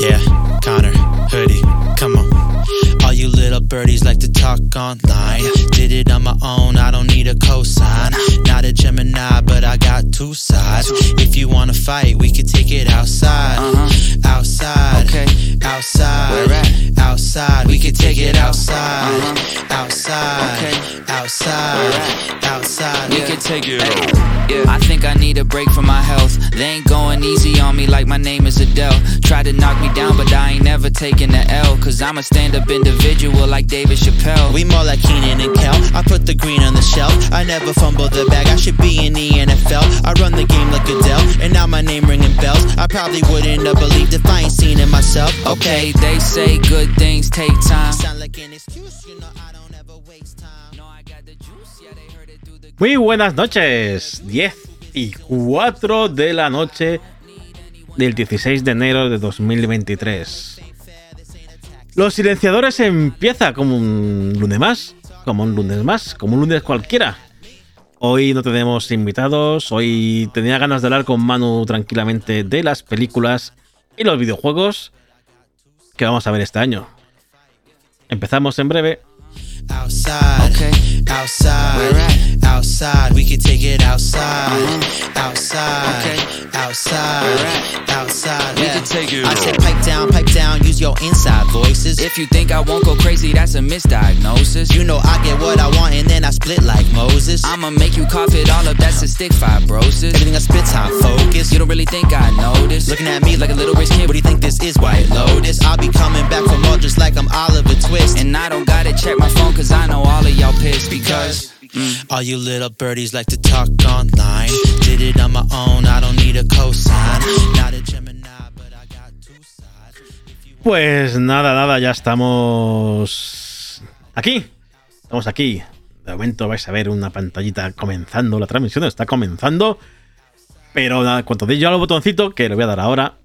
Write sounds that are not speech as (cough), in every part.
Yeah, Connor, hoodie, birdies like to talk online. Did it on my own, I don't need a cosign. Not a Gemini, but I got two sides. If you wanna fight, we could take it outside. Uh-huh. Outside, Okay. outside, Where at? outside. We could take it outside. Outside, Okay. outside, outside. We Yeah. can take it Yeah. I think I need a break from my health. They ain't going easy on me like my name is Adele. Try to knock me down, but I ain't never taking the L. Cause I'm a stand up individual like David Chappelle. We more like Keenan and Kel. I put the green on the shelf. I never fumble the bag. I should be in the NFL. I run the game like Adele, and now my name ringing bells. I probably wouldn't have believed if I ain't seen it myself. okay, they say good things take time. Sound like an excuse, you know I don't ever waste time. No, I got the juice, yeah, they heard it through the Muy buenas noches. 10 y 4 de la noche del 16 de enero de 2023. Los silenciadores empieza como un lunes más, como un lunes más, como un lunes cualquiera. Hoy no tenemos invitados, hoy tenía ganas de hablar con Manu tranquilamente de las películas y los videojuegos que vamos a ver este año. Empezamos en breve. Outside, Okay. outside, Where at? outside. We could take it outside, uh-huh. outside, Okay. outside, Where at? outside. We Yeah. can take it I said pipe down, pipe down. Use your inside voices. If you think I won't go crazy, that's a misdiagnosis. You know I get what I want and then I split like Moses. I'ma make you cough it all up, that's a stick fibrosis. Everything I spit's high focus. You don't really think I noticed. Looking at me like a little rich kid. What do you think this is, White Lotus? I'll be coming back for more just like I'm Oliver Twist. And I don't gotta check my phone Pues nada, nada, ya estamos aquí. Estamos aquí. De momento vais a ver una pantallita comenzando. La transmisión está comenzando. Pero nada, cuando dé yo al botoncito, que lo voy a dar ahora.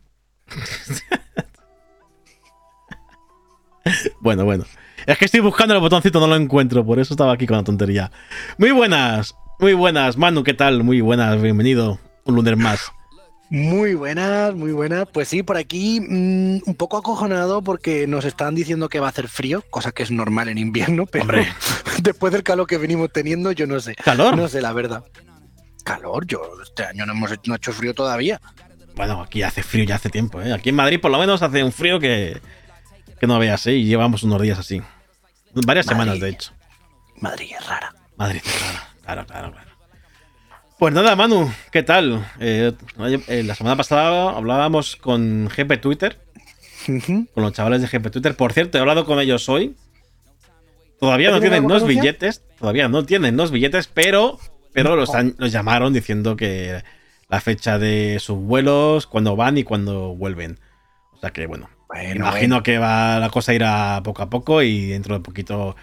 (laughs) bueno, bueno. Es que estoy buscando el botoncito, no lo encuentro. Por eso estaba aquí con la tontería. Muy buenas, muy buenas. Manu, ¿qué tal? Muy buenas, bienvenido. Un lunes más. Muy buenas, muy buenas. Pues sí, por aquí mm, un poco acojonado porque nos están diciendo que va a hacer frío, cosa que es normal en invierno, pero Hombre. (laughs) después del calor que venimos teniendo, yo no sé. ¿Calor? No sé, la verdad. Calor, yo este año no hemos hecho, no ha hecho frío todavía. Bueno, aquí hace frío ya hace tiempo, ¿eh? Aquí en Madrid por lo menos hace un frío que, que no veas, ¿eh? Y llevamos unos días así. Varias Madrid. semanas, de hecho. Madrid es rara. Madrid, claro, claro, claro, claro. Pues nada, Manu, ¿qué tal? Eh, eh, la semana pasada hablábamos con GP Twitter, con los chavales de GP Twitter. Por cierto, he hablado con ellos hoy. Todavía no ¿Ya tienen los billetes, todavía no tienen los billetes, pero, pero los, han- los llamaron diciendo que la fecha de sus vuelos, cuándo van y cuándo vuelven. O sea que, bueno, Bueno, Imagino bueno. que va la cosa a ir a poco a poco y dentro de poquito.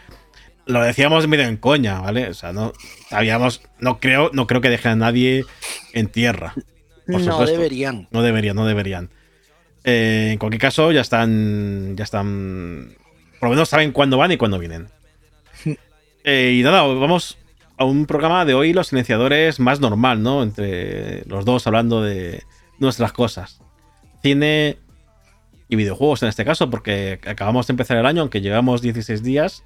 Lo decíamos medio en coña, ¿vale? O sea, no sabíamos, no creo, no creo que dejen a nadie en tierra. Por no supuesto. deberían. No deberían, no deberían. Eh, en cualquier caso, ya están. Ya están. Por lo menos saben cuándo van y cuándo vienen. (laughs) Eh, y nada, vamos a un programa de hoy, los silenciadores más normal, ¿no? Entre los dos hablando de nuestras cosas. Cine y videojuegos en este caso, porque acabamos de empezar el año, aunque llevamos 16 días.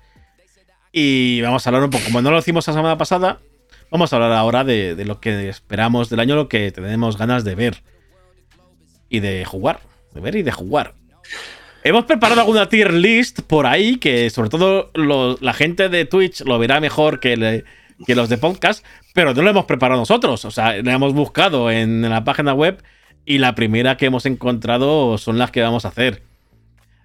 Y vamos a hablar un poco, como no lo hicimos la semana pasada, vamos a hablar ahora de, lo que esperamos del año, lo que tenemos ganas de ver y de jugar. De ver y de jugar. Hemos preparado alguna tier list por ahí que sobre todo lo- la gente de Twitch lo verá mejor que, que los de podcast, pero no lo hemos preparado nosotros. O sea, la hemos buscado en la página web y la primera que hemos encontrado son las que vamos a hacer.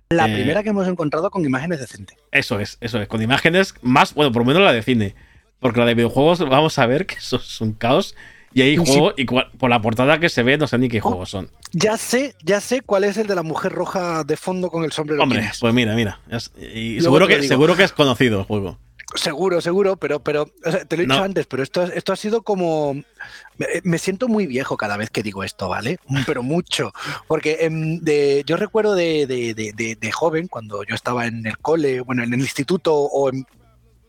La Eh, primera que hemos encontrado con imágenes decentes. Eso es, eso es. Con imágenes más, bueno, por lo menos la de cine. Porque la de videojuegos vamos a ver que eso es un caos. Y hay Sí. Oh. juegos, y cua- por la portada que se ve, no sé ni qué juegos son. Ya sé, ya sé cuál es el de la mujer roja de fondo con el sombrero. Hombre, pues mira, mira. Y Luego seguro que, seguro que es conocido el juego. Seguro, seguro, pero, pero o sea, te lo he dicho No. antes, pero esto, esto ha sido como. Me, me siento muy viejo cada vez que digo esto, ¿vale? Pero mucho. Porque em, de, yo recuerdo de, de- de- joven, cuando yo estaba en el cole, bueno, en el instituto o en.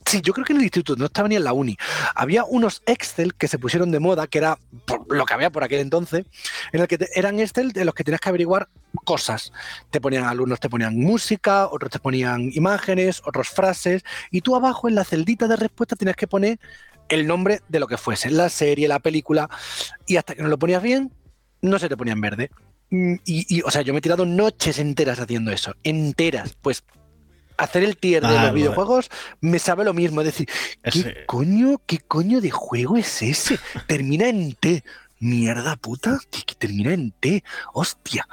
Sí, yo creo que en el instituto, no estaba ni en la uni. Había unos Excel que se pusieron de moda, que era lo que había por aquel entonces, en el que eran Excel de los que tenías que averiguar cosas. Te ponían algunos, te ponían música, otros te ponían imágenes, otros frases, y tú abajo en la celdita de respuesta tenías que poner el nombre de lo que fuese, la serie, la película, y hasta que no lo ponías bien, no se te ponía en verde. Mm, Y, y, o sea, yo me he tirado noches enteras haciendo eso, enteras. Pues hacer el tier de Ah, los lo- videojuegos me sabe lo mismo. Es decir, ¿qué Ese- coño, qué coño de juego es ese? Termina en T. Mierda puta, que, que termina en T. Hostia.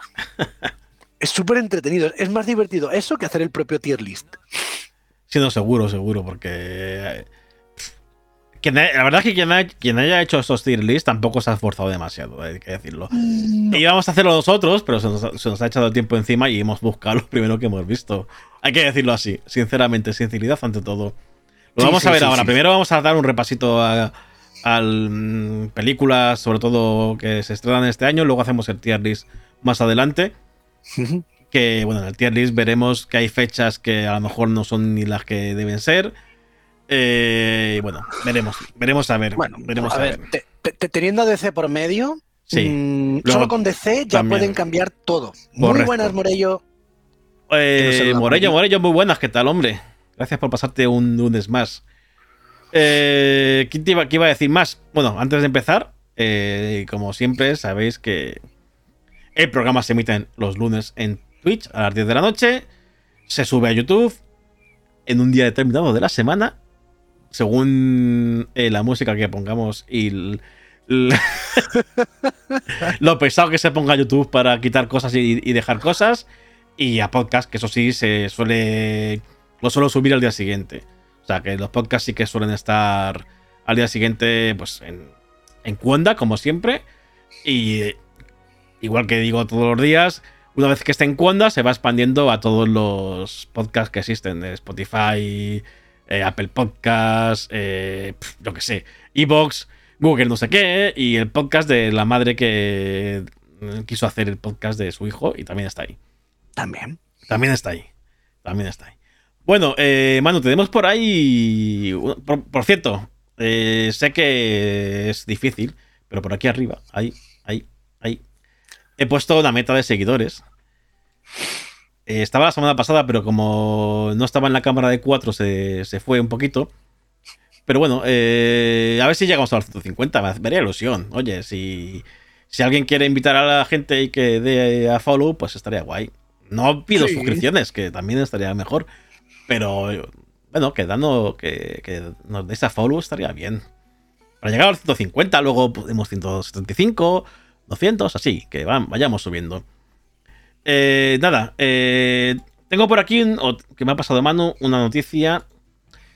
Es súper entretenido. Es más divertido eso que hacer el propio tier list. Sí, no, seguro, seguro, porque. Quien la verdad es que quien, ha- quien haya hecho esos tier lists tampoco se ha esforzado demasiado, hay que decirlo. Y íbamos a hacerlo nosotros, pero se nos, ha- se nos ha echado el tiempo encima y hemos buscado lo primero que hemos visto. Hay que decirlo así, sinceramente, sinceridad ante todo. Lo Sí, vamos sí, a ver sí, ahora. Primero vamos a dar un repasito a, mm, películas, sobre todo que se estrenan este año. Luego hacemos el tier list más adelante. que bueno, en el tier list veremos que hay fechas que a lo mejor no son ni las que deben ser. Eh, bueno, veremos, veremos a ver. Bueno, veremos a ver, te- te- te- teniendo a DC por medio, Sí. mm, Luego solo con DC ya también. pueden cambiar todo. Muy buenas, Morello. Eh, no Morello. Morello, muy buenas, ¿qué tal, hombre? Gracias por pasarte un lunes más. Eh, ¿quién te iba, qué iba a decir más? Bueno, antes de empezar, eh, como siempre, sabéis que el programa se emite los lunes en Twitch a las 10 de la noche. Se sube a YouTube en un día determinado de la semana, según eh, la música que pongamos y (laughs) lo pesado que se ponga YouTube para quitar cosas y, dejar cosas. Y a podcast, que eso sí, se suele. Lo suelo subir al día siguiente. O sea, que los podcasts sí que suelen estar al día siguiente, pues en, en como siempre. Y igual que digo todos los días, una vez que esté en cuenda, se va expandiendo a todos los podcasts que existen: de Spotify, eh, Apple Podcasts, eh, yo que sé, Evox, Google, no sé qué, y el podcast de la madre que eh, quiso hacer el podcast de su hijo y también está ahí. También. También está ahí. También está ahí. Bueno, eh, Manu, tenemos por ahí. Por, por cierto, eh, sé que es difícil, pero por aquí arriba, ahí, ahí, ahí. He puesto una meta de seguidores. Eh, estaba la semana pasada, pero como no estaba en la cámara de 4, se, se fue un poquito. Pero bueno, eh, a ver si llegamos a los 150. Me haría ilusión. Oye, si, si alguien quiere invitar a la gente y que dé a follow, pues estaría guay. No pido Sí. suscripciones, que también estaría mejor. Pero bueno, que dando que, que nos deis a follow estaría bien. Para llegar a los 150, luego podemos 175, 200, así, que van- vayamos subiendo. Eh, nada, eh, tengo por aquí, un- que me ha pasado de mano, una noticia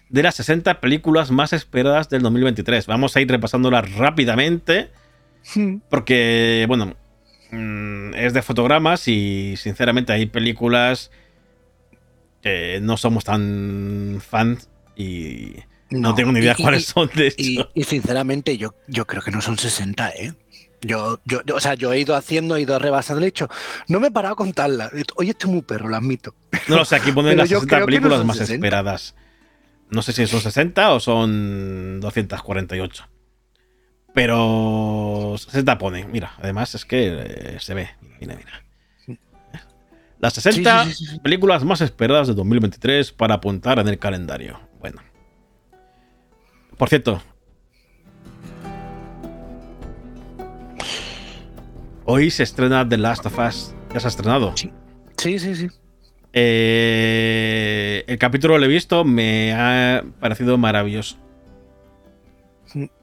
de las 60 películas más esperadas del 2023. Vamos a ir repasándolas rápidamente, (laughs) porque, bueno, mm, es de fotogramas y sinceramente hay películas que no somos tan fans y no, tengo ni idea y- cuáles y- son, de hecho. Y, y sinceramente, yo, yo creo que no son 60, ¿eh? Yo, yo, yo- o sea, yo he ido haciendo, he ido rebasando. De hecho, no me he parado a contarla. Oye, estoy muy perro, lo admito. No lo sé, aquí ponen las yo 60 creo que no películas más 60. esperadas. No sé si son 60 o son 248. Pero 60 pone. Mira, además es que eh, se ve. Mira, mira. Las 60 Sí, sí, sí, sí. películas más esperadas de 2023 para apuntar en el calendario. Bueno. Por cierto. Hoy se estrena The Last of Us. Ya se ha estrenado. Sí, sí, sí. Eh, el capítulo lo he visto, me ha parecido maravilloso.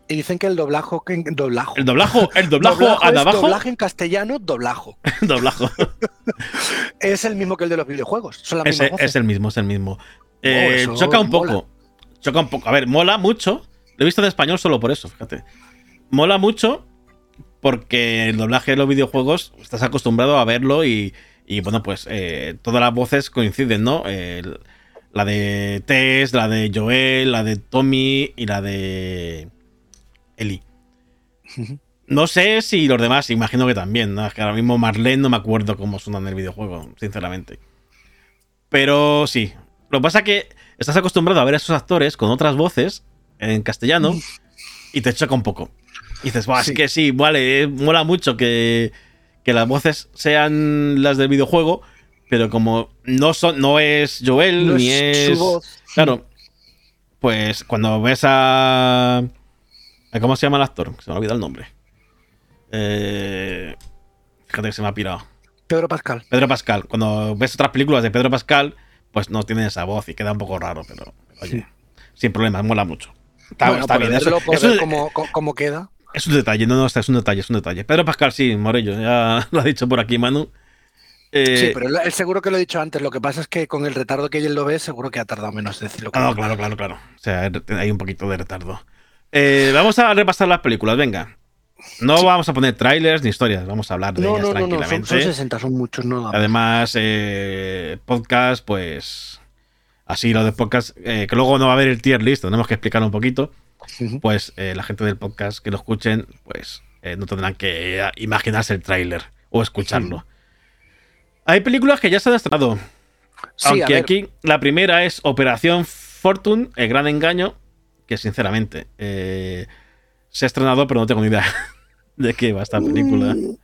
Y dicen que el doblajo. Que, doblajo. El doblajo, el doblajo, a es abajo, doblaje en castellano, doblajo. (laughs) doblajo. (laughs) Es el mismo que el de los videojuegos. Son las Es, mismas voces. es el mismo, es el mismo. Eh, eso choca un mola. poco. Choca un poco. A ver, mola mucho. Lo he visto en español solo por eso, fíjate. Mola mucho porque el doblaje de los videojuegos estás acostumbrado a verlo y, y, bueno, pues eh, todas las voces coinciden, ¿no? El- la de Tess, la de Joel, la de Tommy y la de Eli. (laughs) No sé si los demás, imagino que también, ¿no? Es que ahora mismo Marlene no me acuerdo cómo suenan en el videojuego, sinceramente. Pero sí. Lo que pasa es que estás acostumbrado a ver a esos actores con otras voces en castellano (laughs) y te choca un poco. Y dices, "Buah, Sí. es que sí, vale, eh, mola mucho que, que las voces sean las del videojuego, pero como no son, no es Joel, No ni es su voz. Claro. Pues cuando ves a. a ¿Cómo se llama el actor? Se me ha olvidado el nombre. Eh, fíjate que se me ha pirado. Pedro Pascal. Pedro Pascal. Cuando ves otras películas de Pedro Pascal, pues no tiene esa voz y queda un poco raro, pero oye, sin problema, mola mucho. Está, Bueno, está por bien. Eso- eso cómo- cómo queda. Es un detalle, no, no, es un detalle, es un detalle. Pedro Pascal, sí, Morello, ya (laughs) lo ha dicho por aquí Manu. Eh, Sí, pero él, seguro que lo he dicho antes. Lo que pasa es que con el retardo que él lo ve, seguro que ha tardado menos en decirlo. ah, no, claro, claro, claro. O sea, hay un poquito de retardo. Eh, vamos a repasar las películas, venga. No vamos a poner trailers ni historias, vamos a hablar de No, ellas no, no, no, son, tranquilamente. son 60, son muchos, no. Además, eh, podcast, pues. Así lo de podcast, eh, que luego no va a haber el tier list, tenemos que explicarlo un poquito. Pues eh, la gente del podcast que lo escuchen, pues eh, no tendrán que imaginarse el tráiler o escucharlo. Hay películas que ya se han estrenado. Sí, aunque aquí la primera es Operación Fortune, el gran engaño, que sinceramente eh, se ha estrenado, pero no tengo ni idea (laughs) de qué va esta película. Mm,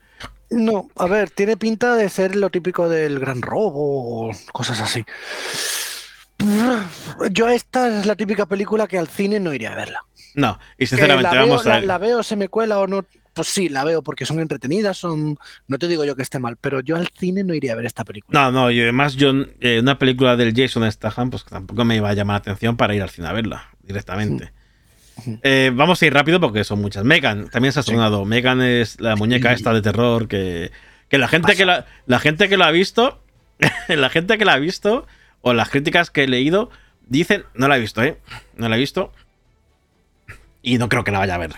No, a ver, tiene pinta de ser lo típico del gran robo o cosas así. Yo esta es la típica película que al cine no iría a verla. No, y Que sinceramente, la, veo, vamos a la, ver. la veo, se me cuela o no. Pues sí, la veo porque son entretenidas, son. No te digo yo que esté mal, pero yo al cine no iría a ver esta película. No, no, y además yo, eh, una película del Jason Statham, pues tampoco me iba a llamar la atención para ir al cine a verla directamente. Eh, vamos a ir rápido porque son muchas. Megan también se ha estrenado. Megan es la muñeca Sí. esta de terror que, que la gente que la, la gente que la ha visto, (laughs) la gente que la ha visto o las críticas que he leído dicen, no la he visto, ¿eh? No la he visto y no creo que la vaya a ver.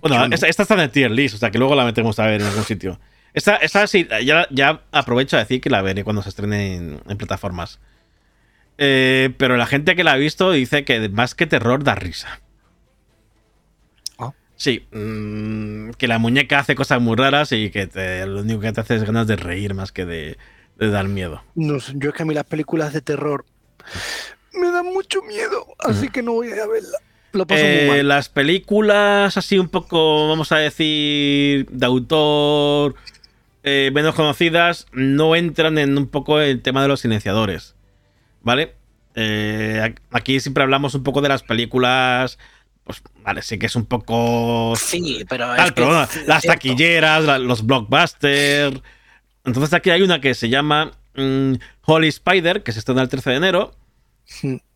Bueno, esta, esta está en el tier list, o sea que luego la metemos a ver en algún sitio. Esta, esta sí, ya, ya aprovecho a decir que la veré cuando se estrene en, en plataformas. Eh, pero la gente que la ha visto dice que más que terror da risa. Ah. Sí, mm, que la muñeca hace cosas muy raras y que te- lo único que te hace es ganas de reír más que de, de dar miedo. No yo es que a mí las películas de terror me dan mucho miedo, así que no voy a verla. Lo paso Eh, muy mal. las películas así un poco, vamos a decir, de autor eh, menos conocidas, no entran en un poco el tema de los silenciadores. ¿Vale? Eh, aquí siempre hablamos un poco de las películas. Pues vale, sí que es un poco. Sí, pero tal, es que pero bueno, es las cierto. taquilleras, la- los blockbusters. Entonces aquí hay una que se llama mm, Holy Spider, que se estrena el 13 de enero.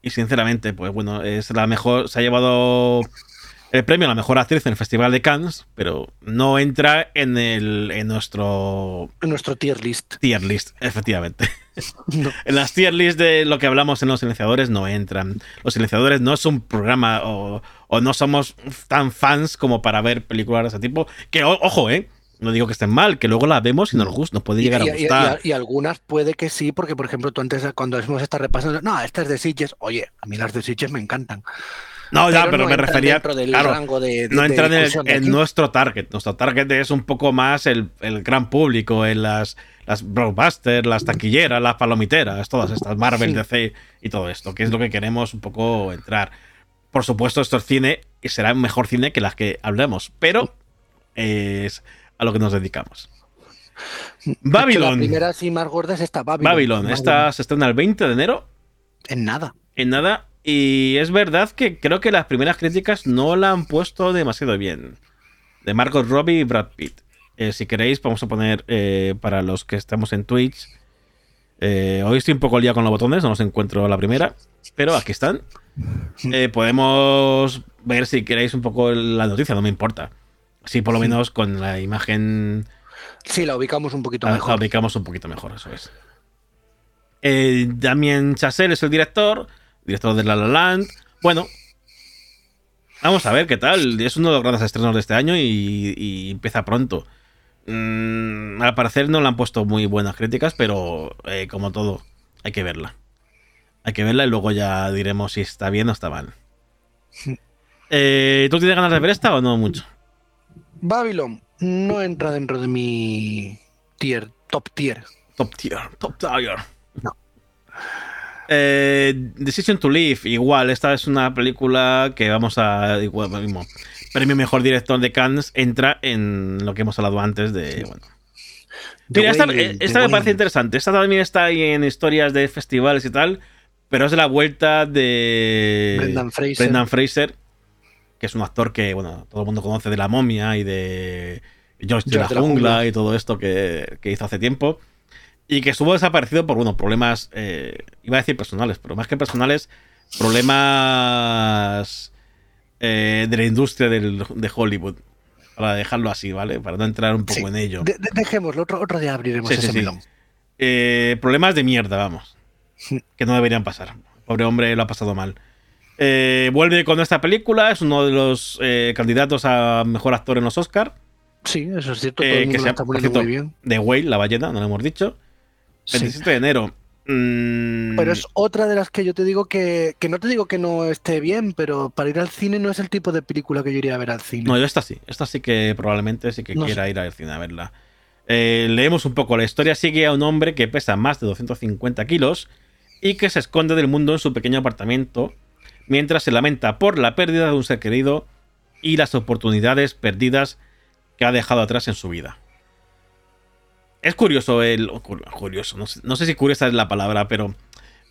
Y sinceramente, pues bueno, es la mejor. Se ha llevado el premio a la mejor actriz en el Festival de Cannes, pero no entra en el en nuestro En nuestro tier list. tier list, efectivamente. (laughs) No. En las tier list de lo que hablamos en los silenciadores no entran. Los silenciadores no es un programa o, o no somos tan fans como para ver películas de ese tipo. Que, o- ojo, eh. No digo que estén mal, que luego la vemos y nos gusta, nos puede llegar a y- gustar. y- y algunas puede que sí, porque por ejemplo tú antes cuando hemos estado repasando, no, esta es de Sitges, oye, a mí las de Sitges me encantan. No, ya, pero no me refería. del claro, rango de, de- no entran en, el- nuestro target. Nuestro target es un poco más el, el gran público, en las, las blockbusters, las taquilleras, las palomiteras, todas estas, Marvel, Sí. DC y todo esto, que es lo que queremos un poco entrar. Por supuesto, esto es cine y será un mejor cine que las que hablemos, pero es a lo que nos dedicamos. Babylon. La primera sí más gorda es esta, Babylon. Babylon, esta se estrena el 20 de enero En nada. en nada. Y es verdad que creo que las primeras críticas no la han puesto demasiado bien. De Margot Robbie y Brad Pitt. Eh, si queréis, vamos a poner eh, para los que estamos en Twitch. Eh, hoy estoy un poco liado con los botones, no los encuentro la primera. Pero aquí están. (laughs) Podemos ver si queréis un poco la noticia, no me importa. Sí, por lo menos con la imagen Sí, la ubicamos un poquito la, la mejor. ubicamos un poquito mejor, eso es. Eh, Damien Chazelle es el director, director de La La Land. Bueno, vamos a ver qué tal. Es uno de los grandes estrenos de este año y, y empieza pronto. Mm, al parecer no le han puesto muy buenas críticas, pero eh, como todo, hay que verla. Hay que verla y luego ya diremos si está bien o está mal. (laughs) Eh, ¿Tú tienes ganas de ver esta o no mucho? Babylon no entra dentro de mi tier, top tier. Top tier, top tier. No. Eh, Decision to Live, igual, esta es una película que vamos a. Igual, mismo. premio mejor director de Cannes entra en lo que hemos hablado antes de. Bueno. Mira, esta, Whale, esta me parece interesante. Esta también está ahí en historias de festivales y tal, pero es de la vuelta de Brendan Fraser. Brendan Fraser, que es un actor que, bueno, todo el mundo conoce de La Momia y de George de la, George de la Jungla, y todo esto que, que hizo hace tiempo. Y que estuvo desaparecido por, bueno, problemas, eh, iba a decir personales, pero más que personales, problemas eh, de la industria del- de Hollywood. Para dejarlo así, ¿vale? Para no entrar un poco Sí. en ello. De- de- dejémoslo, otro, otro día abriremos sí, ese sí. melón. Eh, problemas de mierda, vamos. (laughs) Que no deberían pasar. Pobre hombre lo ha pasado mal. Eh, vuelve con esta película, es uno de los eh, candidatos a mejor actor en los Oscar. Sí, eso es cierto, Eh, todo el que mundo se lo llama, está poniendo muy bien. de Whale, la ballena, no lo hemos dicho. Sí. 27 de enero. Mm, Pero es otra de las que yo te digo que, que no te digo que no esté bien, pero para ir al cine no es el tipo de película que yo iría a ver al cine. No, yo esta sí. Esta sí que probablemente sí que No quiera ir al cine a verla. Eh, leemos un poco. La historia sigue a un hombre que pesa más de 250 kilos y que se esconde del mundo en su pequeño apartamento mientras se lamenta por la pérdida de un ser querido y las oportunidades perdidas que ha dejado atrás en su vida. Es curioso el... Curioso, no sé, no sé si curiosa es la palabra, pero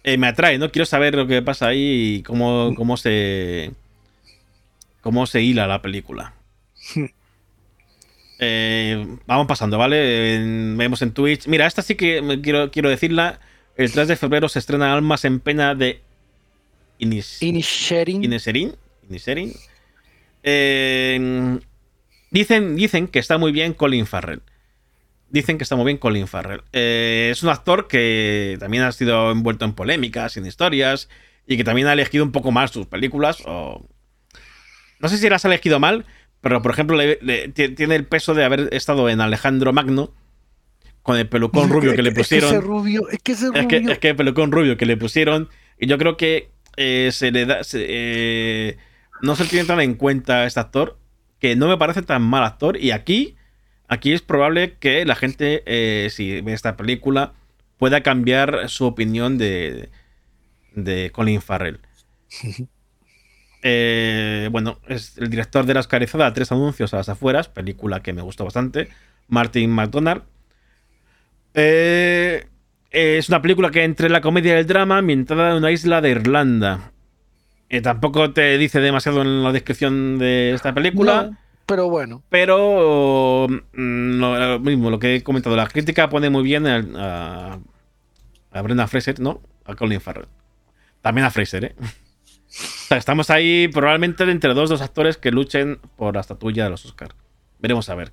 eh, me atrae, ¿no? Quiero saber lo que pasa ahí y cómo, cómo se... cómo se hila la película. (laughs) Eh, vamos pasando, ¿vale? En- vemos en Twitch. Mira, esta sí que quiero, quiero decirla. El 3 de febrero se estrena Almas en Pena de Inis, Inisherin. Ineserin. Ineserin. Eh, dicen, dicen que está muy bien Colin Farrell. Dicen que está muy bien Colin Farrell. Eh, es un actor que también ha sido envuelto en polémicas, en historias, y que también ha elegido un poco mal sus películas. O... No sé si las ha elegido mal, pero por ejemplo le- le- ti- tiene el peso de haber estado en Alejandro Magno, con el pelucón rubio que le Es que pusieron. ese rubio, es que ese Es que, rubio. es que el pelucón rubio que le pusieron. Y yo creo que eh, se le da. se- eh, no se tiene tan en cuenta este actor. Que no me parece tan mal actor. Y aquí. Aquí es probable que la gente, eh, si ve esta película, pueda cambiar su opinión de, de Colin Farrell. (laughs) Eh, bueno, es el director de La Oscarizada, Tres Anuncios a las Afueras, película que me gustó bastante. Martin McDonald. Eh, es una película que entre la comedia y el drama, ambientada en una isla de Irlanda. Eh, tampoco te dice demasiado en la descripción de esta película. No, pero bueno. Pero mm, lo, mismo, lo que he comentado, la crítica pone muy bien a, a Brendan Fraser, ¿no? A Colin Farrell. También a Fraser, ¿eh? (laughs) O sea, estamos ahí probablemente entre dos, dos actores que luchen por la estatuilla de los Oscars. Veremos a ver.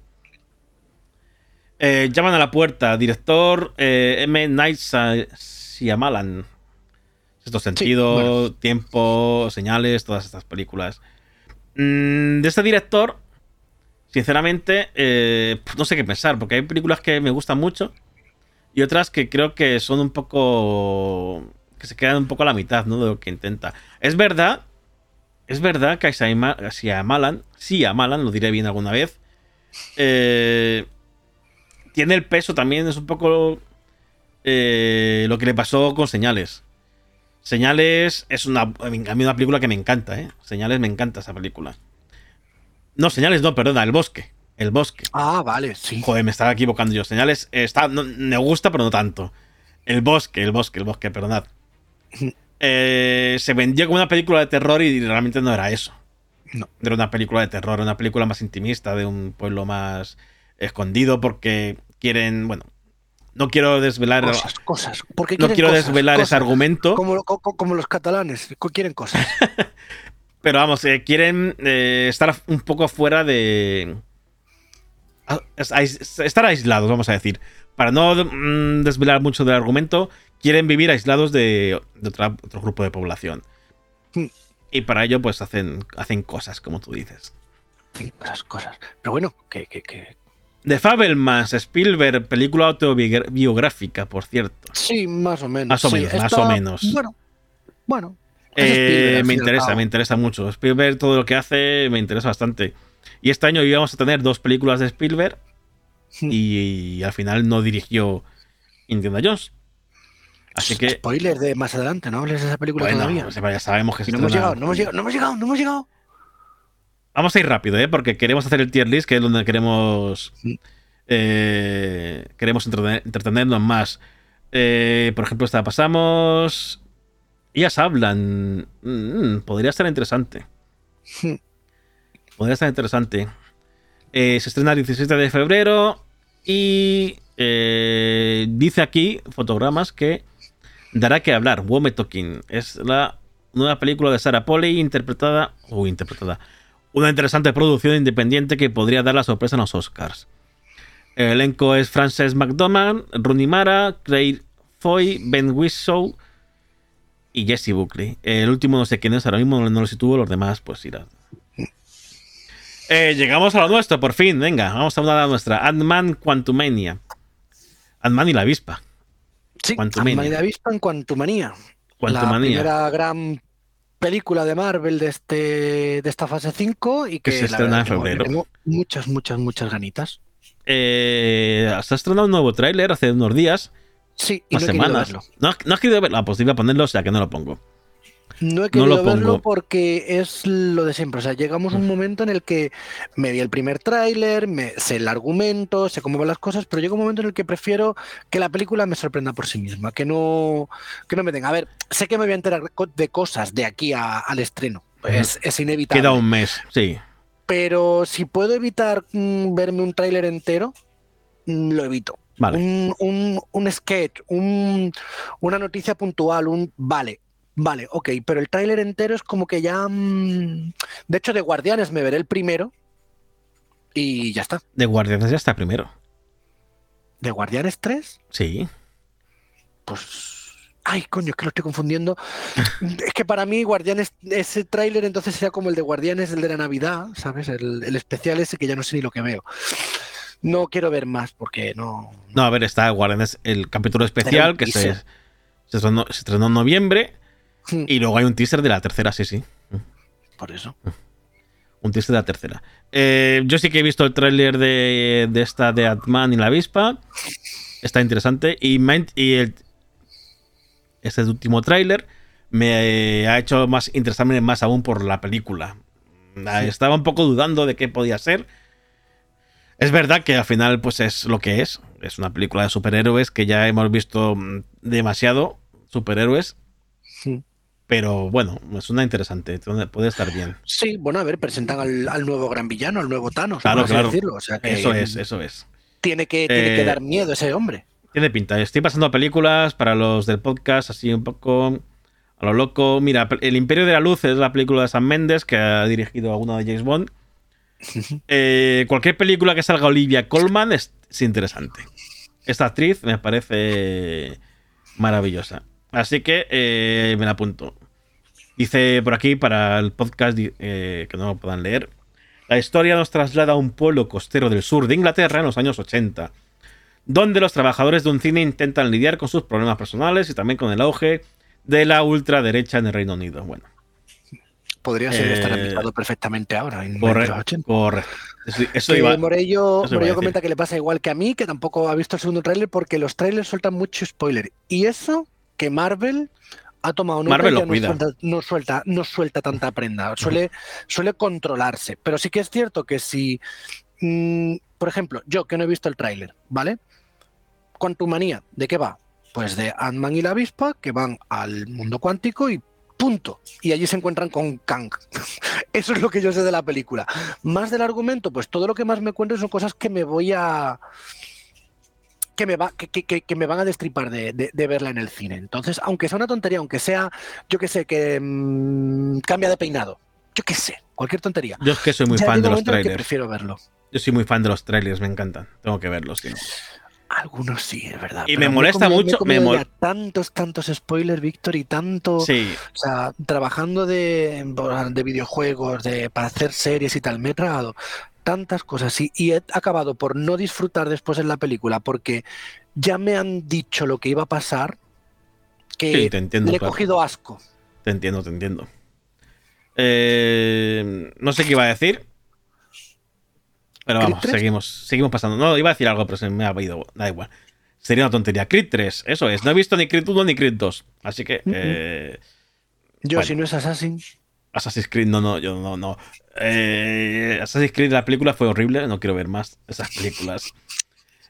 Eh, llaman a la puerta, director eh, M. Night Shy- Shyamalan. Sexto sentido, bueno. tiempo, señales, todas estas películas. Mm, de este director, sinceramente, eh, no sé qué pensar, porque hay películas que me gustan mucho y otras que creo que son un poco. que se quedan un poco a la mitad, ¿no? De lo que intenta. Es verdad, es verdad que Shyamalan, sí, a Malan, lo diré bien alguna vez, eh, tiene el peso también, es un poco eh, lo que le pasó con Señales. Señales es una, a mí una película que me encanta, ¿eh? Señales me encanta esa película. No, Señales no, perdona, El Bosque. El Bosque. Ah, vale, sí. Joder, me estaba equivocando yo. Señales está, no- me gusta, pero no tanto. El Bosque, El Bosque, El Bosque, perdonad. (laughs) Eh, se vendió como una película de terror y realmente no era eso. No. Era una película de terror, era una película más intimista, de un pueblo más escondido, porque quieren, bueno, no quiero desvelar, Cosas, cosas. Porque no quiero cosas, desvelar ese argumento. Como, lo- co- co- como los catalanes, quieren cosas. (laughs) Pero vamos, eh, quieren eh, estar un poco fuera de. a- es- ais- Estar aislados, vamos a decir. Para no mm, desvelar mucho del argumento, quieren vivir aislados de, de otra- otro grupo de población. Hmm. Y para ello, pues hacen, hacen cosas, como tú dices. Sí, cosas, cosas. Pero bueno, que, que, que- The Fabelmans, Spielberg, película autobiográfica, por cierto. Sí, más o menos. Más o sí, menos, más o menos. Bueno, bueno. Eh, me interesa, me interesa mucho. Spielberg, todo lo que hace, me interesa bastante. Y este año íbamos a tener dos películas de Spielberg Hmm. y, al final no dirigió Indiana Jones. Así que, Spoiler de más adelante, no hables de esa película bueno, todavía. pues ya sabemos que se no hemos llegado, no hemos llegado, no hemos llegado, no hemos llegado. Vamos a ir rápido, ¿eh? Porque queremos hacer el tier list, que es donde queremos. Eh, queremos entretenernos más. Eh, por ejemplo, esta pasamos. Ellas hablan. Mm, podría estar interesante. podría estar interesante. se estrena el 17 de febrero. Y dice aquí, fotogramas, que dará que hablar. Wome Talking. Es la nueva película de Sarah Polley interpretada. o interpretada una interesante producción independiente que podría dar la sorpresa en los Oscars. El elenco es Frances McDormand, Rooney Mara, Craig Foy, Ben Whishaw y Jesse Buckley. El último no sé quién es, ahora mismo no lo sitúo, los demás pues irán. Eh, llegamos a lo nuestro, por fin, venga, vamos a hablar de nuestra. Ant-Man Quantumania. Ant-Man y la avispa. Sí, Ant-Man y la avispa en Quantumania. Quantumania. La primera gran película de Marvel de, este, de esta fase 5 y que, se estrena en febrero. Tengo muchas, muchas, muchas ganitas. Eh, se ha estrenado un nuevo tráiler hace unos días. Sí, y no semanas. No, no has querido verlo. Ah, pues iba a ponerlo, o sea que no lo pongo. No he querido verlo porque es lo de siempre. O sea, llegamos a un momento en el que me vi el primer tráiler, me sé el argumento, sé cómo van las cosas, pero llega un momento en el que prefiero que la película me sorprenda por sí misma, que no, que no me tenga. A ver, sé que me voy a enterar de cosas de aquí al estreno. Es, es, inevitable. Queda un mes, sí. Pero si puedo evitar mm, verme un tráiler entero, mm, lo evito. Vale. Un, un, sketch, una noticia puntual, un vale, Vale, ok, pero el tráiler entero es como que ya... Mm, de hecho, de Guardianes me veré el primero y ya está. De Guardianes ya está primero. ¿De Guardianes 3? Sí. Pues... Ay, coño, es que lo estoy confundiendo. es que para mí Guardianes, ese tráiler entonces sea como el de Guardianes, el de la Navidad, ¿sabes? El, especial ese que ya no sé ni lo que veo. No quiero ver más porque no... No, a ver, está Guardianes, el capítulo especial que se, se, estrenó, se estrenó en noviembre. Y luego hay un teaser de la tercera, sí, sí. Por eso. Un teaser de la tercera. Eh, yo sí que he visto el tráiler de, esta de Atman y la avispa. Está interesante. Y, y el, este último tráiler me ha hecho más interesarme más aún por la película. Estaba un poco dudando de qué podía ser. Es verdad que al final pues es lo que es. Es una película de superhéroes que ya hemos visto mm, demasiado superhéroes. Pero bueno, es una interesante, puede estar bien. Sí, bueno, a ver, presentan al, nuevo gran villano, al nuevo Thanos. Claro, claro. eso es, eso es. Tiene que, tiene que eh, dar miedo ese hombre. Tiene pinta. Estoy pasando a películas para los del podcast, así un poco a lo loco. Mira, El Imperio de la Luz es la película de Sam Mendes que ha dirigido alguna de James Bond. (laughs) Eh, cualquier película que salga Olivia Colman es interesante. Esta actriz me parece maravillosa. Así que eh, me la apunto. Dice por aquí para el podcast eh, que no lo puedan leer. La historia nos traslada a un pueblo costero del sur de Inglaterra en los años 80, donde los trabajadores de un cine intentan lidiar con sus problemas personales y también con el auge de la ultraderecha en el Reino Unido. Bueno. Podría ser estar ambientado perfectamente ahora, en los 80. Correcto. Eso, iba, Morello, Morello comenta que le pasa igual que a mí, que tampoco ha visto el segundo tráiler, porque los trailers sueltan mucho spoiler. Y eso que Marvel ha tomado nota Marvel no, suelta, no, suelta, tanta prenda, suele, suele controlarse. Pero sí que es cierto que si, mm, por ejemplo, yo que no he visto el tráiler, ¿vale? Quantumania, ¿de qué va? Pues de Ant-Man y la avispa que van al mundo cuántico y punto. Y allí se encuentran con Kang. (laughs) Eso es lo que yo sé de la película. Más del argumento, pues todo lo que más me cuento son cosas que me voy a que me, va, que, me van a destripar de, verla en el cine. Entonces, aunque sea una tontería, aunque sea, yo qué sé, que mm, cambia de peinado, yo qué sé, cualquier tontería. Yo es que soy muy fan de los trailers. prefiero verlo. Yo soy muy fan de los trailers, me encantan. Tengo que verlos. Algunos sí, es verdad. Y me molesta mucho. Me, me tantos, tantos spoilers, Víctor, y tanto. Sí. O sea, trabajando de, de videojuegos, de, para hacer series y tal, me he tragado tantas cosas y, he acabado por no disfrutar después en la película porque ya me han dicho lo que iba a pasar que le he cogido asco. Te entiendo, te entiendo. Eh, no sé qué iba a decir. Pero vamos, seguimos, seguimos pasando. No, iba a decir algo, pero se me ha ido. Da igual. Sería una tontería. Crit 3, eso es. No he visto ni Crit 1 ni Crit 2. Así que. Eh, Yo, si no es Assassin. Assassin's Creed, no, no, yo no, no. Eh, Assassin's Creed, la película fue horrible, no quiero ver más esas películas.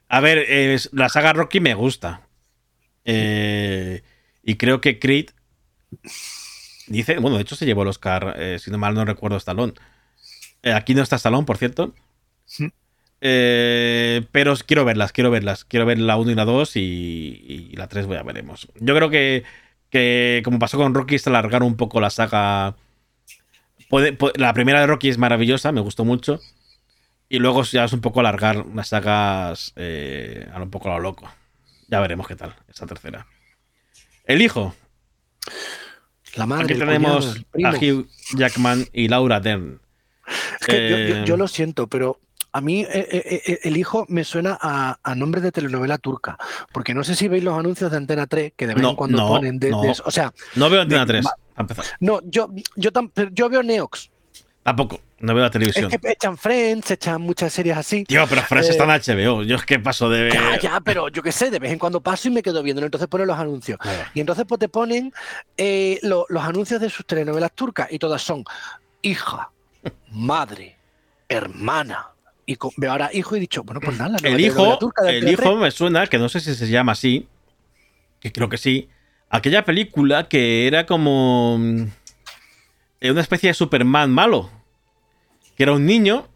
A ver, eh, la saga Rocky me gusta. Eh, y creo que Creed dice, bueno, de hecho se llevó el Oscar, eh, si no mal no recuerdo, Stallone. Aquí no está Stallone, por cierto. Pero quiero verlas, quiero verlas. Quiero ver la 1 y la 2 y, y la 3 ya veremos. Yo creo que, que, como pasó con Rocky, es alargar un poco la saga. Puede- puede- la primera de Rocky es maravillosa, me gustó mucho. Y luego ya es un poco alargar las sagas eh, a un poco a lo loco. Ya veremos qué tal, esa tercera. El hijo. La madre, Aquí tenemos cuñado, a Hugh Jackman y Laura Dern. Es que yo, yo- Eh, yo lo siento, pero a mí eh, eh, eh, el hijo me suena a, a nombre de telenovela turca, porque no sé si veis los anuncios de Antena 3 que de vez No, en cuando no, ponen de, de no. eso. O sea, No veo Antena de- 3, va- a empezar. no, yo, yo, tam- yo veo Neox. Tampoco, no veo la televisión. Es que echan Friends, echan muchas series así. Tío, pero Friends Eh, está en HBO. Yo es que paso de. Ya, ya, pero yo qué sé, de vez en cuando paso y me quedo viendo, entonces ponen los anuncios. Nada. Y entonces pues te ponen eh, lo- los anuncios de sus telenovelas turcas y todas son hija, madre, hermana. Y con- veo ahora hijo y he dicho, bueno, pues nada, la El hijo, turca de el hijo me suena, que no sé si se llama así, que creo que sí. Aquella película que era como mm, una especie de Superman malo. Que era un niño.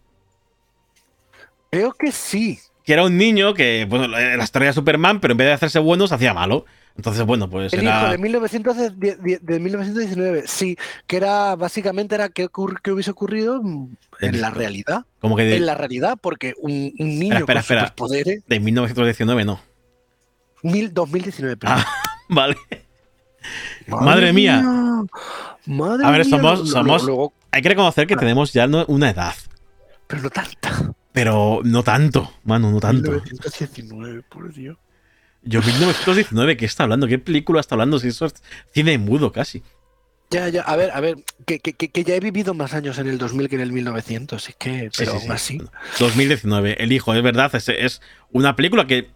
Creo que sí. que era un niño que, bueno, la historia de Superman, pero en vez de hacerse bueno, se hacía malo. Entonces, bueno, pues El era. hijo de, 1900 de, de- de 1919, sí, que era básicamente era que, ocurri- que hubiese ocurrido en la realidad. Como que de, En la realidad, porque un, un niño espera, con espera. superpoderes, de 1919, no. mil- 2019, perdón. Ah, (laughs) vale. Madre mía. Madre A ver, mía, somos- luego- Hay que reconocer que tenemos ya una edad. pero no tanta. Pero no tanto, mano, no tanto. 1919, por Dios. Yo 1919, ¿qué está hablando? ¿Qué película está hablando? Si eso es cine mudo casi. Ya, ya, a ver, a ver, que, que- que- ya he vivido más años en el 2000 que en el 1900, es que, pero sí, aún sí. así. 2019, El Hijo, es verdad, es, es una película que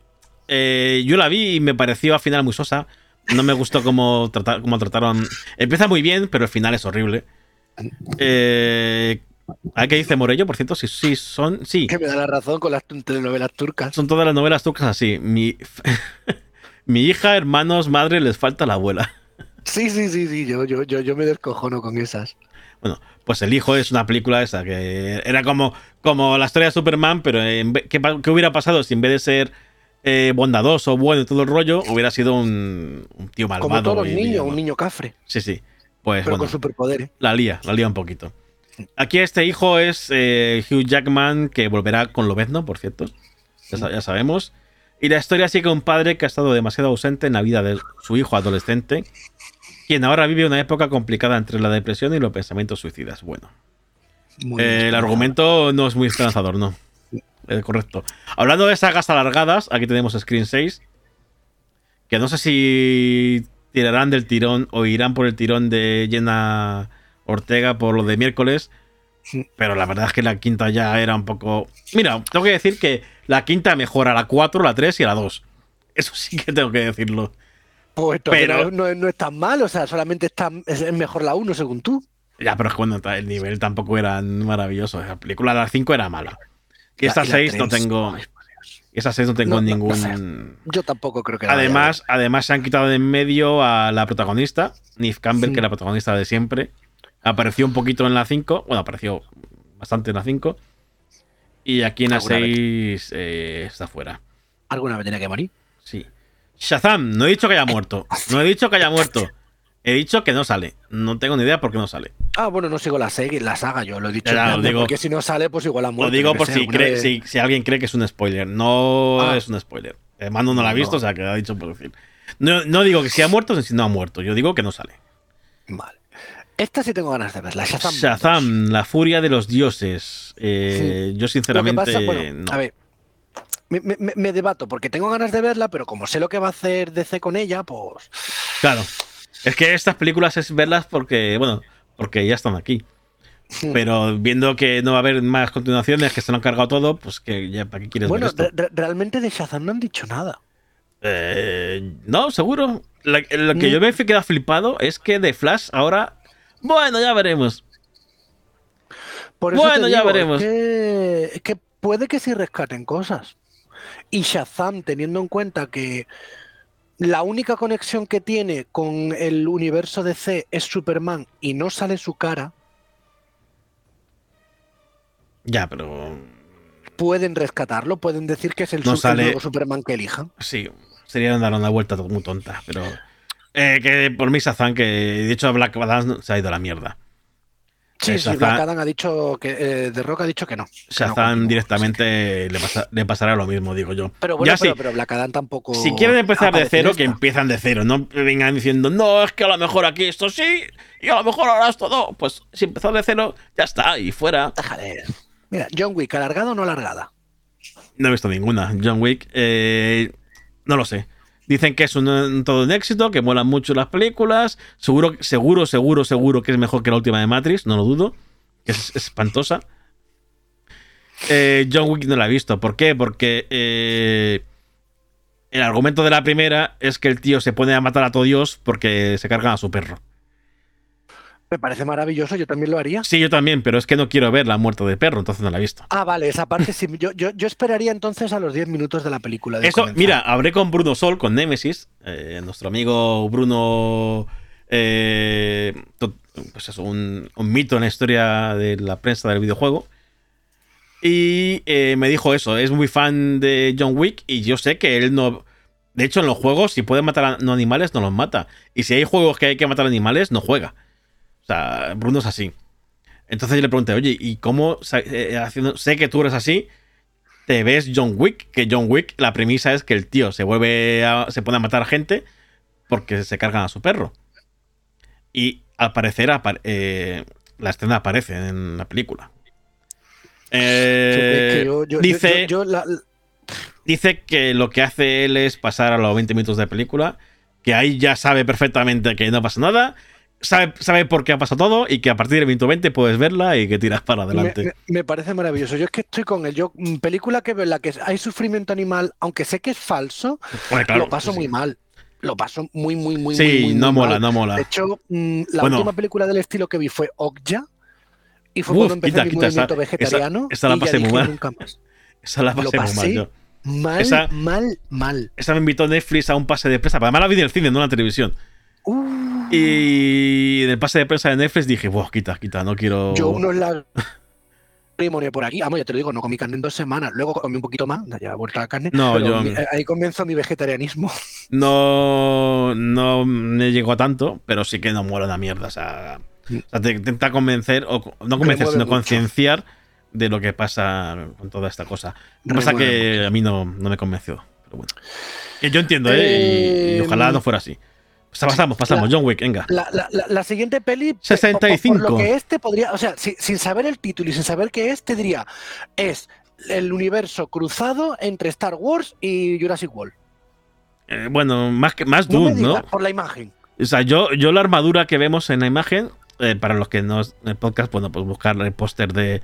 eh, yo la vi y me pareció al final muy sosa. No me gustó cómo, trata- cómo trataron. Empieza muy bien, pero el final es horrible. Eh, ¿A qué dice Morello? Por cierto, sí, sí, son. Sí, Que me da la razón con las telenovelas turcas. son todas las novelas turcas así. Mi, (laughs) mi hija, hermanos, madre, les falta la abuela. Sí, sí, sí, sí, yo, yo, yo, yo me descojono con esas. Bueno, pues El Hijo es una película esa que era como, como la historia de Superman, pero en ¿qué, qué hubiera pasado si en vez de ser eh, bondadoso, bueno y todo el rollo, hubiera sido un, un tío malvado? Como todos los niños, y- un niño cafre, Sí, sí. Pues pero bueno, con superpoderes. la lía, la lía un poquito. Aquí este hijo es eh, Hugh Jackman, que volverá con Lobezno, por cierto. Ya, sa- ya sabemos. Y la historia sigue un padre que ha estado demasiado ausente en la vida de su hijo adolescente, quien ahora vive una época complicada entre la depresión y los pensamientos suicidas. Bueno, eh, el argumento no es muy esperanzador, no. Eh, correcto. Hablando de sagas alargadas, aquí tenemos Screen 6. Que no sé si tirarán del tirón o irán por el tirón de Jenna Ortega por lo de miércoles. Pero la verdad es que la quinta ya era un poco. Mira, tengo que decir que la quinta mejora la 4, la 3 y la 2. Eso sí que tengo que decirlo. Pues pero- no, es tan mal, o sea, solamente es es mejor la 1 según tú. Ya, pero es bueno, el nivel tampoco era maravilloso. La película de la 5 era mala. Y esta La- la 6 no tengo. ay, por Dios. Y esa 6 no tengo No, no, no ningún. Yo tampoco creo que además, además se han quitado de en medio a la protagonista, Neve Campbell, Sí. que es la protagonista de siempre. Apareció un poquito en la 5. Bueno, apareció bastante en la 5. Y aquí en la Alguna vez. 6 eh, está fuera. Alguna vez tenía que morir. Sí. Shazam, no he dicho que haya muerto. No he dicho que haya muerto. He dicho que no sale. No tengo ni idea por qué no sale. Ah, bueno, no sigo la, serie, la saga, yo lo he dicho. Lo de, digo. Porque si no sale, pues igual ha muerto. Lo digo por si, alguna cree- vez. si, si alguien cree que es un spoiler. No Ah. es un spoiler. Eh, Mando no la ha No. visto, o sea que ha dicho por decir. No, no digo que si ha muerto, si no ha muerto. Yo digo que no sale. Vale. Esta sí tengo ganas de verla. Shazam. Shazam, la furia de los dioses. Eh, Yo Lo sinceramente pasa, bueno, no. a ver. Me, me- me- me debato porque tengo ganas de verla, pero como sé lo que va a hacer DC con ella, pues. Claro. Es que estas películas es verlas porque, bueno, porque ya están aquí. Pero viendo que no va a haber más continuaciones, que se lo han cargado todo, pues que ya para qué quieres Bueno, ver esto. re- re- realmente de Shazam no han dicho nada. Eh, no, seguro. Lo que Mm. yo me he quedado flipado es que de Flash ahora Bueno, ya veremos. Por eso Bueno, ya veremos. Es que, es que puede que sí rescaten cosas. Y Shazam, teniendo en cuenta que la única conexión que tiene con el universo DC es Superman y no sale su cara, Ya, pero. pueden rescatarlo, pueden decir que es el, No su- el sale- nuevo Superman que elijan. Sí, sería dar una vuelta muy tonta, pero. eh, que por mí Shazam, que de hecho Black Adam se ha ido a la mierda. Sí, sí, Black Adam ha dicho que eh, The Rock ha dicho que no. que no Shazam continúa. directamente le, pasa- le pasará lo mismo, digo yo. Pero bueno, ya pero, sí, pero Black Adam tampoco. si quieren empezar de cero, que empiezan de cero. No vengan diciendo, no, es que a lo mejor aquí esto sí, y a lo mejor ahora esto no. Pues si empezar de cero, ya está, y fuera. Déjale. Mira, John Wick, ¿alargada o no alargada? No he visto ninguna. John Wick, eh, no lo sé. Dicen que es un, todo un éxito, que molan mucho las películas. Seguro, seguro, seguro, seguro que es mejor que la última de Matrix, no lo dudo. que Es, es espantosa. Eh, John Wick no la he visto. ¿Por qué? Porque eh, el argumento de la primera es que el tío se pone a matar a todo Dios porque se cargan a su perro. Me parece maravilloso, yo también lo haría. Sí, yo también, pero es que no quiero ver la muerte de perro, entonces no la he visto. Ah, vale, esa parte sí. Yo, yo, yo esperaría entonces a los 10 minutos de la película. de Eso, comenzar. mira, hablé con Bruno Sol, con Nemesis, eh, nuestro amigo Bruno, eh, pues eso, un, un mito en la historia de la prensa del videojuego. Y eh, me dijo eso, es muy fan de John Wick y yo sé que él no... De hecho, en los juegos, si puede matar a no animales, no los mata. Y si hay juegos que hay que matar animales, no juega. O sea, Bruno es así. Entonces yo le pregunté, oye, ¿y cómo sa- eh, haciendo, sé que tú eres así? te ves John Wick, que John Wick, la premisa es que el tío se vuelve a- se pone a matar gente porque se cargan a su perro. Y al parecer eh, la escena aparece en la película. Eh, yo- yo- dice, yo- yo la- dice que lo que hace él es pasar a los 20 minutos de película, que ahí ya sabe perfectamente que no pasa nada, sabe, sabe por qué ha pasado todo y que a partir del minuto 20 puedes verla y que tiras para adelante. me- me parece maravilloso. Yo es que estoy con él. Yo, mm, película que veo en la que hay sufrimiento animal, aunque sé que es falso, claro, lo paso sí, muy mal. Lo paso muy, muy, muy, Sí, muy, muy, no muy mola, mal. no mola. De hecho, mm, la Bueno. última película del estilo que vi fue Okja. Y fue Uf, cuando empecé quita, mi quita, esa- movimiento vegetariano. esa- esa la y ya pasé muy dije, mal. nunca más. Esa la Lo pasé muy mal yo. Mal, Esa- mal, mal. Esa me invitó Netflix a un pase de prensa. Además la vi en el cine, no en la televisión. Uh, Y en el pase de prensa de Netflix dije, Buah, quita, quita, no quiero. Yo unos lágrimas por aquí. Vamos, ya te lo digo, no comí carne en dos semanas. Luego comí un poquito más, ya he vuelto a la carne. No, yo- mi- ahí comienzo mi vegetarianismo. (laughs) No, no me llegó a tanto, pero sí que no mola una mierda. O sea, o sea, te intenta convencer, o no convencer, sino mucho. concienciar de lo que pasa con toda esta cosa. Lo que pasa que a mí no, no me convenció. Pero bueno. Que yo entiendo, ¿eh? Y, y Eh, ojalá no fuera así. Pasamos, pasamos. la- John Wick, venga. La, la- la- siguiente peli. por- 65. Por, lo que este podría. O sea, si- sin saber el título y sin saber qué es, te diría. Es el universo cruzado entre Star Wars y Jurassic World. Eh, bueno, más, que, más No me ¿no? por la imagen. O sea, yo, yo la armadura que vemos en la imagen, eh, para los que no en el podcast, bueno, pues buscar el póster de,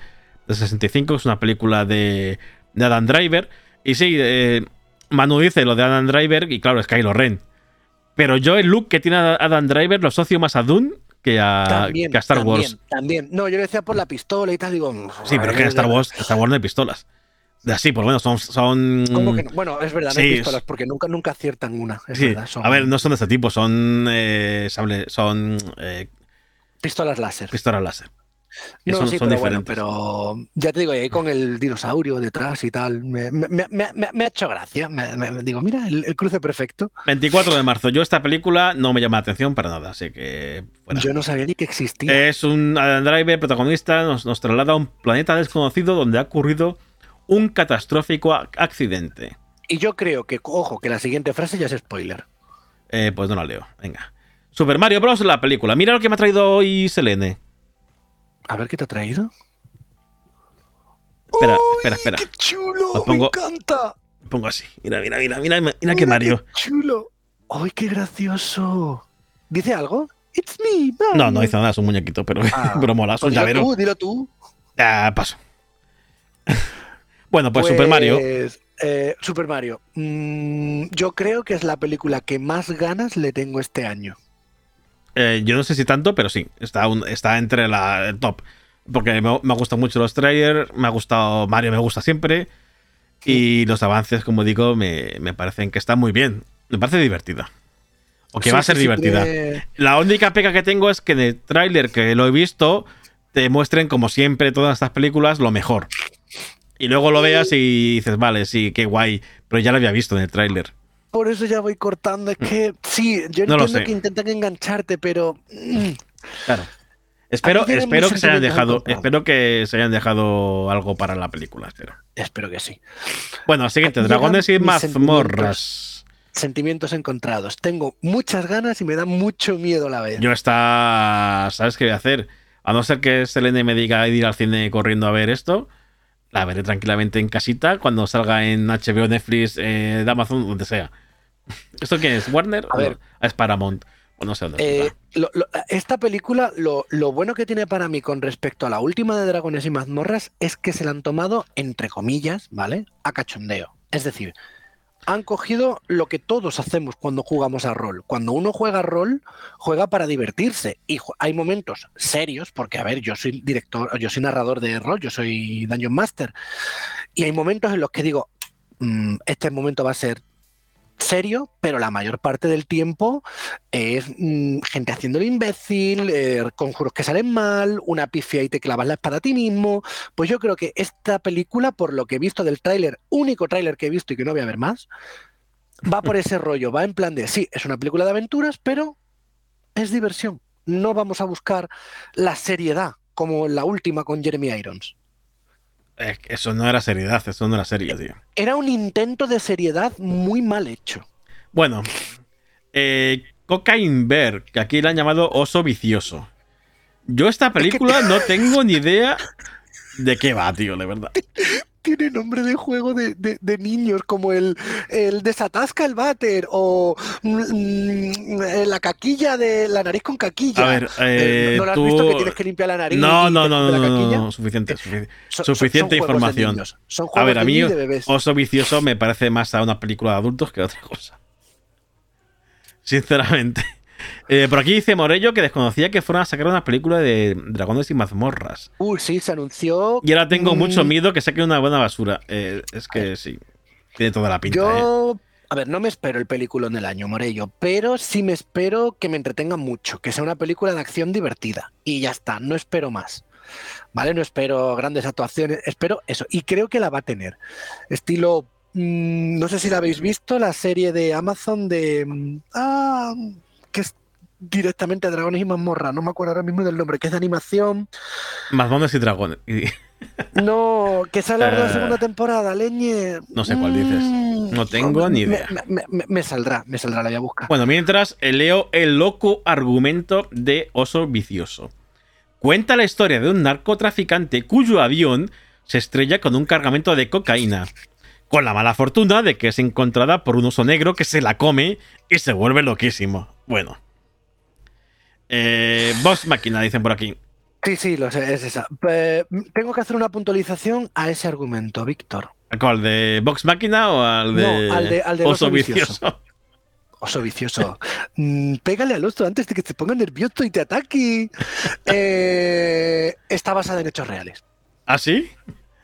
de 65, que es una película de, de Adam Driver. Y sí, eh, Manu dice lo de Adam Driver, y claro, es Kylo Ren. Pero yo el look que tiene Adam Driver lo asocio más a Dune que a, También, que a Star también, Wars. También. No, yo le decía por la pistola y tal. Digo. Sí, pero es que en Star Wars, Star Wars no hay pistolas. Así, por lo menos son. son ¿Cómo que no? Bueno, es verdad, no hay pistolas porque nunca, nunca aciertan una. Es sí, verdad, son a ver, no son de este tipo, son. eh, sable- son eh, pistolas láser. pistolas láser. No, son, sí, son pero bueno, diferentes. pero ya te digo, ahí con el dinosaurio detrás y tal, me, me- me- me- me ha hecho gracia. Digo, mira, el, el cruce perfecto. 24 de marzo. Yo esta película no me llama la atención para nada, así que. fuera. Yo no sabía ni que existía. Es un Adam Driver protagonista, nos, nos traslada a un planeta desconocido donde ha ocurrido un catastrófico ac- accidente. Y yo creo que, ojo, que la siguiente frase ya es spoiler. Eh, pues no la leo, venga. Super Mario Bros. la película. Mira lo que me ha traído hoy Selene. A ver qué te ha traído. Espera, ¡Uy, espera, espera. ¡Qué chulo! Lo pongo- ¡Me encanta! Pongo así. Mira, mira, mira, mira, mira, mira qué Mario. ¡Qué chulo! ¡Ay, qué gracioso! ¿Dice algo? It's me, No, Mario. no dice nada, es un muñequito, pero, Ah, (laughs) pero mola, es un Pues llavero. tú, dilo tú. Ya, paso. (laughs) bueno, pues, Super Mario. eh, Super Mario. Mm, yo creo que es la película que más ganas le tengo este año. Eh, yo no sé si tanto, pero sí, está, un- está entre la el top. Porque me, me gustan mucho los trailers, me ha gustado Mario, me gusta siempre. Y los avances, como digo, me, me parecen que están muy bien. Me parece divertida. O que Sí, va a ser sí, divertida. La única pega que tengo es que en el tráiler que lo he visto, te muestren, como siempre, todas estas películas, lo mejor. Y luego lo veas y dices, vale, sí, qué guay. Pero ya lo había visto en el tráiler. Por eso ya voy cortando. Es que sí, yo Mm. No entiendo que intentan engancharte, pero. mm, Claro. Espero, espero que se hayan dejado. Espero que se hayan dejado algo para la película, espero. Espero que sí. Bueno, siguiente, Aquí Dragones y mazmorras. Sentimientos encontrados. Tengo muchas ganas y me da mucho miedo la vez. Yo está. ¿Sabes qué voy a hacer? A no ser que Selene me diga ir al cine corriendo a ver esto, la veré tranquilamente en casita cuando salga en HBO, Netflix, eh, de Amazon, donde sea. ¿Esto qué es? ¿Warner? A ver. no? es Paramount. O no sé dónde. Eh, está. lo- lo- esta película, lo, lo bueno que tiene para mí con respecto a la última de Dragones y Mazmorras es que se la han tomado, entre comillas, ¿vale? A cachondeo. Es decir, han cogido lo que todos hacemos cuando jugamos a rol. Cuando uno juega a rol, juega para divertirse. Y hay momentos serios, porque, a ver, yo soy director, yo soy narrador de rol, yo soy Dungeon Master. Y hay momentos en los que digo, "Mm, este momento va a ser serio, pero la mayor parte del tiempo es mm, gente haciendo el imbécil, eh, conjuros que salen mal, una pifia y te clavas la espada a ti mismo. Pues yo creo que esta película, por lo que he visto del tráiler, único tráiler que he visto y que no voy a ver más, va por (laughs) ese rollo, va en plan de, sí, es una película de aventuras, pero es diversión. No vamos a buscar la seriedad como la última con Jeremy Irons. Eso no era seriedad, eso no era serio, tío. Era un intento de seriedad muy mal hecho. Bueno, eh, Cocaine Bear, que aquí le han llamado oso vicioso. Yo esta película no tengo ni idea de qué va, tío, de verdad. Tiene nombre de juego de, de- de niños, como el, el desatasca el váter o mm, mm, la caquilla de la nariz con caquilla. A ver, Eh, eh, ¿No lo has tú... visto que tienes que limpiar la nariz? No, no, no, no, suficiente, suficiente. Son- son- suficiente son información. Son A ver, a mí. Oso Vicioso me parece más a una película de adultos que otra cosa. Sinceramente. Eh, por aquí dice Morello que desconocía que fueran a sacar una película de dragones y mazmorras. Uy, sí, se anunció. Y ahora tengo mucho miedo que saquen una buena basura. Eh, es que sí. Tiene toda la pinta, ¿eh? Yo, a ver, no me espero el peliculón del año, Morello, pero sí me espero que me entretenga mucho, que sea una película de acción divertida. Y ya está, no espero más. ¿Vale? No espero grandes actuaciones, espero eso. Y creo que la va a tener. Estilo, mm, no sé si la habéis visto, la serie de Amazon de... mm, Ah, que es directamente Dragones y Mazmorra, no me acuerdo ahora mismo del nombre, que es de animación. Mazmones y dragones. (laughs) No, que sale ahora la Eh, segunda temporada, leñe. no sé cuál dices. Mm, No tengo ni idea. Me, me- me saldrá, me saldrá, la voy a buscar. Bueno, mientras eh, leo el loco argumento de Oso Vicioso. Cuenta la historia de un narcotraficante cuyo avión se estrella con un cargamento de cocaína, con la mala fortuna de que es encontrada por un oso negro que se la come y se vuelve loquísimo. Bueno. Eh, Boss Máquina, dicen por aquí. Sí, sí, lo sé, es esa. Eh, tengo que hacer una puntualización a ese argumento, Víctor. ¿A ¿Cuál? ¿De Box Máquina o al de, No, al de- al de Oso Oso Vicioso? Vicioso. (laughs) Oso vicioso. Mm, pégale al oso antes de que se ponga nervioso y te ataque. Eh, está basada en hechos reales. ¿Ah, sí?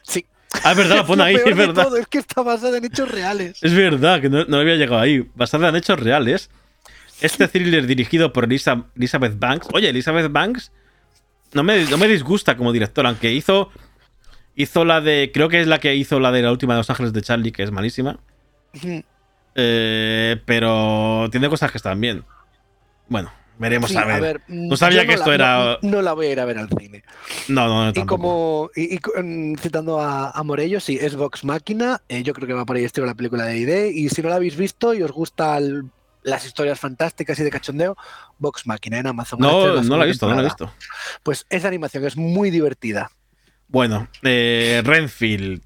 Sí. Ah, es verdad, (laughs) lo pone ahí, es verdad. todo es que está basada en hechos reales. Es verdad, que no, no había llegado ahí. Basada en hechos reales. Este thriller dirigido por Elisa- Elizabeth Banks. Oye, Elizabeth Banks no me, no me disgusta como directora, aunque hizo. Hizo la de. Creo que es la que hizo la de la última de Los Ángeles de Charlie, que es malísima. Eh, pero tiene cosas que están bien. Bueno, veremos Sí, a ver. mm, No sabía yo que esto la- era- No, no la voy a ir a ver al cine. No, no, no, Y tampoco. como y, y co- mm, citando a, a Morello, sí, es Vox Máquina. eh, yo creo que va por ahí estilo la película de ID. Y si no la habéis visto y os gustan las historias fantásticas y de cachondeo, Vox Máquina en Amazon. No, no la he visto, no la he visto. Pues esa animación es muy divertida. Bueno, eh, Renfield.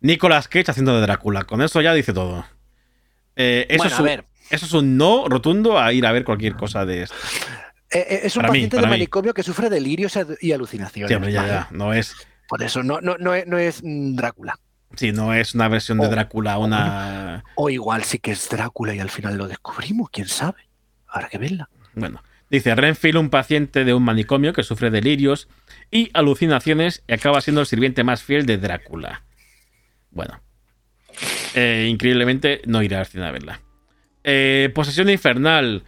Nicolas Cage haciendo de Drácula. Con eso ya dice todo. Eh, eso, Bueno, es a un, ver. eso es un no rotundo a ir a ver cualquier cosa de esto. Eh, eh, es un Para mí, paciente para de mí. manicomio que sufre delirios y alucinaciones. Sí, hombre, ya, ya. No es, Por eso no, no, no, es, no es mm, Drácula. Sí, no es una versión de. Drácula, una. O igual sí que es Drácula y al final lo descubrimos, quién sabe. Habrá que verla. Bueno, Dice, Renfield, un paciente de un manicomio que sufre delirios y alucinaciones y acaba siendo el sirviente más fiel de Drácula. Bueno. Eh, increíblemente no iré al cine a verla. Eh, Posesión infernal.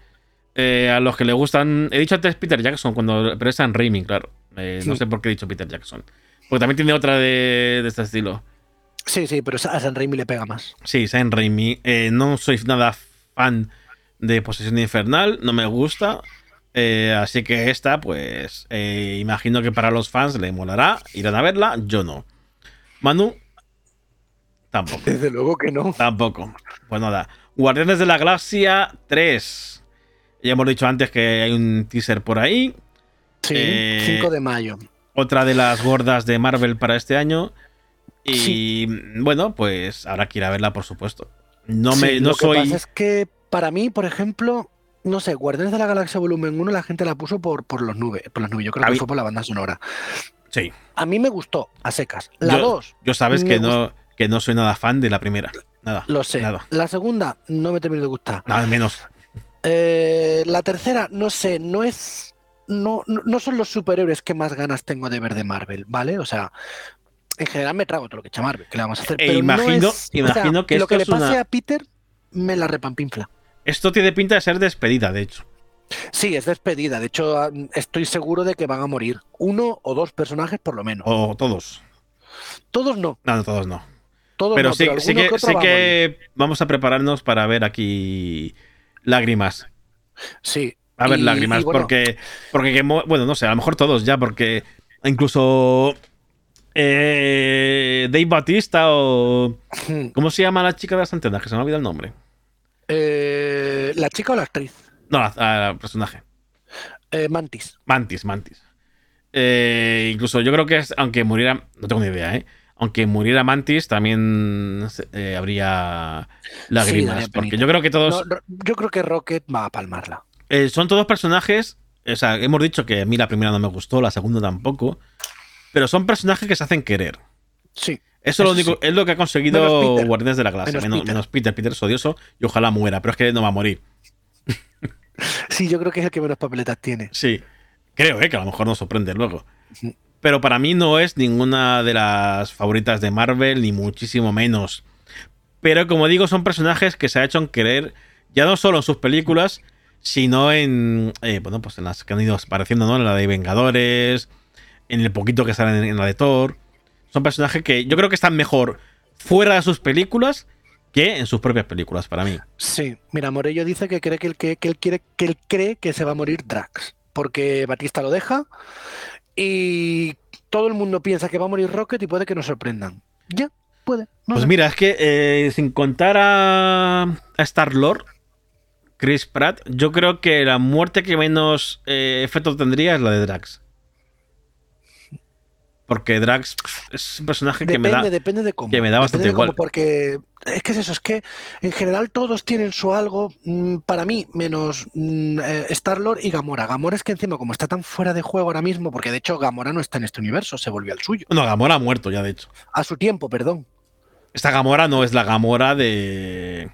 Eh, a los que le gustan. He dicho antes Peter Jackson, cuando, pero es San Raimi, claro. No sé por qué he dicho Peter Jackson. Porque también tiene otra de, de este estilo. Sí, sí, pero a San Raimi le pega más. Sí, San Raimi. Eh, no soy nada fan de Posesión Infernal, no me gusta. Eh, así que esta, pues, eh, imagino que para los fans le molará, irán a verla, yo no. Manu, tampoco. Desde luego que no. Tampoco. Pues nada. Guardianes de la Galaxia 3. Ya hemos dicho antes que hay un teaser por ahí. Sí, Eh, 5 de mayo. Otra de las gordas de Marvel para este año. Y Sí. bueno, pues habrá que ir a verla, por supuesto. No me, Sí, no lo que soy. pasa es que para mí, por ejemplo, no sé, Guardianes de la Galaxia Volumen 1 la gente la puso por, por los nubes, por las nubes. Yo creo que mí- fue por la banda sonora. Sí. A mí me gustó, a secas. La Yo- 2, Yo sabes que no, que no soy nada fan de la primera. Nada. lo sé. Nada. La segunda, no me terminó de gustar. Nada menos. Eh, la tercera, no sé, no es. No, no, no son los superhéroes que más ganas tengo de ver de Marvel, ¿vale? O sea, en general me trago todo lo que echa Marvel, ¿qué le vamos a hacer? E Pero no imagino- es- imagino que lo que le una- pase a Peter me la repampinfla. Esto tiene pinta de ser despedida, de hecho. Sí, es despedida. De hecho, ah, estoy seguro de que van a morir uno o dos personajes por lo menos. O todos. Todos no, No, no, todos no. todos Pero no, sí, pero sí que, que otro sí va a morir. que vamos a prepararnos para ver aquí lágrimas. Sí. A ver, Y- lágrimas, y bueno, porque, porque que bueno, no sé, a lo mejor todos ya, porque incluso eh, Dave Batista o (laughs) ¿cómo se llama la chica de las antenas? Que se me ha olvidado el nombre. eh, la chica o la actriz, No, el personaje. Eh, Mantis. Mantis, Mantis. Eh, incluso yo creo que es, aunque muriera, no tengo ni idea, ¿eh? Aunque muriera Mantis, también eh, habría lágrimas. porque yo creo que todos No, yo creo que Rocket va a palmarla. eh, son todos personajes. O sea, hemos dicho que a mí la primera no me gustó, la segunda tampoco. Pero son personajes que se hacen querer. Sí. Eso, es lo único, es lo que ha conseguido. Guardianes de la Galaxia. Menos Menos, Peter. menos Peter. Peter es odioso y ojalá muera, pero es que no va a morir. Sí, yo creo que es el que menos papeletas tiene. Sí. Creo, ¿eh? Que a lo mejor nos sorprende luego. Pero para mí no es ninguna de las favoritas de Marvel, ni muchísimo menos. Pero como digo, son personajes que se ha hecho querer ya no solo en sus películas, sino en. eh, bueno, pues en las que han ido apareciendo, ¿no? En la de Vengadores, en el poquito que salen en la de Thor. Son personajes que yo creo que están mejor fuera de sus películas que en sus propias películas, para mí. Sí, mira, Morello dice que cree que, el que, que él quiere que él cree que se va a morir Drax, porque Batista lo deja y todo el mundo piensa que va a morir Rocket y puede que nos sorprendan. Ya, puede. no Pues sé. mira, es que eh, sin contar a, a Star-Lord, Chris Pratt, yo creo que la muerte que menos eh, efecto tendría es la de Drax. Porque Drax es un personaje que me da. depende de cómo. que me da bastante igual. Porque es que es eso, es que en general todos tienen su algo, mm, para mí, menos mm, eh, Star-Lord y Gamora. Gamora es que encima, como está tan fuera de juego ahora mismo, porque de hecho Gamora no está en este universo, se volvió al suyo. No, Gamora ha muerto ya, de hecho. A su tiempo, perdón. Esta Gamora no es la Gamora de.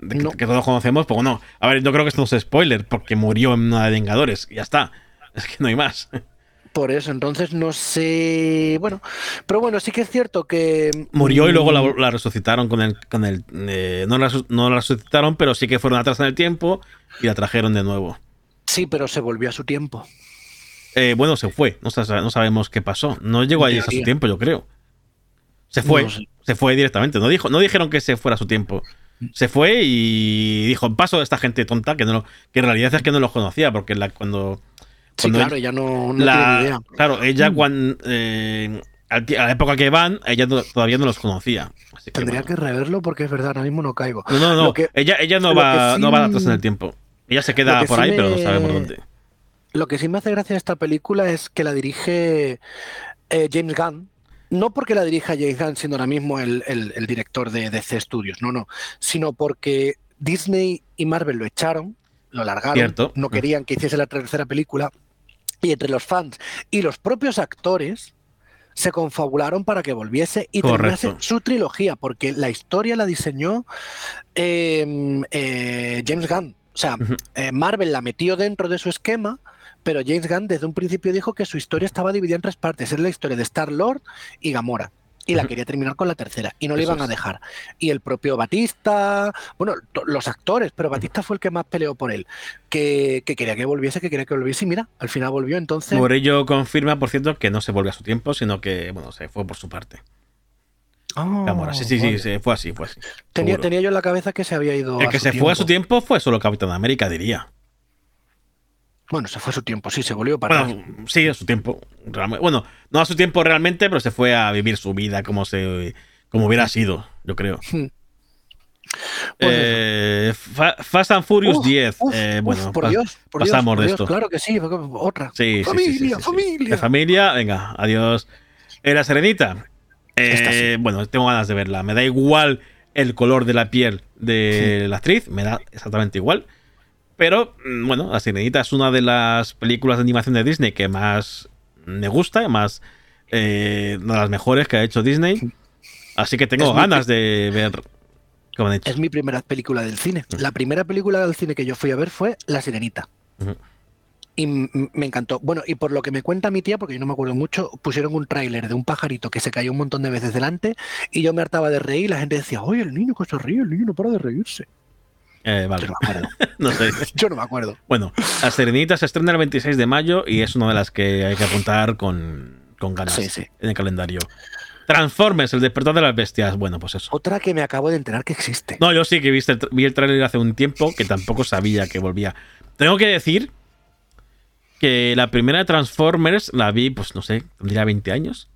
de que, No. que todos conocemos. Pues no. A ver, yo creo que esto no es spoiler, porque murió en una de Vengadores. Y ya está. Es que no hay más. Por eso, entonces no sé. Bueno, pero bueno, sí que es cierto que. Murió y luego la, mm, la resucitaron con el. Con el eh, no, la, no la resucitaron, pero sí que fueron atrás en el tiempo y la trajeron de nuevo. Sí, pero se volvió a su tiempo. Eh, bueno, se fue. No, sa- no sabemos qué pasó. No llegó a En irse a su tiempo, yo creo. Se fue. No sé. Se fue directamente. No, dijo, no dijeron que se fuera a su tiempo. Se fue y dijo, paso de esta gente tonta que, no lo- que en realidad es que no los conocía, porque la, cuando. Sí, cuando claro, ya no, no la- tiene ni idea. Claro, ella Mm. cuando. eh, a la época que van, ella no- todavía no los conocía. Así que, Tendría bueno. que reverlo porque es verdad, ahora mismo no caigo. No, no, no. Que- ella ella no, va, sí- no va atrás en el tiempo. Ella se queda que por sí ahí, pero no me- sabemos dónde. Lo que sí me hace gracia de esta película es que la dirige eh, James Gunn. No porque la dirija James Gunn siendo ahora mismo el, el- el director de DC Studios, no, no. Sino porque Disney y Marvel lo echaron, lo largaron, Cierto. no querían que hiciese la tercera película. Y entre los fans y los propios actores se confabularon para que volviese y Correcto. terminase su trilogía, porque la historia la diseñó eh, eh, James Gunn. O sea, eh, Marvel la metió dentro de su esquema, pero James Gunn desde un principio dijo que su historia estaba dividida en tres partes. Es la historia de Star-Lord y Gamora y la quería terminar con la tercera y no le iban a dejar. Y el propio Batista, bueno, los actores, pero Batista fue el que más peleó por él, que, quería que volviese, que quería que volviese y mira, al final volvió entonces... ello confirma, por cierto, que no se volvió a su tiempo, sino que, bueno, se fue por su parte. Oh, sí, sí, sí, fue así, fue así. Tenía, tenía, yo en la cabeza que se había ido. El que se fue a su tiempo fue solo Capitán América, diría. Bueno, se fue a su tiempo, sí, se volvió para. Bueno, sí, a su tiempo. Bueno, no a su tiempo realmente, pero se fue a vivir su vida como se como hubiera sido, yo creo. Hmm. Pues eh, Fast and Furious 10. Eh, bueno, por Dios, por pasamos Dios, de esto. Claro que sí, otra. Sí, familia, familia. familia, venga, adiós. La Serenita. Eh, bueno, tengo ganas de verla. Me da igual el color de la piel de hmm. la actriz, me da exactamente igual. Pero, mm, bueno, La Sirenita es una de las películas de animación de Disney que más me gusta, más eh, una de las mejores que ha hecho Disney. Así que tengo ganas de ver cómo han hecho. Es mi primera película del cine. La primera película del cine que yo fui a ver fue La Sirenita. Y me encantó. Bueno, y por lo que me cuenta mi tía, porque yo no me acuerdo mucho, pusieron un tráiler de un pajarito que se cayó un montón de veces delante y yo me hartaba de reír y la gente decía, oye, el niño que se ríe, el niño no para de reírse. Eh, vale. (laughs) no, sé. (laughs) Yo no me acuerdo. Bueno, La Serenita se estrena el 26 de mayo y es una de las que hay que apuntar con, con ganas en el calendario. Transformers, el despertar de las bestias. Bueno, pues eso. Otra que me acabo de enterar que existe. No, yo sí que viste, vi el trailer hace un tiempo que tampoco sabía que volvía. Tengo que decir que la primera de Transformers la vi, pues no sé, tendría 20 años.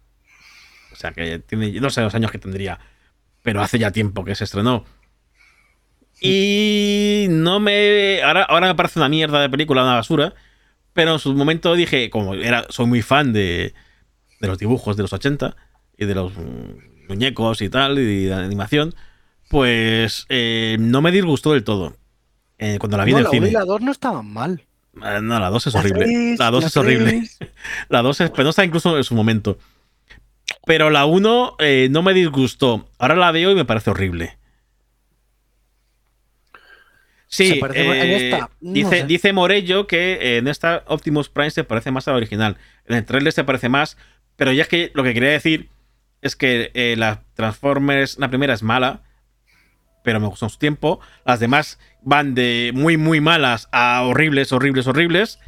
O sea, que tiene, no sé los años que tendría, pero hace ya tiempo que se estrenó. Y no me. Ahora, ahora me parece una mierda de película, una basura. Pero en su momento dije, como era, soy muy fan de, de los dibujos de los 80 y de los muñecos y tal, y de animación, pues eh, no me disgustó del todo. Eh, cuando la vi en el cine. la 2 no estaban mal. Eh, no, la 2 es horrible. (laughs) la 2 es horrible. la 2 es penosa incluso en su momento. Pero la 1 no me disgustó. Ahora la veo y me parece horrible. Sí, eh, dice, dice Morello que en esta Optimus Prime se parece más a la original. En el trailer se parece más, pero ya es que lo que quería decir es que eh, la Transformers, la primera es mala, pero me gustó su tiempo. Las demás van de muy, muy malas a horribles, horribles, horribles.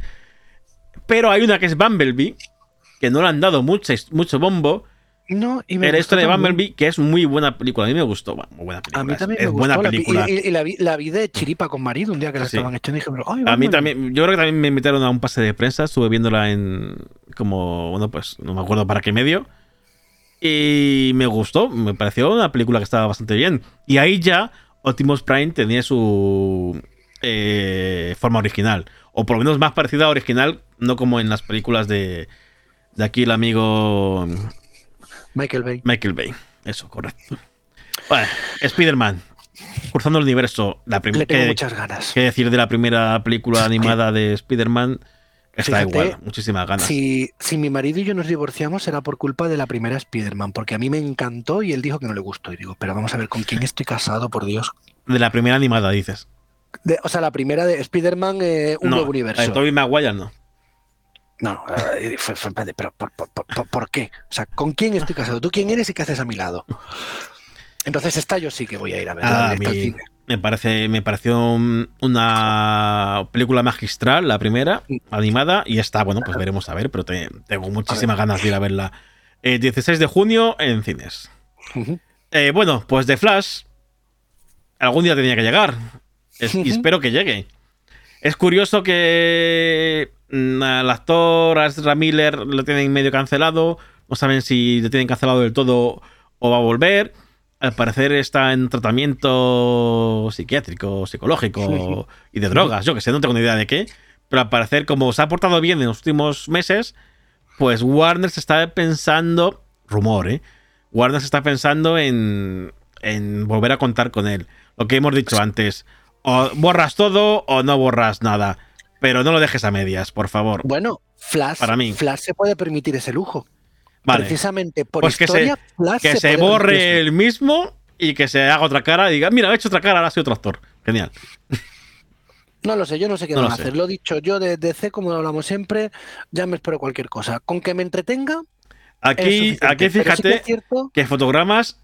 Pero hay una que es Bumblebee, que no le han dado mucho, mucho bombo, no, y me Era esto de Bumblebee, que es muy buena película. A mí me gustó. Muy buena película. A mí también me gustó. Buena película. Y, la, vi, la, vi, de chiripa con marido un día que la estaban echando y dije, Ay, A mí también, yo creo que también me invitaron a un pase de prensa. Estuve viéndola en. Como, bueno, pues no me acuerdo para qué medio. Y me gustó. Me pareció una película que estaba bastante bien. Y ahí ya Optimus Prime tenía su eh, forma original. O por lo menos más parecida a original, no como en las películas de, de aquí el amigo Michael Bay. Michael Bay, eso, correcto. Bueno, Spider-Man, cruzando el universo. La Le tengo muchas ganas. ¿Qué decir de la primera película animada de Spider-Man? Está igual, muchísimas ganas. Si, si mi marido y yo nos divorciamos será por culpa de la primera Spider-Man, porque a mí me encantó y él dijo que no le gustó. Y digo, pero vamos a ver con quién estoy casado, por Dios. De la primera animada, dices. o sea, la primera de Spider-Man, eh, un nuevo universo. De Tobey Maguire no. No, eh, pero por, qué? O sea, ¿con quién estoy casado? ¿Tú quién eres y qué haces a mi lado? Entonces esta yo sí que voy a ir a ver. Ah, me parece, me pareció una película magistral, la primera, animada, y esta, bueno, pues veremos a ver, pero tengo muchísimas ganas de ir a verla. 16 eh, de junio en cines. Eh, bueno, pues de Flash, algún día tenía que llegar. y espero que llegue. Es curioso que al actor, a Ezra Miller, lo tienen medio cancelado. No saben si lo tienen cancelado del todo o va a volver. Al parecer está en tratamiento psiquiátrico, psicológico y de drogas. Yo que sé, no tengo ni idea de qué. Pero al parecer, como se ha portado bien en los últimos meses, pues Warner se está pensando, rumor, ¿eh? Warner se está pensando en, en volver a contar con él. Lo que hemos dicho antes, o borras todo o no borras nada pero no lo dejes a medias, por favor. Bueno, Flash, Para mí. Flash se puede permitir ese lujo. Vale. Precisamente por pues historia, que se, borre el mismo y que se haga otra cara y diga, mira, he hecho otra cara, ahora soy otro actor. Genial. (laughs) No lo sé, yo no sé qué No van a hacer. Lo dicho, yo de DC, como lo hablamos siempre, ya me espero cualquier cosa. Con que me entretenga, Aquí, aquí sí que fíjate cierto que fotogramas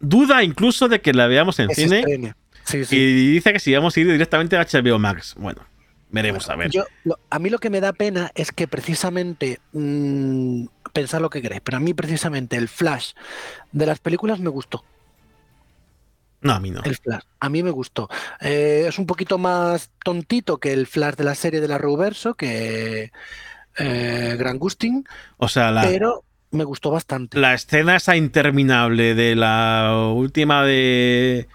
duda incluso de que la veamos en que se cine estrene. Sí, sí. y dice que si vamos a ir directamente a HBO Max. Bueno, veremos a ver. Yo, lo- a mí lo que me da pena es que precisamente, mm, pensad lo que queréis, pero a mí precisamente el flash de las películas me gustó. No, a mí no. El flash, a mí me gustó. Eh, es un poquito más tontito que el flash de la serie de la Ruverso, que eh, Gran Gustin, O sea, la, pero me gustó bastante. la escena esa interminable de la última de.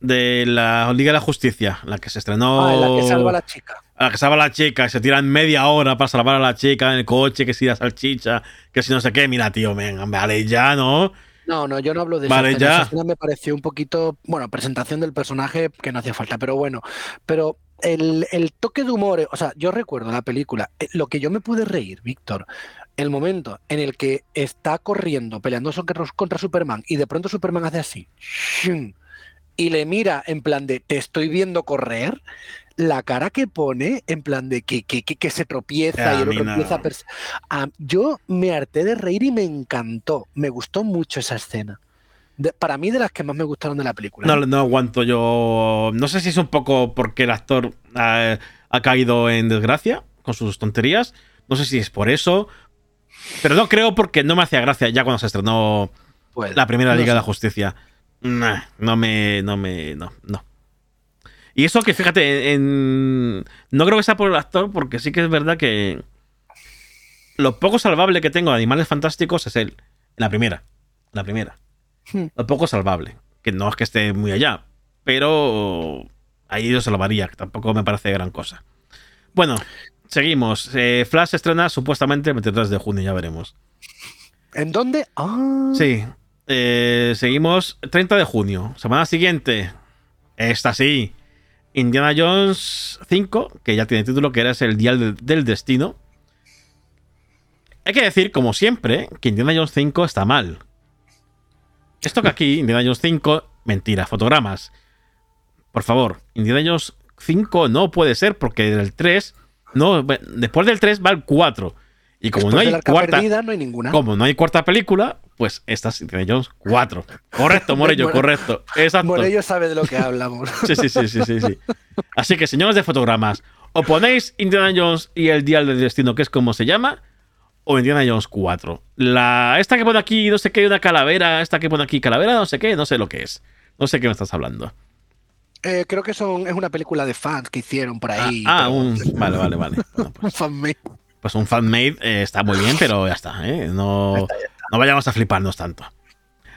De la Liga de la Justicia, la que se estrenó. Ah, la que salva a la chica. a la que salva a la chica y se tiran media hora para salvar a la chica en el coche, que si la salchicha, que si no sé qué. Mira, tío, venga, vale, ya, ¿no? No, no, yo no hablo de Vale, escena. ya. Esa me pareció un poquito, bueno, presentación del personaje que no hacía falta, pero bueno, pero el, el toque de humor, o sea, yo recuerdo la película, eh, lo que yo me pude reír, Víctor, el momento en el que está corriendo, peleando contra, contra Superman, y de pronto Superman hace así, shun, y le mira en plan de, te estoy viendo correr, la cara que pone en plan de que, que, que, que se tropieza y el otro no. empieza a pers- Ah, yo me harté de reír y me encantó. Me gustó mucho esa escena. De- para mí, de las que más me gustaron de la película. No, no aguanto yo. No sé si es un poco porque el actor ha, ha caído en desgracia con sus tonterías. No sé si es por eso. Pero no creo porque no me hacía gracia ya cuando se estrenó Pues, la primera no Liga de la. Justicia. Nah, no me. No me. No, no. Y eso que fíjate, en. No creo que sea por el actor, porque sí que es verdad que. Lo poco salvable que tengo de Animales Fantásticos es él. La primera. La primera. Hmm. Lo poco salvable. Que no es que esté muy allá. Pero. Ahí yo salvaría, que tampoco me parece gran cosa. Bueno, seguimos. Eh, Flash estrena supuestamente el 23 de junio, ya veremos. ¿En dónde? Ah, Sí. Eh, seguimos 30 de junio. Semana siguiente. Esta sí. Indiana Jones 5, que ya tiene título, que era el Dial del- del Destino. Hay que decir, como siempre, que Indiana Jones 5 está mal. Esto que aquí, Indiana Jones 5, mentira, fotogramas. Por favor, Indiana Jones 5 no puede ser porque del 3, no, después del 3 va el 4. Y como después no hay cuarta, perdida no hay ninguna. como no hay cuarta película, pues esta es Indiana Jones 4. Correcto, Morello, correcto. Exacto. Morello sabe de lo que hablamos. (laughs) Sí, sí, sí, sí, sí, sí. Así que, señores de fotogramas, o ponéis Indiana Jones y el Dial del Destino, que es como se llama, o Indiana Jones 4. La, esta que pone aquí, no sé qué, una calavera, esta que pone aquí calavera, no sé qué, no sé lo que es. No sé qué me estás hablando. Eh, creo que son, es una película de fans que hicieron por ahí. ah, un. Vale, vale, vale. (laughs) Bueno, pues, un. Pues un fanmade eh, está muy bien, pero ya está, ¿eh? No, no vayamos a fliparnos tanto.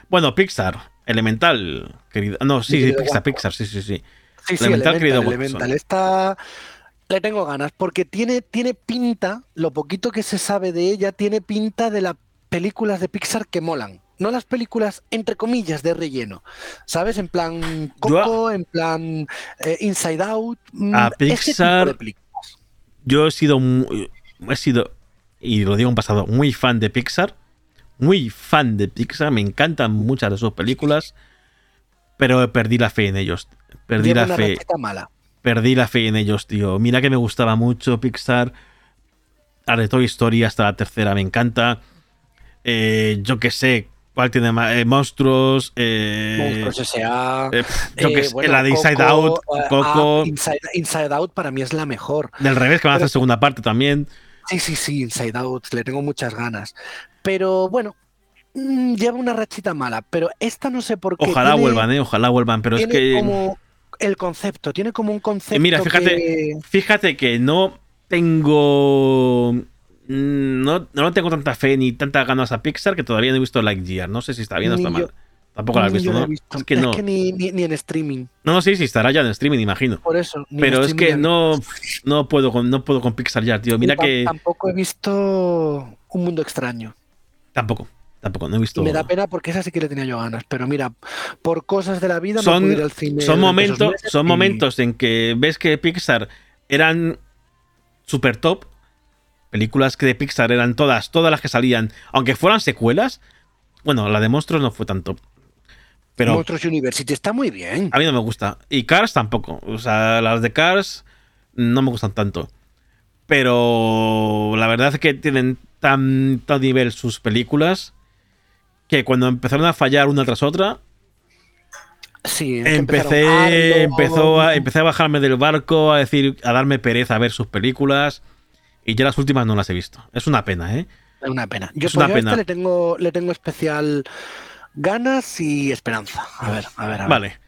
Bueno, Pixar, Elemental, querido. No, sí, sí, querido Pixar, Watson. Pixar, sí, sí, sí. Sí, sí, Elemental, Elemental, querido Elemental. Esta le tengo ganas porque tiene, tiene pinta, lo poquito que se sabe de ella, tiene pinta de las películas de Pixar que molan. No las películas, entre comillas, de relleno. ¿Sabes? En plan Coco, en plan eh, Inside Out. mm, A tipo Pixar- de películas. Yo he sido, muy- he sido, y lo digo en pasado, muy fan de Pixar. Muy fan de Pixar. Me encantan muchas de sus películas. Pero perdí la fe en ellos. Perdí Lleva la una fe. mala. Perdí la fe en ellos, tío. Mira que me gustaba mucho Pixar. La de Toy Story hasta la tercera me encanta. Eh, yo que sé, ¿cuál tiene más? Eh, monstruos. eh, Monstruos S.A. eh, yo que sé, bueno, la de Inside Coco, Out, Coco. ah, Inside, Inside Out para mí es la mejor. Del revés, que van a hacer segunda parte también. Sí, sí, sí, Inside Out, le tengo muchas ganas. Pero bueno, mm, lleva una rachita mala, pero esta no sé por qué. Ojalá tiene- vuelvan, eh. Ojalá vuelvan. Pero es tiene que. como el concepto, tiene como un concepto. Eh, mira, fíjate, que- fíjate que no tengo. mm, No, no tengo tanta fe ni tantas ganas a Pixar que todavía no he visto Lightyear. No sé si está bien o está mal. yo- Tampoco la has visto, ¿no? he visto. Es que no. ni, ni- ni en streaming, No, no, sí, sí, estará ya en streaming, imagino. por eso. ni Pero es que no, no puedo con, no puedo con Pixar ya, tío. Mira Y que. Tampoco he visto Un Mundo Extraño. Tampoco, tampoco, no he Y visto. me da pena porque esa sí que le tenía yo ganas. Pero mira, por cosas de la vida no Son- pude ir al cine. Son momentos, son y- momentos en que ves que Pixar eran super top. Películas que de Pixar eran todas, todas las que salían, aunque fueran secuelas. Bueno, la de monstruos no fue tan top. Pero Monstruos University está muy bien. a mí no me gusta. Y Cars tampoco. O sea, las de Cars no me gustan tanto. Pero la verdad es que tienen tanto nivel sus películas que cuando empezaron a fallar una tras otra, Sí, empecé, Arlo, empezó a, empecé a bajarme del barco, a decir, a darme pereza a ver sus películas. Y ya las últimas no las he visto. Es una pena, ¿eh? Es una pena. Yo, Es pues una yo a este pena. le tengo, le tengo especial ganas y esperanza. A ver, a ver, a ver. Vale.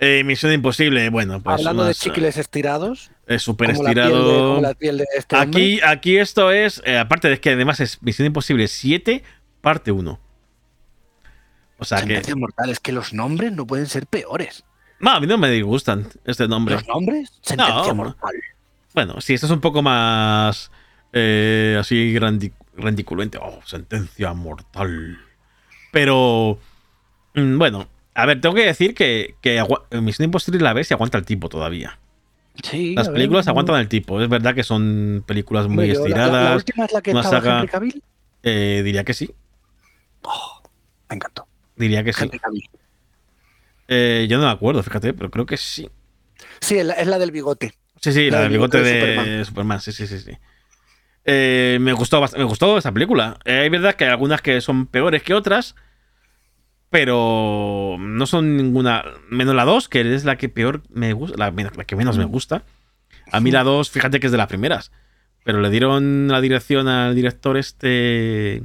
Eh, Misión Imposible, bueno, pues. Hablando de unas, chicles estirados, eh, súper como la, piel de, estirado. como la piel de este. Aquí, aquí esto es, eh, aparte de que además es Misión Imposible 7, parte 1. O sea que... Sentencia mortal, es que los nombres no pueden ser peores. No, a mí no me disgustan este nombre. ¿Los nombres? Sentencia No. mortal. Bueno, sí, esto es un poco más... eh, así grandi- grandiculente. Oh, sentencia mortal. Pero... mm, bueno, a ver, tengo que decir que, que Misión Imposible la ves y aguanta el tipo todavía. Sí, Las ver, películas no- aguantan el tipo. Es verdad que son películas muy yo, la- la- estiradas. La, última es la que una estaba saga-. Eh, diría que sí. Me encantó. Diría que sí. Henry Cavill. Eh, yo no me acuerdo, fíjate, pero creo que sí. Sí, es la, es la del bigote. Sí, sí, la del bigote bigote de de Superman. Superman. sí, sí, sí, sí. Eh, me gustó me gustó esa película. Eh, es verdad que hay algunas que son peores que otras, pero no son ninguna. Menos la 2, que es la que peor me gusta, la, que menos me gusta. A mí la 2, fíjate que es de las primeras. Pero le dieron la dirección al director este.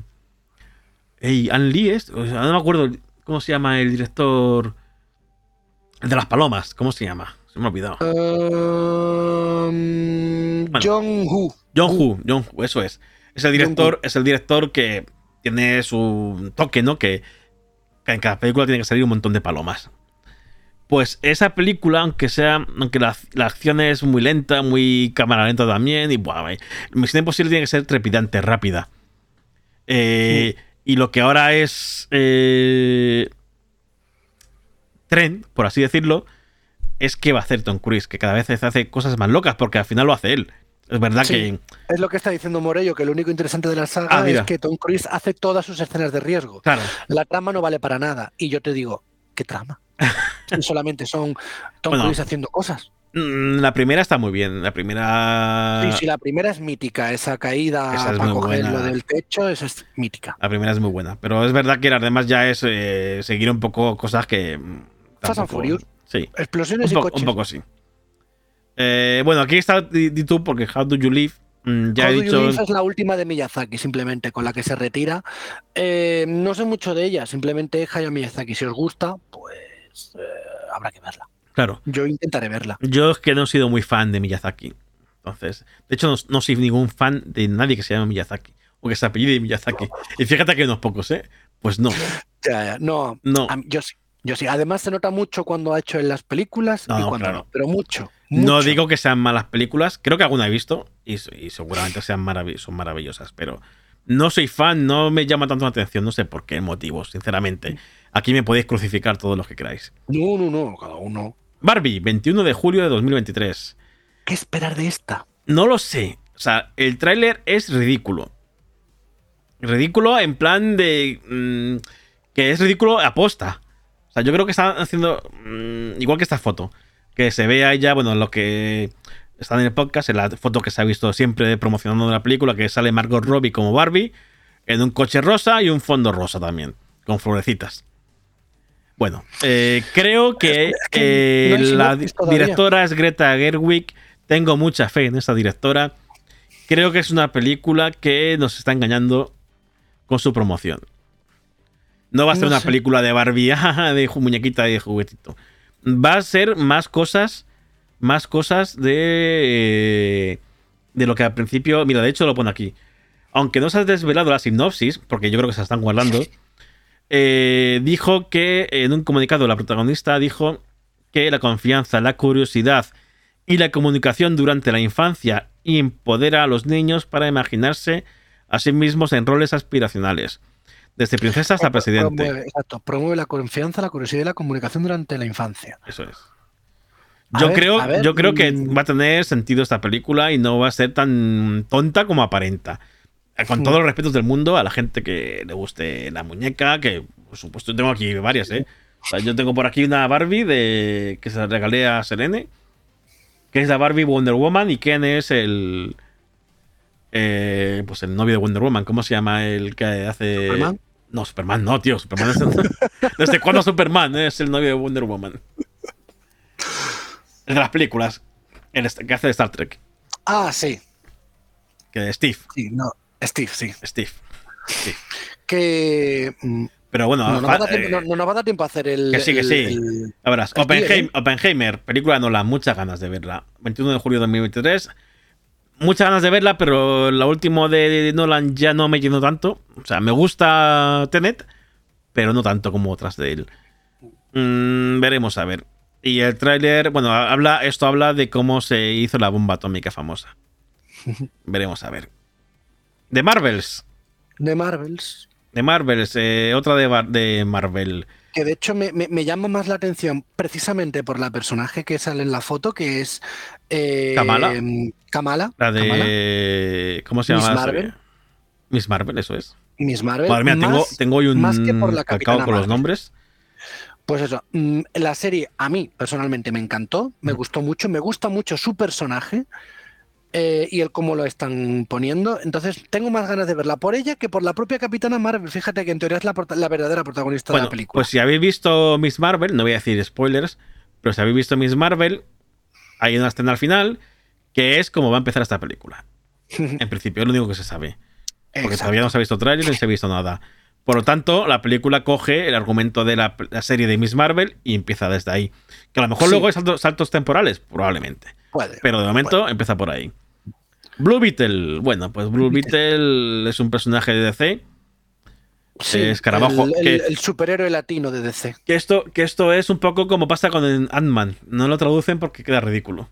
Ey, Ann Lee, es- o sea, no me acuerdo cómo se llama el director. El de las palomas, ¿cómo se llama? Se me ha olvidado. Um, Bueno. John Woo. John Woo, John Woo, eso es. Es el director, es el director que tiene su toque, ¿no? Que en cada película tiene que salir un montón de palomas. Pues esa película, aunque sea, aunque la, la acción es muy lenta, muy cámara lenta también, y buah, eh, Misión Imposible tiene que ser trepidante, rápida. Eh, Y lo que ahora es eh, tren, por así decirlo, es que va a hacer Tom Cruise, que cada vez hace cosas más locas, porque al final lo hace él. Es verdad Sí. que Es lo que está diciendo Morello, que lo único interesante de la saga Ah, es que Tom Cruise hace todas sus escenas de riesgo. Claro, La trama no vale para nada. Y yo te digo, ¿qué trama? (laughs) Solamente son Tom Bueno. Cruise haciendo cosas. Mm, la primera está muy bien. La primera. Sí, sí, la primera es mítica, esa caída. Esa es para muy coger buena. lo del techo, esa es mítica. La primera es muy buena. Pero es verdad que las demás ya es eh, seguir un poco cosas que. mm, Fast and tampoco- Furious. Sí. Explosiones Un, y coches. un poco sí. Eh, bueno, aquí está tú, porque How Do You Live. mm, ya How he Do You dicho. Live es la última de Miyazaki, simplemente, con la que se retira. Eh, no sé mucho de ella, simplemente Hayao Miyazaki. Si os gusta, pues eh, habrá que verla. Claro. Yo intentaré verla. Yo es que no he sido muy fan de Miyazaki. Entonces, de hecho, no, no soy ningún fan de nadie que se llame Miyazaki. O que se apellide Miyazaki. Y fíjate que unos pocos, ¿eh? Pues no. (laughs) Ya, ya, No, No. mí- yo sí. Yo sí. Además, se nota mucho cuando ha hecho en las películas No, y cuando claro. no. Pero mucho. No digo que sean malas películas, creo que alguna he visto y, y seguramente sean marav- son maravillosas, pero no soy fan, no me llama tanto la atención, no sé por qué motivos, sinceramente. Aquí me podéis crucificar todos los que queráis. No, no, no, cada uno. Barbie, 21 de julio de 2023. ¿Qué esperar de esta? No lo sé, o sea, el tráiler es ridículo. Ridículo en plan de... mm, que es ridículo aposta. O sea, yo creo que están haciendo... mm, igual que esta foto. Que se ve ahí ya, bueno, lo que está en el podcast, en la foto que se ha visto siempre promocionando la película, que sale Margot Robbie como Barbie, en un coche rosa y un fondo rosa también, con florecitas. Bueno, eh, creo que, Es que eh, no la directora es Greta Gerwig. Tengo mucha fe en esta directora. Creo que es una película que nos está engañando con su promoción. No va a ser No una sé. película de Barbie, (laughs) de muñequita y de juguetito. Va a ser más cosas, más cosas de de lo que al principio, mira, de hecho lo pone aquí. Aunque no se ha desvelado la sinopsis, porque yo creo que se la están guardando, eh, dijo que en un comunicado la protagonista dijo que la confianza, la curiosidad y la comunicación durante la infancia empodera a los niños para imaginarse a sí mismos en roles aspiracionales, desde princesa hasta presidente. Promueve, exacto, promueve la confianza, la curiosidad y la comunicación durante la infancia. Eso es. A Yo ver, creo, ver, yo creo que mm. va a tener sentido esta película y no va a ser tan tonta como aparenta. Eh, Con Mm. todos los respetos del mundo a la gente que le guste la muñeca, que por supuesto tengo aquí varias, ¿eh? O sea, yo tengo por aquí una Barbie de que se la regalé a Serene, que es la Barbie Wonder Woman y Ken es el eh, pues el novio de Wonder Woman. ¿Cómo se llama el que hace ¿Superman? No, Superman no, tío. Superman es (laughs) ¿Desde cuándo Superman es el novio de Wonder Woman? Es de las películas. El est- que hace de Star Trek. Ah, sí. Que de Steve. Sí, no. Steve, sí. Steve. Steve. Que. mm, Pero bueno, No, no, fa- va a dar tiempo, eh, no- no nos va a dar tiempo a hacer el. que sí, que el- sí. el- Ya verás, el ¿eh? Oppenheimer, película de Nolan, muchas ganas de verla. 21 de julio de 2023. Muchas ganas de verla, pero la última de, Nolan ya no me llenó tanto. O sea, me gusta Tenet, pero no tanto como otras de él. Mm, veremos a ver. Y el tráiler, bueno, habla, esto habla de cómo se hizo la bomba atómica famosa. (laughs) veremos a ver. De Marvels. de Marvels. De Marvels, eh, otra de, de Marvel. Que de hecho me, me- me llama más la atención precisamente por la personaje que sale en la foto, que es. eh, Kamala. Kamala. La Kamala, de. ¿Cómo se Miss llama? Marvel. Miss Marvel, eso es. Miss Marvel. Madre mía, tengo, más- tengo hoy un más que por la cacao con los nombres. Pues eso, mm, la serie a mí personalmente me encantó, me gustó mucho, me gusta mucho su personaje eh, y el cómo lo están poniendo. Entonces tengo más ganas de verla por ella que por la propia Capitana Marvel. Fíjate que en teoría es la, la verdadera protagonista de la película. pues si habéis visto Miss Marvel, no voy a decir spoilers, pero si habéis visto Miss Marvel, hay una escena al final que es como va a empezar esta película. (laughs) En principio, es lo único que se sabe. Porque Exacto. todavía no se ha visto tráiler ni se ha visto nada. Por lo tanto, la película coge el argumento de la, la serie de Miss Marvel y empieza desde ahí. Que a lo mejor Sí. luego hay saltos, saltos temporales, probablemente. Puede. Pero de momento empieza por ahí. Blue Beetle. Bueno, pues Blue Beetle es un personaje de DC. Sí, escarabajo, El, el- que- el superhéroe latino de DC. Que esto, que esto es un poco como pasa con el Ant-Man. No lo traducen porque queda ridículo.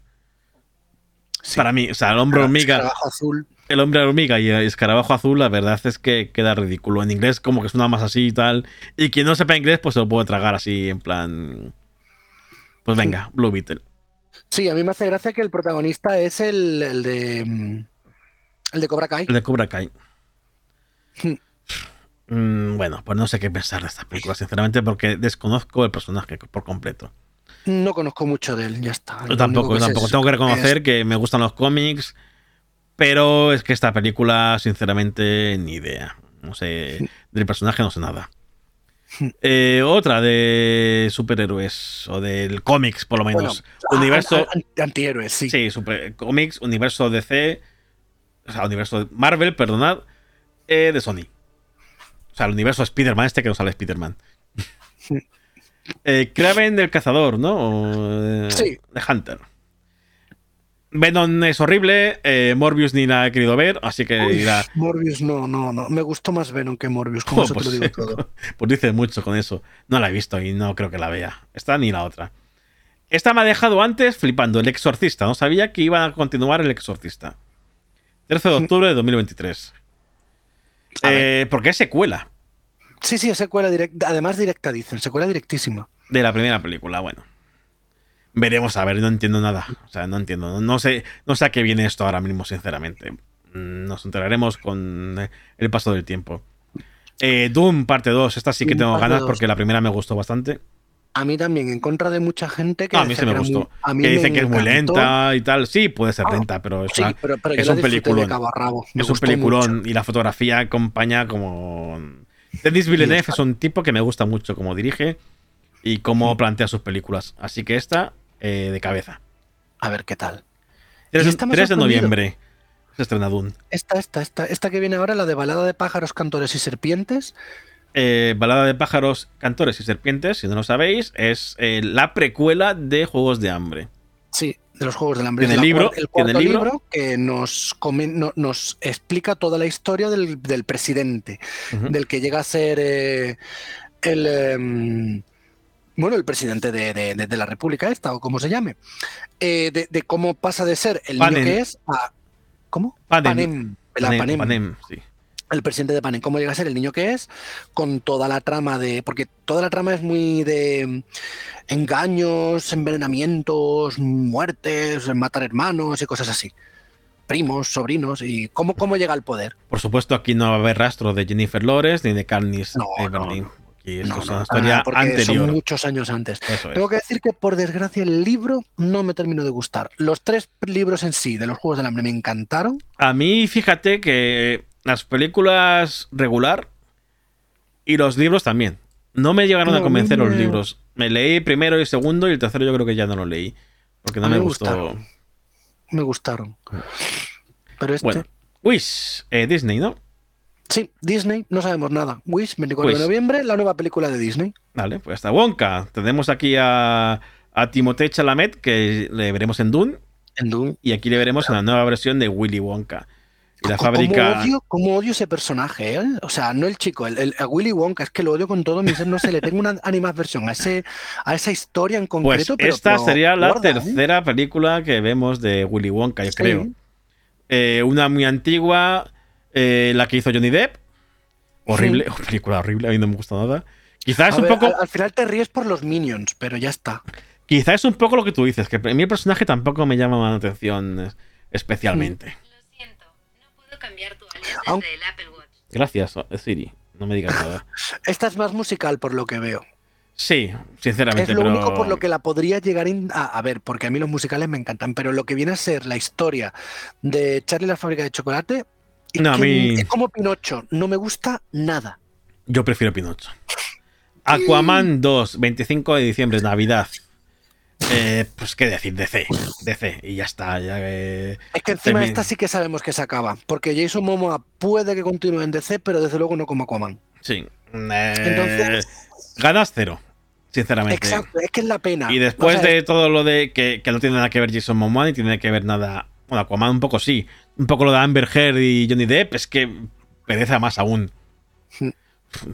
Sí. Para mí, o sea, el hombre hormiga, azul. el hombre hormiga y el escarabajo azul, la verdad es que queda ridículo. En inglés, como que suena más así y tal. Y quien no sepa inglés, pues se lo puede tragar así, en plan. Pues venga, Blue Beetle. Sí, a mí me hace gracia que el protagonista es el, el de. mm, El de Cobra Kai. El de Cobra Kai. Hmm. Mm, bueno, pues no sé qué pensar de esta película, sinceramente, porque desconozco el personaje por completo. No conozco mucho de él, ya está. Yo tampoco, yo tampoco. es- Tengo que reconocer es- que me gustan los cómics, pero es que esta película, sinceramente, ni idea. No sé, del personaje no sé nada. (laughs) Eh, otra de superhéroes, o del cómics, por lo Bueno, menos. a- universo. a- a- antihéroes, sí. Sí, super, cómics, universo DC, o sea, universo de Marvel, perdonad, eh, de Sony. O sea, el universo Spider-Man, este que no sale Spider-Man. (laughs) eh, Kraven del cazador, ¿no? O, eh, Sí. De Hunter. Venom es horrible, eh, Morbius ni la he querido ver, así que Uy, Morbius, no, no, no. Me gustó más Venom que Morbius, como "Oh, eso te lo pues, digo todo. (laughs) pues dice mucho con eso. No la he visto y no creo que la vea. Esta ni la otra. Esta me ha dejado antes flipando, El Exorcista. No sabía que iban a continuar El Exorcista. 13 de octubre de 2023. A Eh, porque es secuela Sí, sí, es secuela directa. Además, directa, dicen. Secuela directísima. de la primera película. Bueno. Veremos a ver, no entiendo nada. O sea, no entiendo. No, no sé, no sé a qué viene esto ahora mismo, sinceramente. Mm, Nos enteraremos con eh, el paso del tiempo. Eh, Doom, parte 2. Esta sí que tengo ganas 2. porque la primera me gustó bastante. A mí también, en contra de mucha gente que. No, a mí me gustó. muy- que dicen que es muy lenta y tal. Sí, puede ser Ah, lenta, pero es, Sí, una- pero, pero es yo un peliculón. es un peliculón mucho. y la fotografía acompaña como. Denis Villeneuve es un tipo que me gusta mucho como dirige y cómo plantea sus películas. Así que esta, eh, de cabeza. A ver qué tal. 3, esta me ha 3 de noviembre se estrena Dune. Esta, esta, esta, esta que viene ahora, la de balada de pájaros, cantores y serpientes. Eh, Balada de pájaros, cantores y serpientes, si no lo sabéis, es eh, la precuela de Juegos de Hambre. Sí, de los Juegos del Hambre. Es la libro, cuar- el libro. libro, que nos, no- nos explica toda la historia del, del presidente, del que llega a ser eh, el... bueno, el presidente de, de- de- de la República esta, o como se llame. Eh, de, de cómo pasa de ser el niño que es a... ¿Cómo? Panem. Panem. la Panem, Panem. Panem, sí. el presidente de Panem, cómo llega a ser el niño que es, con toda la trama de. Porque toda la trama es muy de mm, engaños, envenenamientos, muertes, matar hermanos y cosas así. Primos, sobrinos, y cómo, cómo llega al poder. Por supuesto, aquí no va a haber rastro de Jennifer Lawrence ni de Katniss No, no, Everdeen. no. Aquí esto No, es no, una para historia nada, porque anterior. Son muchos años antes. Eso es. Tengo que decir que por desgracia el libro no me terminó de gustar. Los tres libros en sí de los Juegos del Hambre me encantaron. A mí, fíjate que las películas regular y los libros también. No me llegaron No, a convencer los me- libros. Me leí primero y segundo y el tercero yo creo que ya no lo leí. Porque no me me gustó. gustaron. Me gustaron. Pero este, Bueno, Wish, eh, Disney, ¿no? Sí, Disney, no sabemos nada. Wish, 24 Wish. de noviembre, la nueva película de Disney. Vale, pues está Wonka. Tenemos aquí a, a Timothée Chalamet, que le veremos en Dune. En Dune. Y aquí le veremos en la nueva versión de Willy Wonka. Y la ¿Cómo fábrica. odio, cómo odio ese personaje? eh? O sea, no el chico, el, el- a Willy Wonka, es que lo odio con todo mi ser. No sé, le tengo una animadversión a, ese, a esa historia en Pues concreto. pero- esta pero sería la ¿eh? tercera película que vemos de Willy Wonka, yo Sí. creo. Eh, una muy antigua, eh, la que hizo Johnny Depp. Horrible, (laughs) película horrible, a mí no me gusta nada. Quizás A un ver, poco, al, al final te ríes por los minions, pero ya está. quizás es un poco lo que tú dices, que a mí el personaje tampoco me llama la atención especialmente. Lo siento, no puedo cambiar tu alias desde el Apple Watch. Gracias, Siri. No me digas nada. (laughs) Esta es más musical por lo que veo. Sí, sinceramente, Es lo pero único por lo que la podría llegar in- a, a ver, porque a mí los musicales me encantan, pero lo que viene a ser la historia de Charlie la fábrica de chocolate es, No, a mí- es como Pinocho, no me gusta nada. yo prefiero Pinocho. Aquaman 2, 25 de diciembre, Navidad. Eh, pues qué decir, DC. DC, y ya está. Ya, eh, Es que encima Termin- esta sí que sabemos que se acaba, porque Jason Momoa puede que continúe en DC, pero desde luego no como Aquaman. sí. Eh, Entonces- ganas cero, sinceramente. Exacto, es que es la pena. Y después O sea, de todo lo de que, que no tiene nada que ver Jason Momoa ni tiene que ver nada. Bueno, Aquaman un poco sí. Un poco lo de Amber Heard y Johnny Depp es que pereza más aún. Hmm.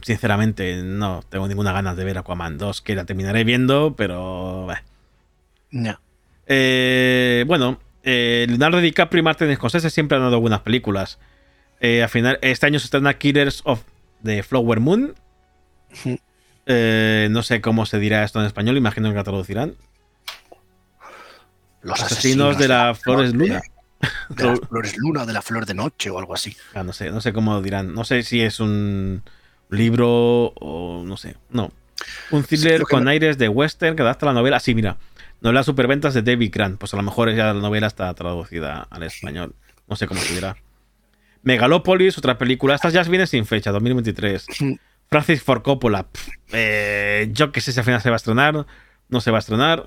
Sinceramente, no tengo ninguna ganas de ver Aquaman 2, que la terminaré viendo, pero. no. Eh, bueno, eh, Leonardo DiCaprio y Martin Scorsese siempre han dado buenas películas. Eh, al final, este año se estrena Killers of the Flower Moon. Ujú. Eh, no sé cómo se dirá esto en español, imagino que la traducirán. Los Asesinos de la Flores Luna. De las flores luna, de la flor de noche o algo así. Ah, no sé, no sé cómo dirán. No sé si es un libro o no sé. No. Un thriller con me- aires de western que adapta la novela. Sí, mira. Novela superventas de David Grant. Pues a lo mejor ya la novela está traducida al español. No sé cómo se dirá. Megalopolis, otra película. Estas ya vienen sin fecha, 2023. Mm. (laughs) Francis Ford Coppola. eh, yo que sé si al final se va a estrenar. No se va a estrenar.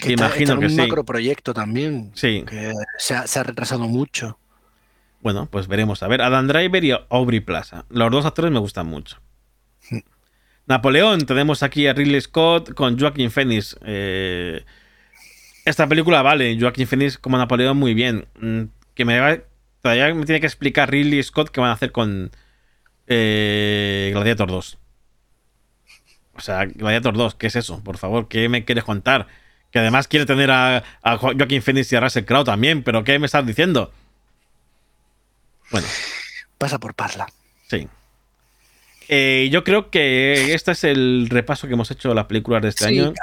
Que Imagino está que un sí. macroproyecto también, Sí. que se ha, se ha retrasado mucho. Bueno, pues veremos. A ver, Adam Driver y Aubrey Plaza. Los dos actores me gustan mucho. Napoleón, tenemos aquí a Ridley Scott con Joaquin Phoenix. Eh, esta película vale, Joaquin Phoenix como Napoleón muy bien. Mm, Que me todavía me tiene que explicar Ridley Scott qué van a hacer con eh, Gladiator 2. O sea, Gladiator 2, ¿qué es eso? Por favor, ¿qué me quieres contar? Que además quiere tener a, a Jo- Joaquin Phoenix y a Russell Crowe también, pero ¿qué me estás diciendo? Bueno, Pasa por Parla. sí. Eh, yo creo que este es el repaso que hemos hecho de las películas de este Sí, año.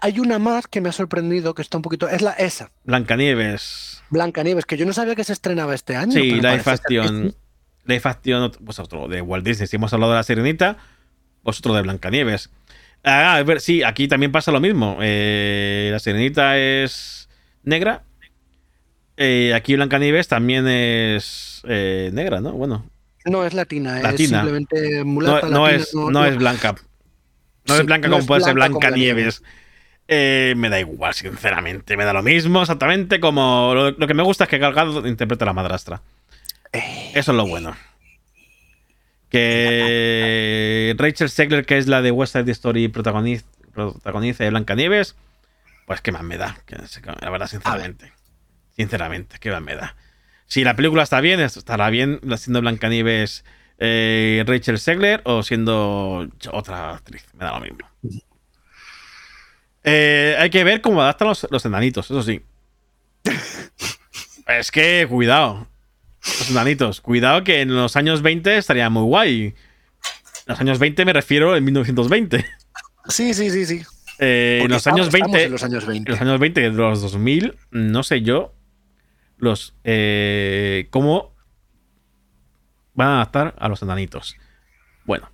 hay- una más que me ha sorprendido, que está un poquito. Es la esa, Blancanieves. Blancanieves, que yo no sabía que se estrenaba este año. Sí, Life Action. Life Action, pues otro de Walt Disney. Si hemos hablado de la Sirenita, pues otro de Blancanieves. Ah, a ver, sí, aquí también pasa lo mismo. Eh, la Sirenita es negra. Eh, aquí Blancanieves también es eh, negra, ¿no? Bueno, No es latina, es simplemente mulata. no latina, es, no es blanca. No Sí, es blanca no como puede ser Blancanieves. Eh, me da igual, sinceramente. Me da lo mismo, exactamente como. Lo, lo que me gusta es que Gal Gadot interprete a la madrastra. Eh, Eso es lo bueno. Que Rachel Segler, que es la de West Side Story, protagoniza, protagoniza de Blancanieves, pues qué más me da. La verdad, sinceramente. Sinceramente, qué más me da. Si la película está bien, estará bien siendo Blancanieves eh, Rachel Segler o siendo otra actriz. Me da lo mismo. Eh, hay que ver cómo adaptan los, los enanitos, eso sí. (laughs) Es que, cuidado. Los enanitos. Cuidado que en los años 20 estaría muy guay. En los años 20 me refiero en 1920. sí, sí, sí, sí. Eh, en los años estamos 20. en los años 20. en los años 20 de los 2000, no sé yo. Los. eh, ¿Cómo van a adaptar a los enanitos? Bueno.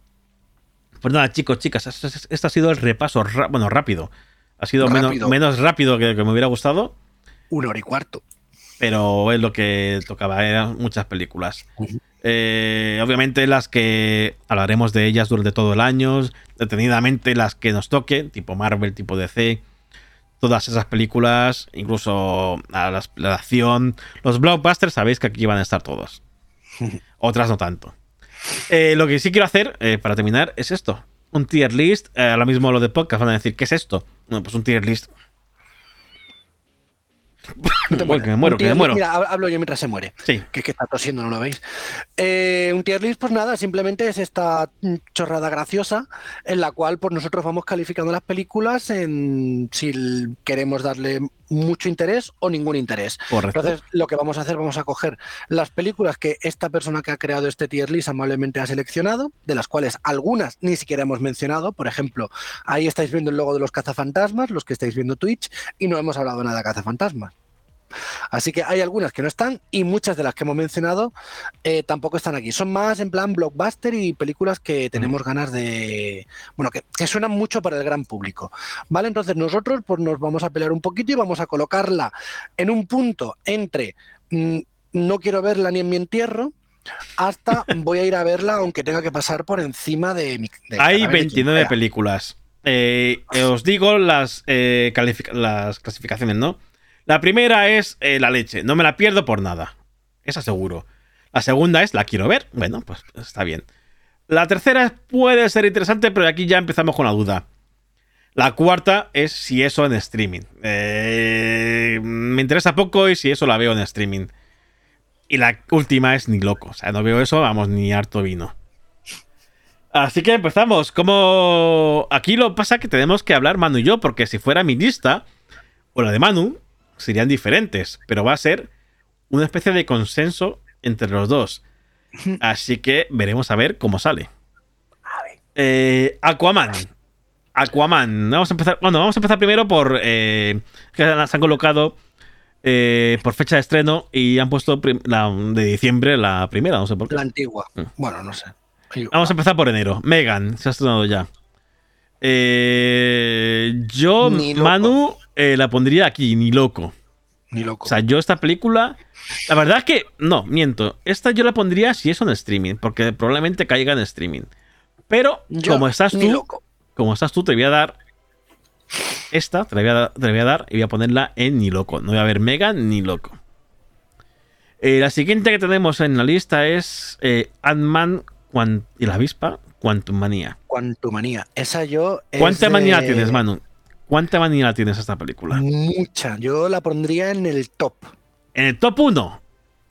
Pues nada, chicos, chicas, este, ha sido el repaso, bueno, rápido. Ha sido menos, Rápido. menos rápido que, que me hubiera gustado, Una hora y cuarto. Pero es lo que tocaba, eran muchas películas. Eh, obviamente las que hablaremos de ellas durante todo el año, detenidamente las que nos toque, tipo Marvel, tipo DC, todas esas películas, incluso a la acción, los blockbusters, sabéis que aquí van a estar todos. (laughs) Otras no tanto. Eh, lo que sí quiero hacer, eh, para terminar, es esto. Un tier list. Eh, ahora mismo lo de podcast van a decir, ¿qué es esto? Bueno, pues un tier list. Que me muero, que me muero. Mira, hab- hablo yo mientras se muere. Sí. Que es que está tosiendo, ¿no lo veis? Eh, un tier list, pues nada, simplemente es esta chorrada graciosa en la cual pues nosotros vamos calificando las películas en si queremos darle mucho interés o ningún interés. Correcto. Entonces, lo que vamos a hacer, vamos a coger las películas que esta persona que ha creado este tier list amablemente ha seleccionado, de las cuales algunas ni siquiera hemos mencionado. Por ejemplo, ahí estáis viendo el logo de los cazafantasmas, los que estáis viendo Twitch, y no hemos hablado nada de cazafantasmas. Así que hay algunas que no están y muchas de las que hemos mencionado eh, tampoco están aquí. Son más en plan blockbuster y películas que tenemos ganas de... Bueno, que, que suenan mucho para el gran público. ¿Vale? Entonces nosotros pues nos vamos a pelear un poquito y vamos a colocarla en un punto entre mm, no quiero verla ni en mi entierro hasta (laughs) voy a ir a verla aunque tenga que pasar por encima de mi... de Hay cadáver de quien 29 sea. películas. Eh, eh, os digo eh, las clasificaciones, ¿no? La primera es eh, la leche. No me la pierdo por nada. Esa seguro. La segunda es la quiero ver. Bueno, pues está bien. La tercera puede ser interesante, pero aquí ya empezamos con la duda. La cuarta es si eso en streaming. Eh, me interesa poco y si eso la veo en streaming. Y la última es ni loco. O sea, no veo eso, vamos, ni harto vino. Así que empezamos. Como aquí lo pasa que tenemos que hablar Manu y yo, porque si fuera mi lista o la de Manu, serían diferentes, pero va a ser una especie de consenso entre los dos. (laughs) Así que veremos a ver cómo sale. Eh, Aquaman. Aquaman. Vamos a empezar. Bueno, vamos a empezar primero por eh, que las han colocado eh, por fecha de estreno y han puesto la de diciembre la primera, no sé por qué. La antigua. Mm. Bueno, no sé. Vamos a empezar por enero. Megan, se ha estrenado ya. Yo. Manu, eh, la pondría aquí, ni loco. Ni loco. O sea, yo esta película. La verdad es que. No, miento. Esta yo la pondría si es en streaming, porque probablemente caiga en streaming. Pero, Yo, como estás tú, loco. como estás tú, te voy a dar. Esta, te la voy a, dar- te la voy a dar y voy a ponerla en ni loco. No voy a ver Megan ni loco. Eh, la siguiente que tenemos en la lista es eh, Ant-Man y la avispa, Quantum Manía. Quantumanía. Esa yo. es ¿Cuánta manía tienes, Manu? ¿Cuánta manía tienes esta película? Mucha. Yo la pondría en el top. En el top 1.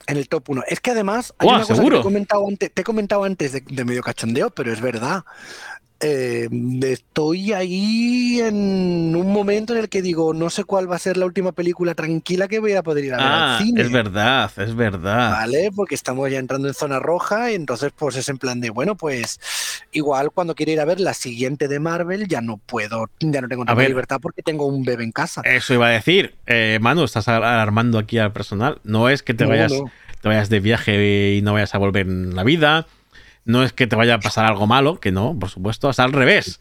En el top 1. Es que además, hay una cosa ¿seguro? que te he comentado antes, te he comentado antes de, de medio cachondeo, pero es verdad. Eh, estoy ahí en un momento en el que digo, no sé cuál va a ser la última película tranquila que voy a poder ir a ver Ah, al cine. es verdad, es verdad. ¿Vale? Porque estamos ya entrando en zona roja y entonces pues es en plan de, bueno, pues igual cuando quiero ir a ver la siguiente de Marvel ya no puedo, ya no tengo tanta libertad porque tengo un bebé en casa. Eso iba a decir. Eh, Manu, estás alarmando aquí al personal. No es que te No, vayas, no. te vayas de viaje y no vayas a volver en la vida. No es que te vaya a pasar algo malo, que no, por supuesto, es al revés.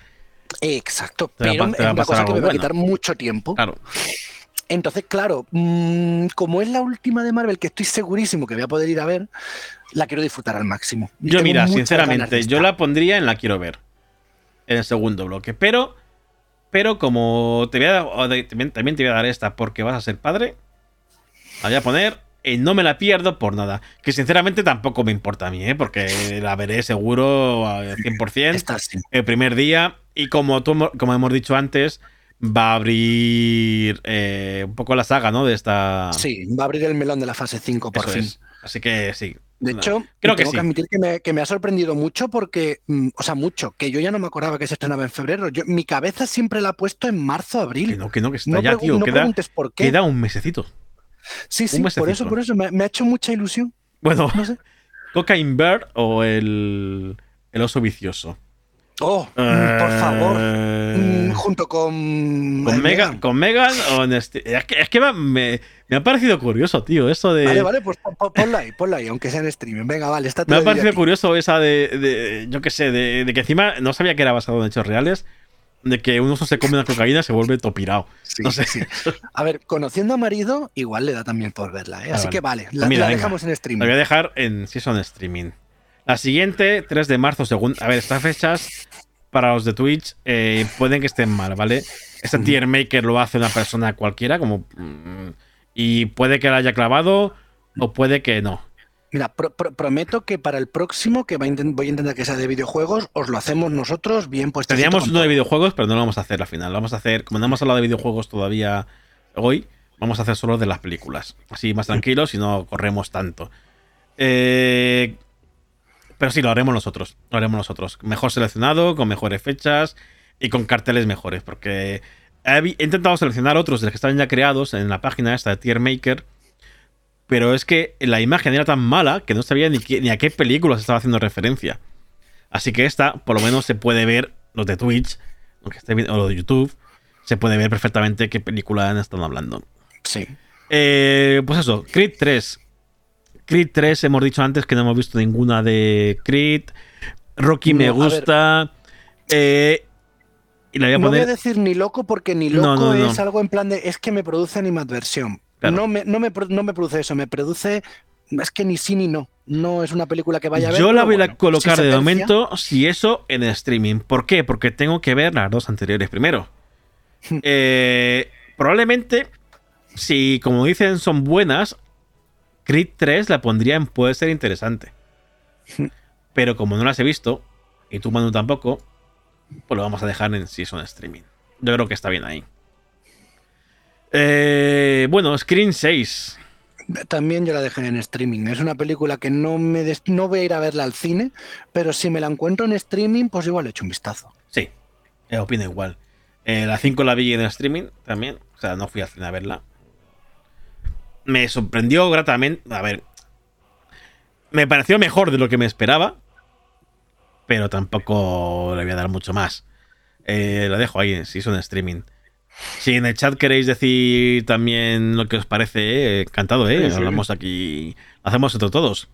Exacto, Te pero es va a una cosa que me va a bueno. quitar mucho tiempo. Claro. Entonces, claro, mm, como es la última de Marvel que estoy segurísimo que voy a poder ir a ver, la quiero disfrutar al máximo. Yo, Tengo mira, sinceramente, yo la pondría en la quiero ver. En el segundo bloque. Pero, pero como te voy a también, también te voy a dar esta porque vas a ser padre, la voy a poner en no me la pierdo por nada. Que sinceramente tampoco me importa a mí, ¿eh? porque la veré seguro al 100% Esta sí. el primer día. Y como, tú, como hemos dicho antes, va a abrir eh, un poco la saga, ¿no? De esta. Sí, va a abrir el melón de la fase 5 por Eso fin. es. Así que sí. De No, hecho, creo que tengo sí. que admitir que me, que me ha sorprendido mucho porque, mm, o sea, mucho, que yo ya no me acordaba que se estrenaba en febrero. Yo, mi cabeza siempre la ha puesto en marzo, abril. Que no, que no, que está No ya, tío. no queda, preguntes por qué. queda un mesecito. Sí, sí, por eso, por eso, me, me ha hecho mucha ilusión. Bueno, No sé. (laughs) Cocaine Bird o el, el oso vicioso. Oh, mm, por favor. Eh, Mm, junto con. ¿Con, Megan, ¿Con Megan o en este- Es que, es que me, me- ha parecido curioso, tío, eso de... Vale, vale, pues pon- pon- ponla ahí, ponla ahí, aunque sea en streaming. Venga, vale, está Me ha parecido curioso esa de, de- yo qué sé, de, de que encima no sabía que era basado en hechos reales, de que un oso se come una cocaína se vuelve topirado. Sí, no sé. sí. (laughs) A ver, conociendo a marido, igual le da también por verla, ¿eh? Ah, Así vale. que vale, la, mira, la dejamos en La streaming. voy a dejar en Season Streaming. La siguiente, 3 de marzo, según. A ver, estas fechas para los de Twitch eh, pueden que estén mal, ¿vale? Este tier maker lo hace una persona cualquiera, como. mm, y puede que la haya clavado o puede que no. Mira, pro- pro- prometo que para el próximo, que voy a intentar que sea de videojuegos, os lo hacemos nosotros bien pues Teníamos uno de videojuegos, pero no lo vamos a hacer al final. Lo vamos a hacer, como no hemos hablado de videojuegos todavía hoy, vamos a hacer solo de las películas. Así más tranquilos y no corremos tanto. Eh, pero sí, lo haremos nosotros. Lo haremos nosotros. Mejor seleccionado, con mejores fechas y con carteles mejores. Porque he intentado seleccionar otros de los que están ya creados en la página esta de Tier Maker. Pero es que la imagen era tan mala que no sabía ni, qué- ni a qué películas estaba haciendo referencia. Así que esta, por lo menos, se puede ver, los de Twitch, aunque esté bien- o los de YouTube, se puede ver perfectamente qué película están hablando. Sí. Eh, pues eso, Creed 3. Creed 3, hemos dicho antes que no hemos visto ninguna de Creed. Rocky me No, gusta. Eh, y la voy a No voy a decir ni loco porque ni loco no, no. es algo en plan de es que me produce animadversión. Claro. No, me, no, me, no me produce eso, me produce. Es que ni sí ni no. No es una película que vaya a ver. Yo la voy a colocar si de momento, si eso, en streaming. ¿Por qué? Porque tengo que ver las dos anteriores primero. (laughs) Eh, probablemente, si como dicen son buenas, Creed 3 la pondría en puede ser interesante. (laughs) Pero como no las he visto, y tú Manu tampoco, pues lo vamos a dejar en si son streaming. Yo creo que está bien ahí. Eh, bueno, Screen 6. También yo la dejé en streaming. Es una película que no me des- no voy a ir a verla al cine, pero si me la encuentro en streaming, pues igual le echo un vistazo. Sí, eh, opino igual. Eh, la 5 la vi en streaming también. O sea, no fui al cine a verla. Me sorprendió gratamente. A ver. Me pareció mejor de lo que me esperaba. Pero tampoco le voy a dar mucho más. Eh, la dejo ahí, si son streaming. Si en el chat queréis decir también lo que os parece, eh, encantado, ¿eh? Sí, sí. Hablamos aquí. Hacemos entre todos.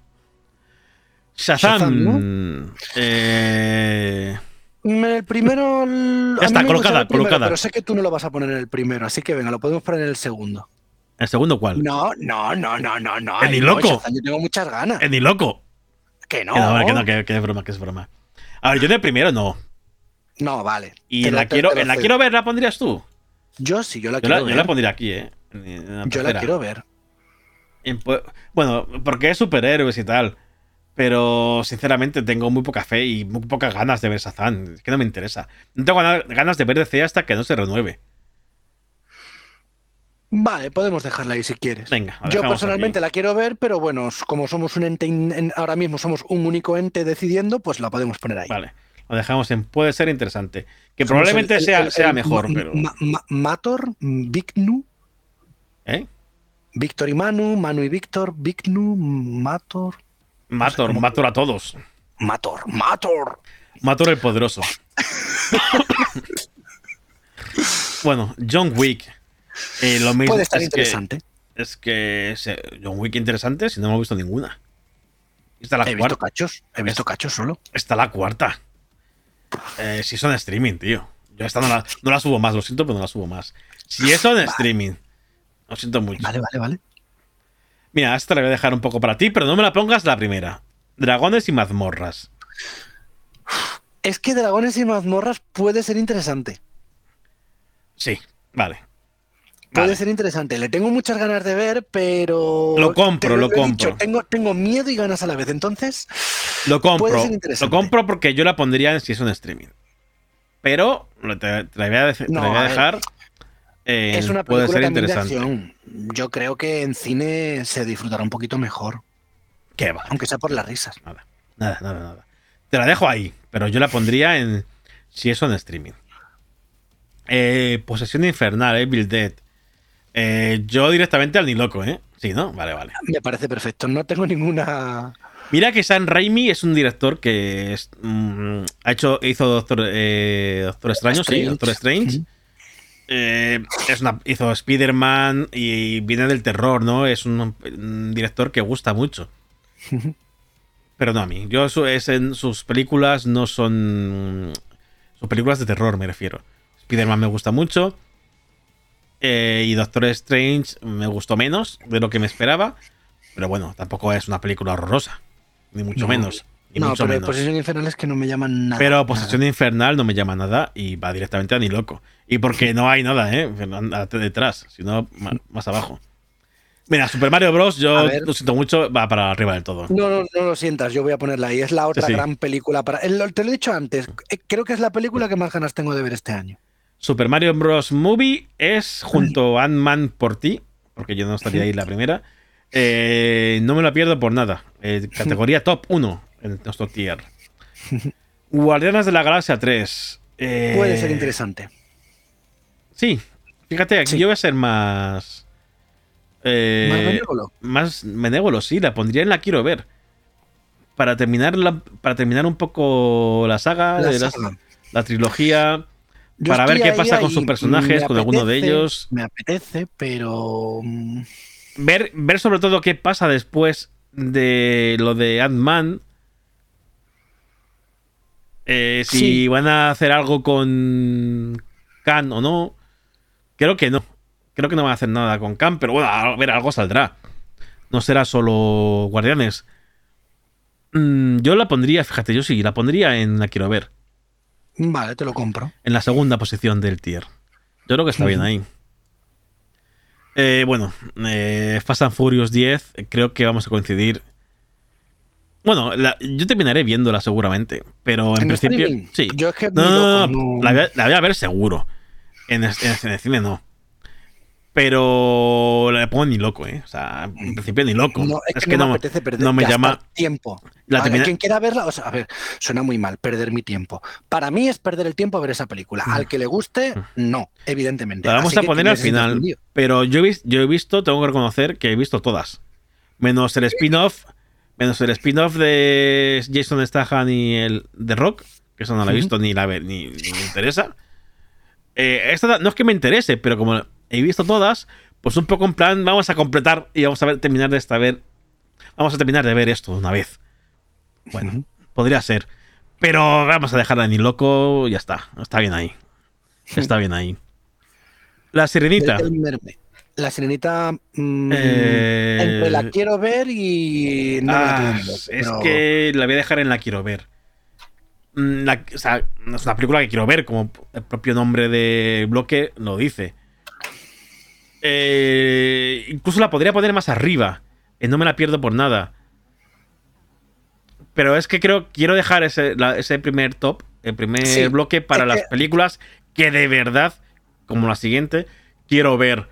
Shazam. Shazam, Eh, Mm, El primero. el- Ya está, colocada, el primero, colocada. Pero sé que tú no lo vas a poner en el primero, así que venga, lo podemos poner en el segundo. ¿El segundo cuál? No, no, no, no, no, no. Eh, no, loco. Shazam, yo tengo muchas ganas. ¡Eh, ni loco! Que no. Que no, que no, que, que es broma, que es broma. A ver, yo de primero no. No, vale. Y Te la te- quiero, te en la quiero ver, ¿la pondrías tú? Yo sí, yo la Yo quiero la, yo ver. la pondría aquí, ¿eh? La Yo la quiero ver. En pu- Bueno, porque es superhéroes y tal. Pero sinceramente tengo muy poca fe y muy pocas ganas de ver Shazam. Es que no me interesa. No tengo gana- ganas de ver DC hasta que no se renueve. Vale, podemos dejarla ahí si quieres. Venga, Yo personalmente aquí. la quiero ver, pero bueno, como somos un ente, in- en- ahora mismo somos un único ente decidiendo, pues la podemos poner ahí. Vale, lo dejamos en puede ser interesante. Que Somos probablemente el- sea, el- sea el mejor, ma- pero. ma- ma- Mator, Vignu, ¿Eh? Víctor y Manu, Manu y Víctor, Vignu, Mator, Mator, Mator a todos. Mator, Mator. Mator el poderoso. bueno, John Wick. Eh, lo mismo Puede estar es que- interesante. es que John Wick interesante si no hemos visto ninguna. Está la He visto cachos, he visto cachos solo. Está la cuarta. Eh, si son streaming, tío. Yo esta no la, no la subo más, lo siento, pero no la subo más. Si es en streaming. Lo siento mucho. Vale, vale, vale. Mira, esta la voy a dejar un poco para ti, pero no me la pongas la primera. Dragones y mazmorras. Es que Dragones y mazmorras puede ser interesante. Sí, vale. Puede Vale. ser interesante. Le tengo muchas ganas de ver, pero. Lo compro, lo compro. dicho, tengo, tengo miedo y ganas a la vez. Entonces, Lo compro. Puede ser Lo interesante. compro porque yo la pondría en si es un streaming. Pero lo- te, te la voy a, de- te No, la voy a a ver. dejar. en es una puede película ser también de interesante. acción. Yo creo que en cine se disfrutará un poquito mejor, ¿Qué va? aunque sea por las risas. Nada, nada, nada, nada. Te la dejo ahí, pero yo la pondría en si es en streaming. Eh, Posesión Infernal, Evil Dead. Eh, yo directamente al ni loco, ¿eh? Sí, ¿no? Vale, vale. Me parece perfecto. No tengo ninguna. Mira que Sam Raimi es un director que es, mm, ha hecho, hizo Doctor, eh, Doctor Extraño, sí. Doctor Strange. Eh, es una, hizo Spider-Man y viene del terror, ¿no? Es un, un director que gusta mucho. Pero no a mí. Yo es en sus películas no son. Sus películas de terror, me refiero. Spider-Man me gusta mucho. Eh, y Doctor Strange me gustó menos de lo que me esperaba. Pero bueno, tampoco es una película horrorosa. Ni mucho No. menos. Ni no, mucho pero menos. Posesión Infernal es que no me llaman nada. Pero nada. Posesión Infernal no me llama nada y va directamente a ni loco. Y porque no hay nada, ¿eh? Detrás, sino más abajo. Mira, Super Mario Bros. Yo lo siento mucho, va para arriba del todo. No, no, no lo sientas, yo voy a ponerla ahí. Es la otra Sí, sí. gran película para. Te lo he dicho antes, eh, creo que es la película que más ganas tengo de ver este año. Super Mario Bros. Movie es junto a Ant-Man por ti, porque yo no estaría ahí la primera. Eh, no me la pierdo por nada. Eh, categoría top 1 en nuestro tier. Guardianes de la Galaxia 3. eh, Puede ser interesante. Sí, fíjate, aquí Sí. yo voy a ser más. Más benévolo. más benévolo, sí, la pondría en la quiero ver. Para terminar, la- para terminar un poco la saga, La de las- saga. la trilogía, para ver qué pasa con sus personajes, con alguno de ellos. Me apetece, pero. mm, Ver, ver sobre todo qué pasa después de lo de Ant-Man. Eh, si Sí. van a hacer algo con Khan o no. Creo que no. Creo que no van a hacer nada con Khan, pero bueno, a ver, algo saldrá. No será solo Guardianes. Mm, yo la pondría, fíjate, yo sí, la pondría en la quiero ver. Vale, te lo compro. En la segunda posición del tier. Yo creo que está bien ahí. Eh, bueno, eh, Fast and Furious 10, eh, creo que vamos a coincidir. Bueno, la- yo terminaré viéndola seguramente, pero en, ¿En principio. Sí. Yo es que no, no, no, La, voy a, la voy a ver seguro. En, es- en el cine no. Pero la pongo ni loco, ¿eh? O sea, en principio ni loco. No, es, que, no, me apetece perder no me llama. tiempo. La A termina- quien quiera verla, o sea, a ver, suena muy mal perder mi tiempo. Para mí es perder el tiempo a ver esa película. Al que le guste, no, evidentemente. Mm. La vamos Así a poner al final. Pero yo he, vis- yo he visto, tengo que reconocer que he visto todas. Menos el spin-off. Menos el spin-off de Jason Statham y el de Rock. Que eso no lo he visto ni, la, ni, ni me interesa. Eh, esta no es que me interese, pero como he visto todas, pues un poco en plan, vamos a completar y vamos a ver, terminar de esta ver. Vamos a terminar de ver esto de una vez. Bueno, podría ser. Pero vamos a dejarla ni loco, ya está. Está bien ahí. Está bien ahí. La sirenita. La sirenita. mm, Eh, entre la quiero ver y. No ah, es pero- que la voy a dejar en la quiero ver. Mm, la- o sea, no es una película que quiero ver, como el propio nombre de bloque lo dice. Eh, incluso la podría poner más arriba. eh, no me la pierdo por nada. Pero es que creo quiero dejar ese, la- ese primer top, el primer Sí, bloque para es las que- películas que de verdad, como la siguiente, quiero ver.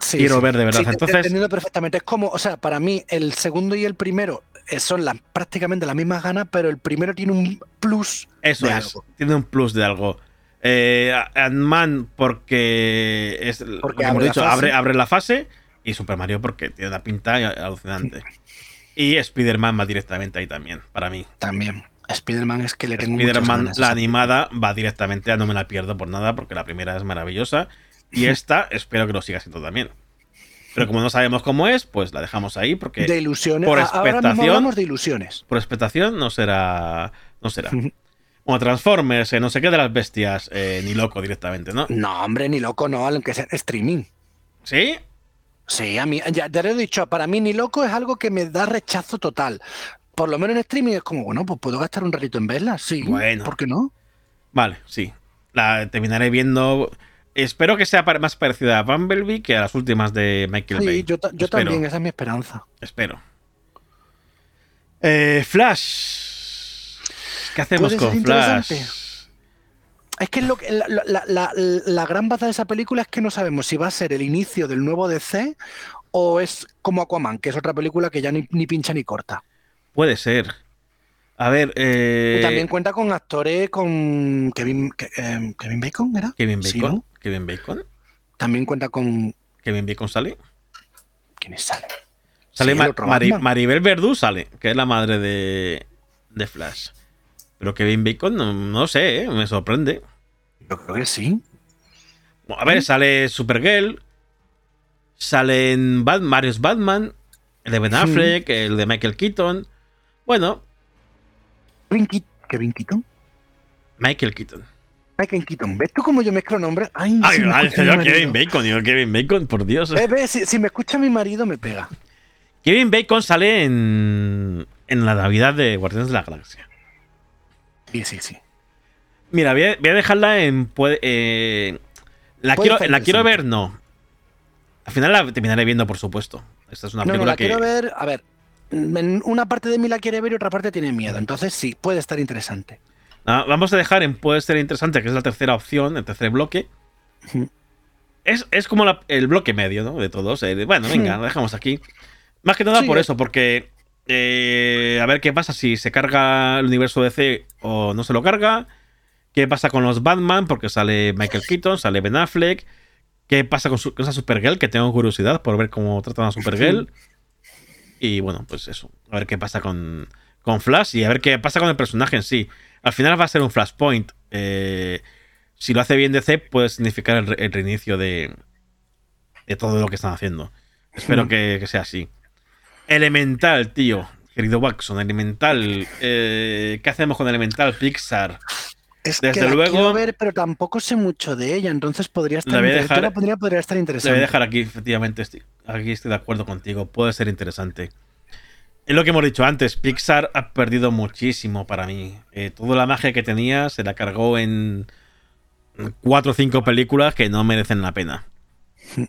Sí, quiero sí. ver de verdad. Entonces- entendido perfectamente. Es como, o sea, para mí el segundo y el primero eh, son las, prácticamente las mismas ganas, pero el primero tiene un plus. Eso de es. algo. Tiene un plus de algo. Eh, Ant-Man porque es Porque abre hemos la dicho, fase. abre, abre la fase. Y Super Mario porque tiene una pinta alucinante. (laughs) y Spider-Man va directamente ahí también, para mí. También. Spider-Man es que le tengo Spider-Man, la esa animada, va directamente a no me la pierdo por nada, porque la primera es maravillosa. Y (laughs) esta espero que lo siga siendo también. Pero como no sabemos cómo es, pues la dejamos ahí, porque De ilusiones. por A- Ahora mismo expectación- hablamos de ilusiones. por expectación no será. No será. (laughs) Como Transformers, eh, no sé qué de las bestias, eh, ni loco directamente, ¿no? No, hombre, ni loco, no, aunque sea streaming. ¿Sí? Sí, a mí, ya te lo he dicho, para mí ni loco es algo que me da rechazo total. Por lo menos en streaming es como, bueno, pues puedo gastar un ratito en verla, sí. Bueno. ¿Por qué no? Vale, sí. La terminaré viendo. Espero que sea más parecida a Bumblebee que a las últimas de Michael Sí, Bay. yo, ta- yo también, esa es mi esperanza. Espero. Eh, Flash. ¿Qué hacemos con Flash? Es que es lo que- la, la- la- la gran baza de esa película es que no sabemos si va a ser el inicio del nuevo DC o es como Aquaman, que es otra película que ya ni, ni pincha ni corta. Puede ser. A ver, eh, Y también cuenta con actores con Kevin, Ke- em, Kevin Bacon, ¿era? Kevin Sí, Bacon. ¿no? Kevin Bacon. También cuenta con... Kevin Bacon sale. ¿Quiénes salen? Sale Sí, Mari- Batman. Maribel Verdú, sale, que es la madre de, de Flash. Pero Kevin Bacon, no, no sé, ¿eh? me sorprende. Yo creo que sí. Bueno, a ver, sale Supergirl, salen Bat- varios Batman, el de Ben Affleck, el de Michael Keaton. Bueno, Kevin Keat- Kevin Keaton. Michael Keaton. Michael Keaton. ¿Ves tú cómo yo mezclo nombres? Ay, Ay, si me ay, escucha mi yo. Kevin Bacon, digo Kevin Bacon, por Dios. Eh, ve, si, si me escucha mi marido, me pega. Kevin Bacon sale en, en la Navidad de Guardianes de la Galaxia. Sí, sí, sí. Mira, voy a, voy a dejarla en. puede- eh, la Puede quiero, la quiero ver, no. Al final la terminaré viendo, por supuesto. Esta es una No, no, película la que. quiero ver. A ver, una parte de mí la quiere ver y otra parte tiene miedo. Entonces sí, puede estar interesante. Ah, vamos a dejar en Puede ser interesante, que es la tercera opción, el tercer bloque. Es, es como la- el bloque medio, ¿no? De todos. eh, bueno, venga, lo dejamos aquí. Más que nada Sí, por eh. eso, porque. Eh, a ver qué pasa si se carga el universo DC o no se lo carga. ¿Qué pasa con los Batman? Porque sale Michael Keaton, sale Ben Affleck. ¿Qué pasa con, su- con esa Supergirl? Que tengo curiosidad por ver cómo tratan a Supergirl. (laughs) Y bueno, pues eso. A ver qué pasa con, con Flash y a ver qué pasa con el personaje en sí. Al final va a ser un Flashpoint. Eh, si lo hace bien DC, puede significar el, re- el reinicio de, de todo lo que están haciendo. Espero que, que sea así. Elemental, tío. Querido Watson, Elemental. eh, ¿Qué hacemos con Elemental Pixar? Es Desde que la luego- quiero ver, pero tampoco sé mucho de ella, entonces podría estar La dejar- la pondría- podría estar Te interesante. voy a dejar aquí, efectivamente. Estoy, aquí estoy de acuerdo contigo. Puede ser interesante. Es lo que hemos dicho antes. Pixar ha perdido muchísimo para mí. Eh, toda la magia que tenía se la cargó en cuatro o cinco películas que no merecen la pena. (laughs)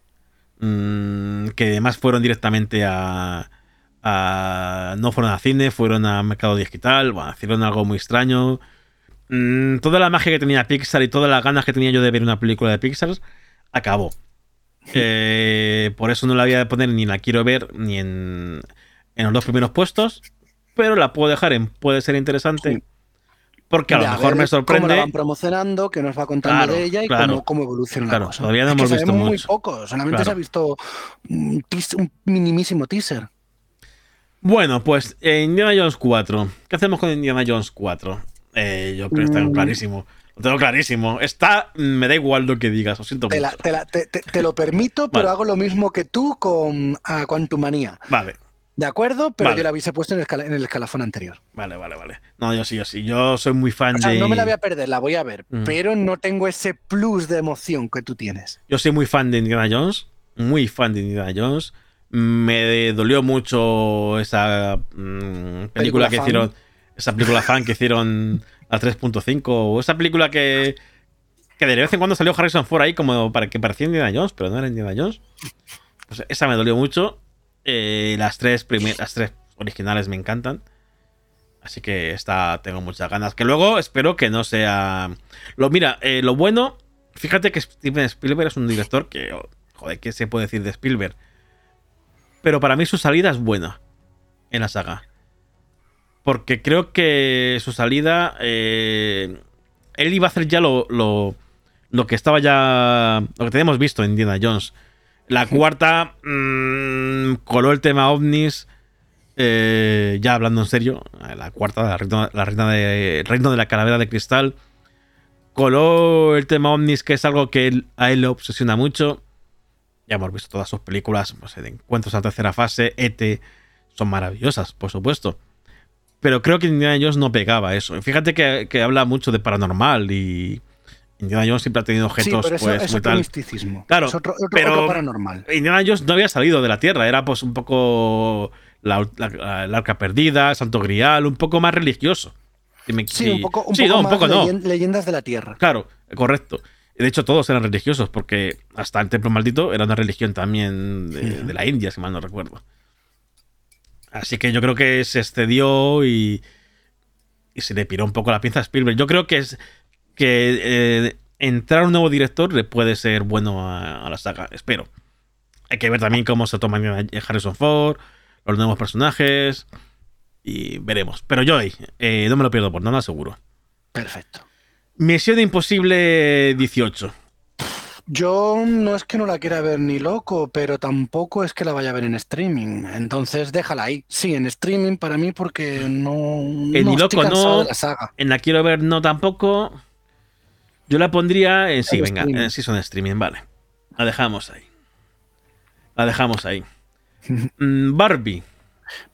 Mm, que además fueron directamente a, No fueron a cine, fueron a mercado digital. Bueno, hicieron algo muy extraño. Mm, toda la magia que tenía Pixar y todas las ganas que tenía yo de ver una película de Pixar acabó. Eh, por eso no la voy a poner ni la quiero ver ni en, en los dos primeros puestos. Pero la puedo dejar en puede ser interesante. Sí. Porque a lo mejor ver me Cómo la sorprende. van promocionando, que nos va contando Claro, de ella y claro. cómo, cómo evoluciona Claro, la cosa. todavía no Es que hemos visto muy poco, solamente se ha visto un minimísimo teaser. Bueno, pues eh, Indiana Jones 4. ¿Qué hacemos con Indiana Jones 4? Eh, yo creo que está Mm. clarísimo. Lo tengo clarísimo. Está. Me da igual lo que digas, lo siento Te, mucho. la- te la- te- te- te lo permito, pero Vale. hago lo mismo que tú con ah, Quantumania. Vale, ¿De acuerdo? Pero Vale. yo la hubiese puesto en el, escala- en el escalafón anterior. vale, vale, vale. No, yo sí, yo sí. Yo soy muy fan O sea, de. no me la voy a perder, la voy a ver, Mm. pero no tengo ese plus de emoción que tú tienes. Yo soy muy fan de Indiana Jones. Muy fan de Indiana Jones. Me dolió mucho esa mm, película, Película que fan. hicieron. Esa película fan que hicieron la 3.5. O esa película que. Que de vez en cuando salió Harrison Ford ahí como para que parecía Indiana Jones, pero no era Indiana Jones. Pues esa me dolió mucho. Eh, las tres primeras, las tres originales me encantan. Así que esta tengo muchas ganas. Que luego espero que no sea. Lo, mira, eh, lo bueno. Fíjate que Steven Spielberg es un director que. oh, Joder, ¿qué se puede decir de Spielberg? Pero para mí su salida es buena en la saga. Porque creo que su salida. eh, él iba a hacer ya lo, lo, lo que estaba ya. Lo que tenemos visto en Indiana Jones. La cuarta. mm, coló el tema ovnis. eh, ya hablando en serio. La cuarta, la reina, la reina de, el reino de la calavera de cristal. Coló el tema ovnis, que es algo que él- a él le obsesiona mucho. Ya hemos visto todas sus películas, pues, de Encuentros a la tercera fase, ET, son maravillosas, por supuesto. Pero creo que Indiana Jones no pegaba eso. Fíjate que, que habla mucho de paranormal y Indiana Jones siempre ha tenido Sí, objetos, pero eso pues, es muy tal. misticismo. Claro, es otro, otro- pero- otro paranormal. Indiana Jones no había salido de la Tierra, era pues un poco la, la- la arca perdida, Santo Grial, un poco más religioso. Me- Sí, un poco, un sí, poco no, un más poco no. leyen- leyendas de la Tierra. Claro, correcto. De hecho, todos eran religiosos, porque hasta el templo maldito era una religión también de, de la India, si mal no recuerdo. Así que yo creo que se excedió y, y se le piró un poco la pinza a Spielberg. Yo creo que es que eh, entrar un nuevo director le puede ser bueno a, a la saga, espero. Hay que ver también cómo se toma Harrison Ford, los nuevos personajes y veremos. Pero yo eh, no me lo pierdo por nada, seguro. Perfecto. Misión Imposible 18. Yo no es que no la quiera ver ni loco, pero tampoco es que la vaya a ver en streaming. Entonces déjala ahí. Sí, en streaming para mí porque no. En no ni loco cansado no. de la saga. En la quiero ver no tampoco. Yo la pondría en sí, En venga, streaming. en sí son streaming, vale. La dejamos ahí. La dejamos ahí. (laughs) Mm, Barbie.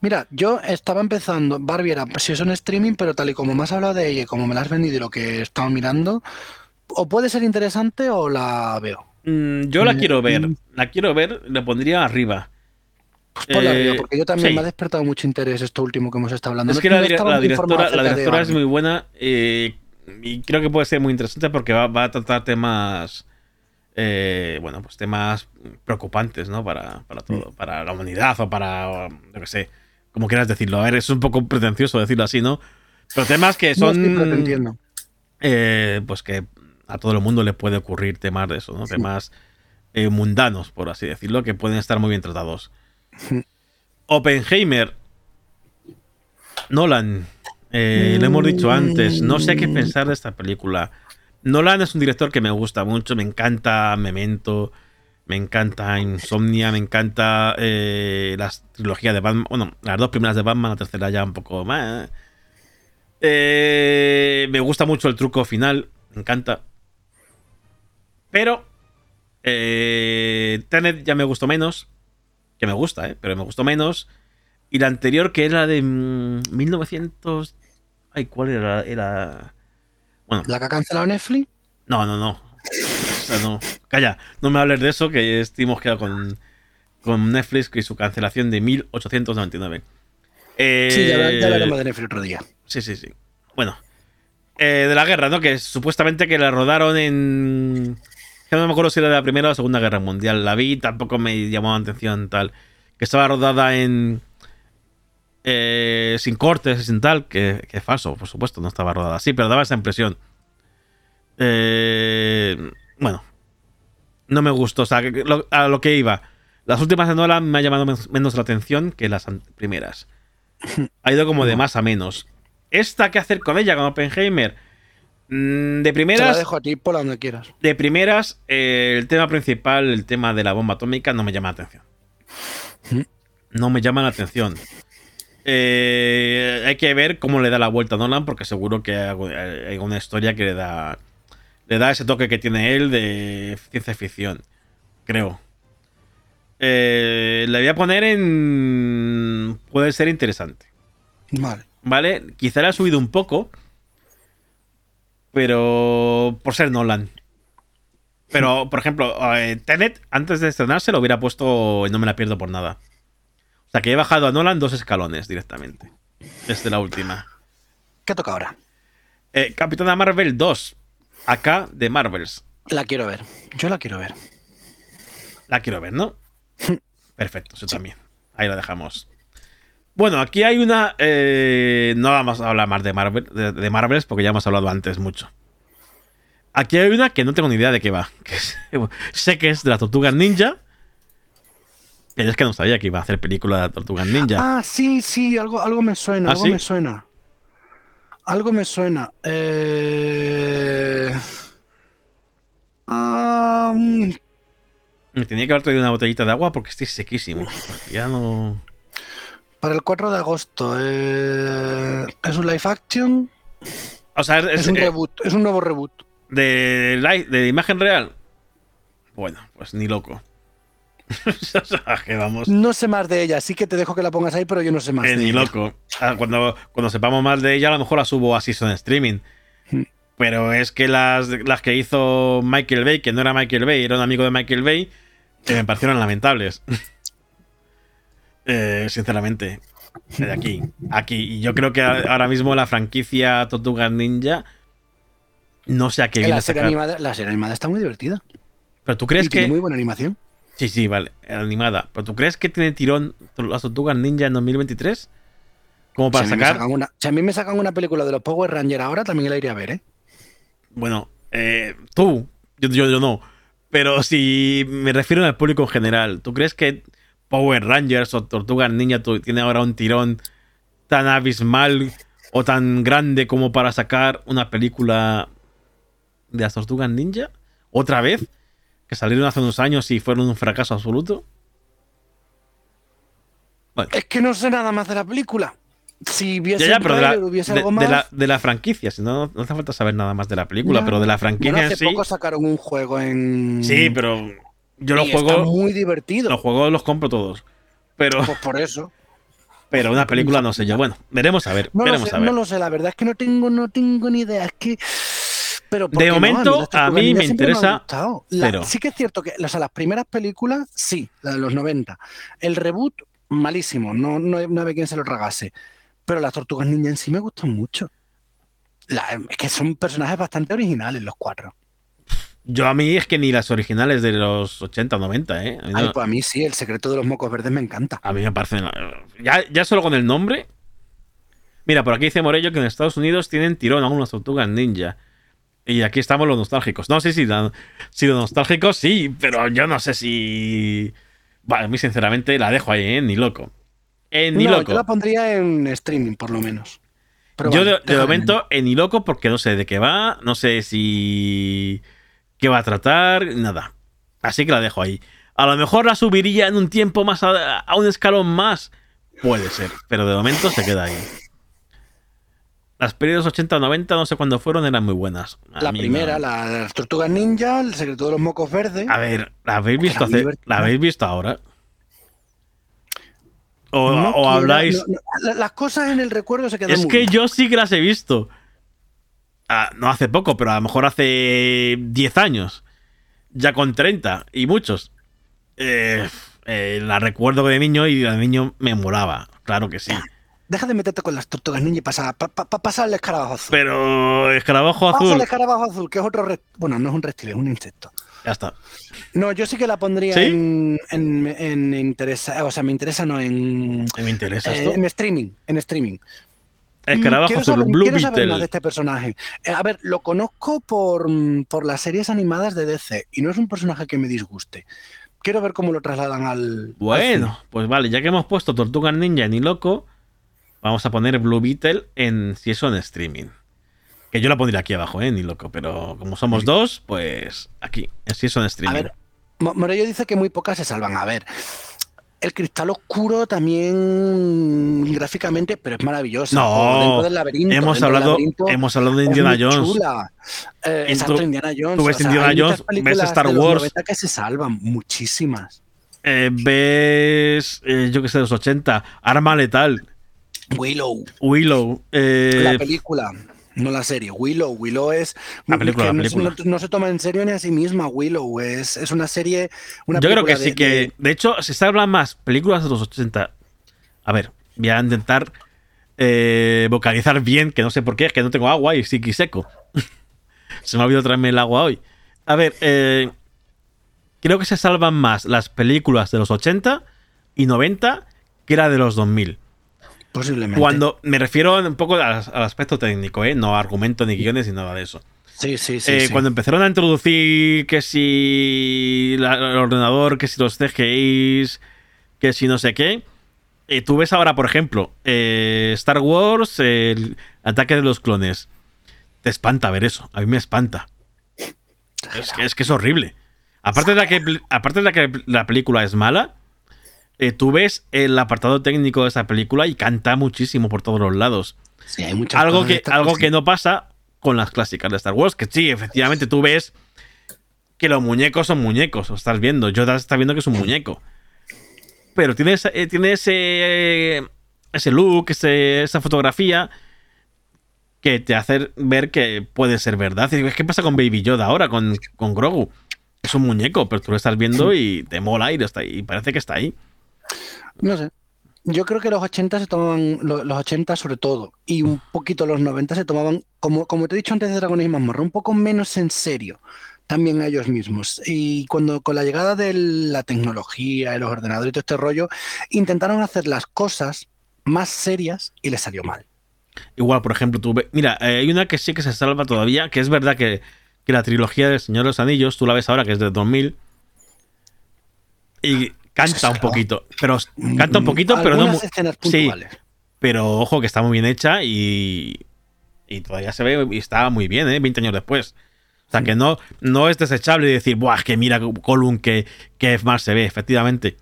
Mira, yo estaba empezando. Barbie era, si es en streaming, pero tal y como me has hablado de ella y como me la has vendido y lo que he estado mirando, o puede ser interesante o la veo. Mm, yo la Mm, quiero ver. mm. La quiero ver, la pondría arriba. Pues ponla Eh, arriba, porque yo también sí. me ha despertado mucho interés esto último que hemos estado hablando. Es No- que la, directora, la es muy buena eh, y creo que puede ser muy interesante porque va, va a tratar temas, eh, bueno, pues temas preocupantes, ¿no? Para, para todo, para la humanidad o para, yo qué sé, como quieras decirlo. A ver, es un poco pretencioso decirlo así, ¿no? Pero temas que No estoy son, eh, pues que a todo el mundo le puede ocurrir temas de eso, ¿no? Temas eh, mundanos, por así decirlo, que pueden estar muy bien tratados. Oppenheimer. Nolan. eh, lo hemos dicho antes. No sé qué pensar de esta película. Nolan es un director que me gusta mucho. Me encanta Memento. Me encanta Insomnia. Me encanta eh, las trilogías de Batman. Bueno, las dos primeras de Batman. La tercera ya un poco más. Eh, me gusta mucho el truco final. Me encanta. Pero. Eh, Tenet ya me gustó menos. Que me gusta, ¿eh? Pero me gustó menos. Y la anterior, que era de mm, 1900. Ay, ¿cuál era? Era. Bueno, ¿La que ha cancelado Netflix? no, no, no. O sea, no. Calla, no me hables de eso, que estuvimos quedado con, con Netflix y su cancelación de 1899. Eh, Sí, ya, ya hablaremos de Netflix otro día. Sí, sí, sí. Bueno. eh, de la guerra, ¿no? Que supuestamente que la rodaron en. No me acuerdo si era de la Primera o Segunda Guerra Mundial. La vi, tampoco me llamó la atención tal. Que estaba rodada en. Eh, sin cortes y sin tal. Que, que es falso, por supuesto, no estaba rodada así, pero daba esa impresión. Eh, bueno. No me gustó. O sea, que lo- a lo que iba. Las últimas de Nolan me ha llamado men- menos la atención que las primeras. Ha ido como de más a menos. ¿Esta qué hacer con ella, con Oppenheimer? Mm, De Te la primeras, dejo a ti por donde quieras. de primeras, eh, el tema principal, el tema de la bomba atómica, no me llama la atención. No me llama la atención. Eh, hay que ver cómo le da la vuelta a Nolan, porque seguro que hay una historia que le da, le da ese toque que tiene él de ciencia ficción. Creo. Eh, le voy a poner en. Puede ser interesante. Vale. ¿Vale? Quizá le ha subido un poco. Pero. Por ser Nolan. Pero, por ejemplo, eh, Tenet, antes de estrenarse, lo hubiera puesto y no me la pierdo por nada. Sea que he bajado a Nolan dos escalones directamente. Desde la última. ¿Qué toca ahora? Eh, Capitana Marvel 2. Acá de Marvels. La quiero ver. Yo la quiero ver. La quiero ver, ¿no? (laughs) Perfecto, yo también. Ahí la dejamos. Bueno, aquí hay una. eh, no vamos a hablar más de, Marvel, de, de Marvels porque ya hemos hablado antes mucho. Aquí hay una que no tengo ni idea de qué va. (laughs) que es- (laughs) sé que es de las Tortugas Ninja. Pero es que no sabía que iba a hacer película de Tortugas Ninja. Ah, sí, sí, algo, algo me suena, ¿Ah, algo sí? me suena. Algo me suena. Eh... Me tenía que haber traído una botellita de agua porque estoy sequísimo. Ya no. para el 4 de agosto. eh, ¿Es un live action? O sea, Es, es, un eh, reboot, es un nuevo reboot. de, li- de imagen real. Bueno, pues ni loco. Que vamos. No sé más de ella, sí que te dejo que la pongas ahí, pero yo no sé más. Eh, de ni ella. loco. Ah, Cuando, cuando sepamos más de ella, a lo mejor la subo a Season Streaming. Hmm. Pero es que las, las que hizo Michael Bay, que no era Michael Bay, era un amigo de Michael Bay, que me parecieron lamentables. (laughs) Eh, sinceramente. De aquí. Aquí. Y yo creo que ahora mismo la franquicia Tortugas Ninja. No sé a qué Eh, viene La a serie, animada, la serie animada está muy divertida. Pero tú crees Y tiene que. muy buena animación. Sí, sí, vale. Animada. Pero tú crees que tiene tirón las Tortugas Ninja en 2023? Como para si, sacar. una, si a mí me sacan una película de los Power Rangers ahora, también la iría a ver, ¿eh? Bueno, eh, tú, yo, yo, yo no. Pero si me refiero al público en general, ¿tú crees que Power Rangers o Tortugas Ninja tiene ahora un tirón tan abismal o tan grande como para sacar una película de las Tortugas Ninja? ¿Otra vez? Que salieron hace unos años y fueron un fracaso absoluto. Es que no sé nada más de la película. Si hubiese, Ya, ya, pero de la, hubiese algo de más. la- de la franquicia, si no, no hace falta saber nada más de la película, Ya. pero de la franquicia Bueno, en hace sí. poco sacaron un juego en. Sí, pero yo los juegos, muy divertido. los juegos los compro todos. Pero, Pues por eso. (laughs) pero una película no sé yo. Bueno, veremos a ver. No lo, veremos sé, a ver. no lo sé, la verdad es que no tengo, no tengo ni idea. Es que. Pero ¿por De no? momento, a mí me interesa. La- sí que es cierto que o sea, las primeras películas, sí, la de los 90. El reboot, malísimo. No, no, no había quien se lo tragase. Pero las tortugas ninja en sí me gustan mucho. La- es que son personajes bastante originales los cuatro. Yo a mí es que ni las originales de los 80 90, ¿eh? A mí, no- Ay, pues a mí sí, el secreto de los mocos verdes me encanta. a mí me parece. Ya, ya solo con el nombre. Mira, por aquí dice Morello que en Estados Unidos tienen tirón algunas tortugas ninja. Y aquí estamos los nostálgicos. No, sí, sí, sí, los nostálgicos sí, pero yo no sé si. Vale, a mí sinceramente la dejo ahí, ¿eh? Ni loco. Eh, ni no, loco. yo la pondría en streaming, por lo menos. Pero Yo vale, de, momento en ni loco porque no sé de qué va, no sé si. qué va a tratar, nada. Así que la dejo ahí. A lo mejor la subiría en un tiempo más a, a un escalón más. Puede ser, pero de momento se queda ahí. Las periodos 80 90, no sé cuándo fueron, eran muy buenas. A La primera, no. la de las tortugas ninja, el secreto de los mocos verdes. A ver, ¿la habéis visto, hace-. ¿la habéis visto ahora? O, No o habláis. no, las cosas en el recuerdo se quedan Es muy que bien. yo sí que las he visto. Ah, no hace poco, pero a lo mejor hace 10 años. Ya con 30 y muchos. Eh, eh, la recuerdo de niño y de niño me molaba. Claro que sí. Deja de meterte con las tortugas ninja y pasa, pa- pa- pa- pasa al escarabajo azul. Pero escarabajo Pasa al azul. escarabajo azul, que es otro. Bueno, no es un reptil, es un insecto. Ya está. No, yo sí que la pondría ¿Sí? en, en, en interesa. O sea, me interesa, no, en. Me interesa eh, en streaming. En streaming. Escarabajo quiero azul, saber, Blue quiero saber más de este personaje. Eh, a ver, lo conozco por, mm, por las series animadas de DC y no es un personaje que me disguste. Quiero ver cómo lo trasladan al. al Bueno, pues vale, ya que hemos puesto Tortugas Ninja ni loco, vamos a poner Blue Beetle en si eso en streaming. Que yo la pondría aquí abajo, eh, ni loco, pero como somos dos, pues aquí, en si eso en A streaming. ver, Mo- Morello dice que muy pocas se salvan. A ver, el cristal oscuro también gráficamente, pero es maravilloso. No, dentro del laberinto, hemos dentro del hablado, laberinto hemos hablado de es Indiana Jones. chula. Eh, exacto, Indiana Jones. tú ves O sea, Indiana Jones, ves Star Wars. 90 que se salvan, muchísimas. Eh, ves, eh, yo que sé, los 80, Arma Letal, Willow, Willow. eh, la película. No la serie, Willow. Willow es. La película, la no- película. No, no se toma en serio ni a sí misma, Willow. Es, es una serie. Una yo creo que sí que. de- De hecho, se está hablando más películas de los 80. A ver, voy a intentar eh, vocalizar bien, que no sé por qué, es que no tengo agua y sí que seco. (laughs) se me ha olvidado traerme el agua hoy. A ver, eh, creo que se salvan más las películas de los 80 y 90 que la de los 2000. Posiblemente. Cuando me refiero un poco al, al aspecto técnico, ¿eh? no argumento ni guiones ni nada de eso. Sí, sí, sí. Eh, sí. Cuando empezaron a introducir que si la- el ordenador, que si los CGIs, que si no sé qué. eh, tú ves ahora, por ejemplo, eh, Star Wars, el ataque de los clones. Te espanta ver eso. A mí me espanta. Es que es, que es horrible. Aparte de, la que, aparte de la que la película es mala, eh, tú ves el apartado técnico de esa película y canta muchísimo por todos los lados Sí, hay muchas algo que, algo que no pasa con las clásicas de Star Wars. Que sí, efectivamente tú ves que los muñecos son muñecos. Lo estás viendo. Yoda está viendo que es un muñeco. Pero tiene ese, eh, tiene ese, ese look, ese- esa fotografía que te hace ver que puede ser verdad. Y digo, ¿Qué pasa con Baby Yoda ahora, con, con Grogu? Es un muñeco, pero tú lo estás viendo y te mola y, está y parece que está ahí. No sé. Yo creo que los 80 se tomaban, lo- los 80 sobre todo, y un poquito los 90 se tomaban, como, como te he dicho antes de Dragones y Mazmorra, un poco menos en serio también a ellos mismos. Y cuando con la llegada de la tecnología, de los ordenadores y todo este rollo, intentaron hacer las cosas más serias y les salió mal. Igual, por ejemplo, tú ve- Mira, eh, hay una que sí que se salva todavía, que es verdad que, que la trilogía del Señor de los Anillos, tú la ves ahora, que es de 2000, y canta un poquito. Pero canta un poquito, pero no. Sí, pero ojo, que está muy bien hecha y. Y todavía se ve y está muy bien, ¿eh? 20 años después. O sea, que no, no es desechable decir, Buah, que mira Column que, que más se ve, efectivamente.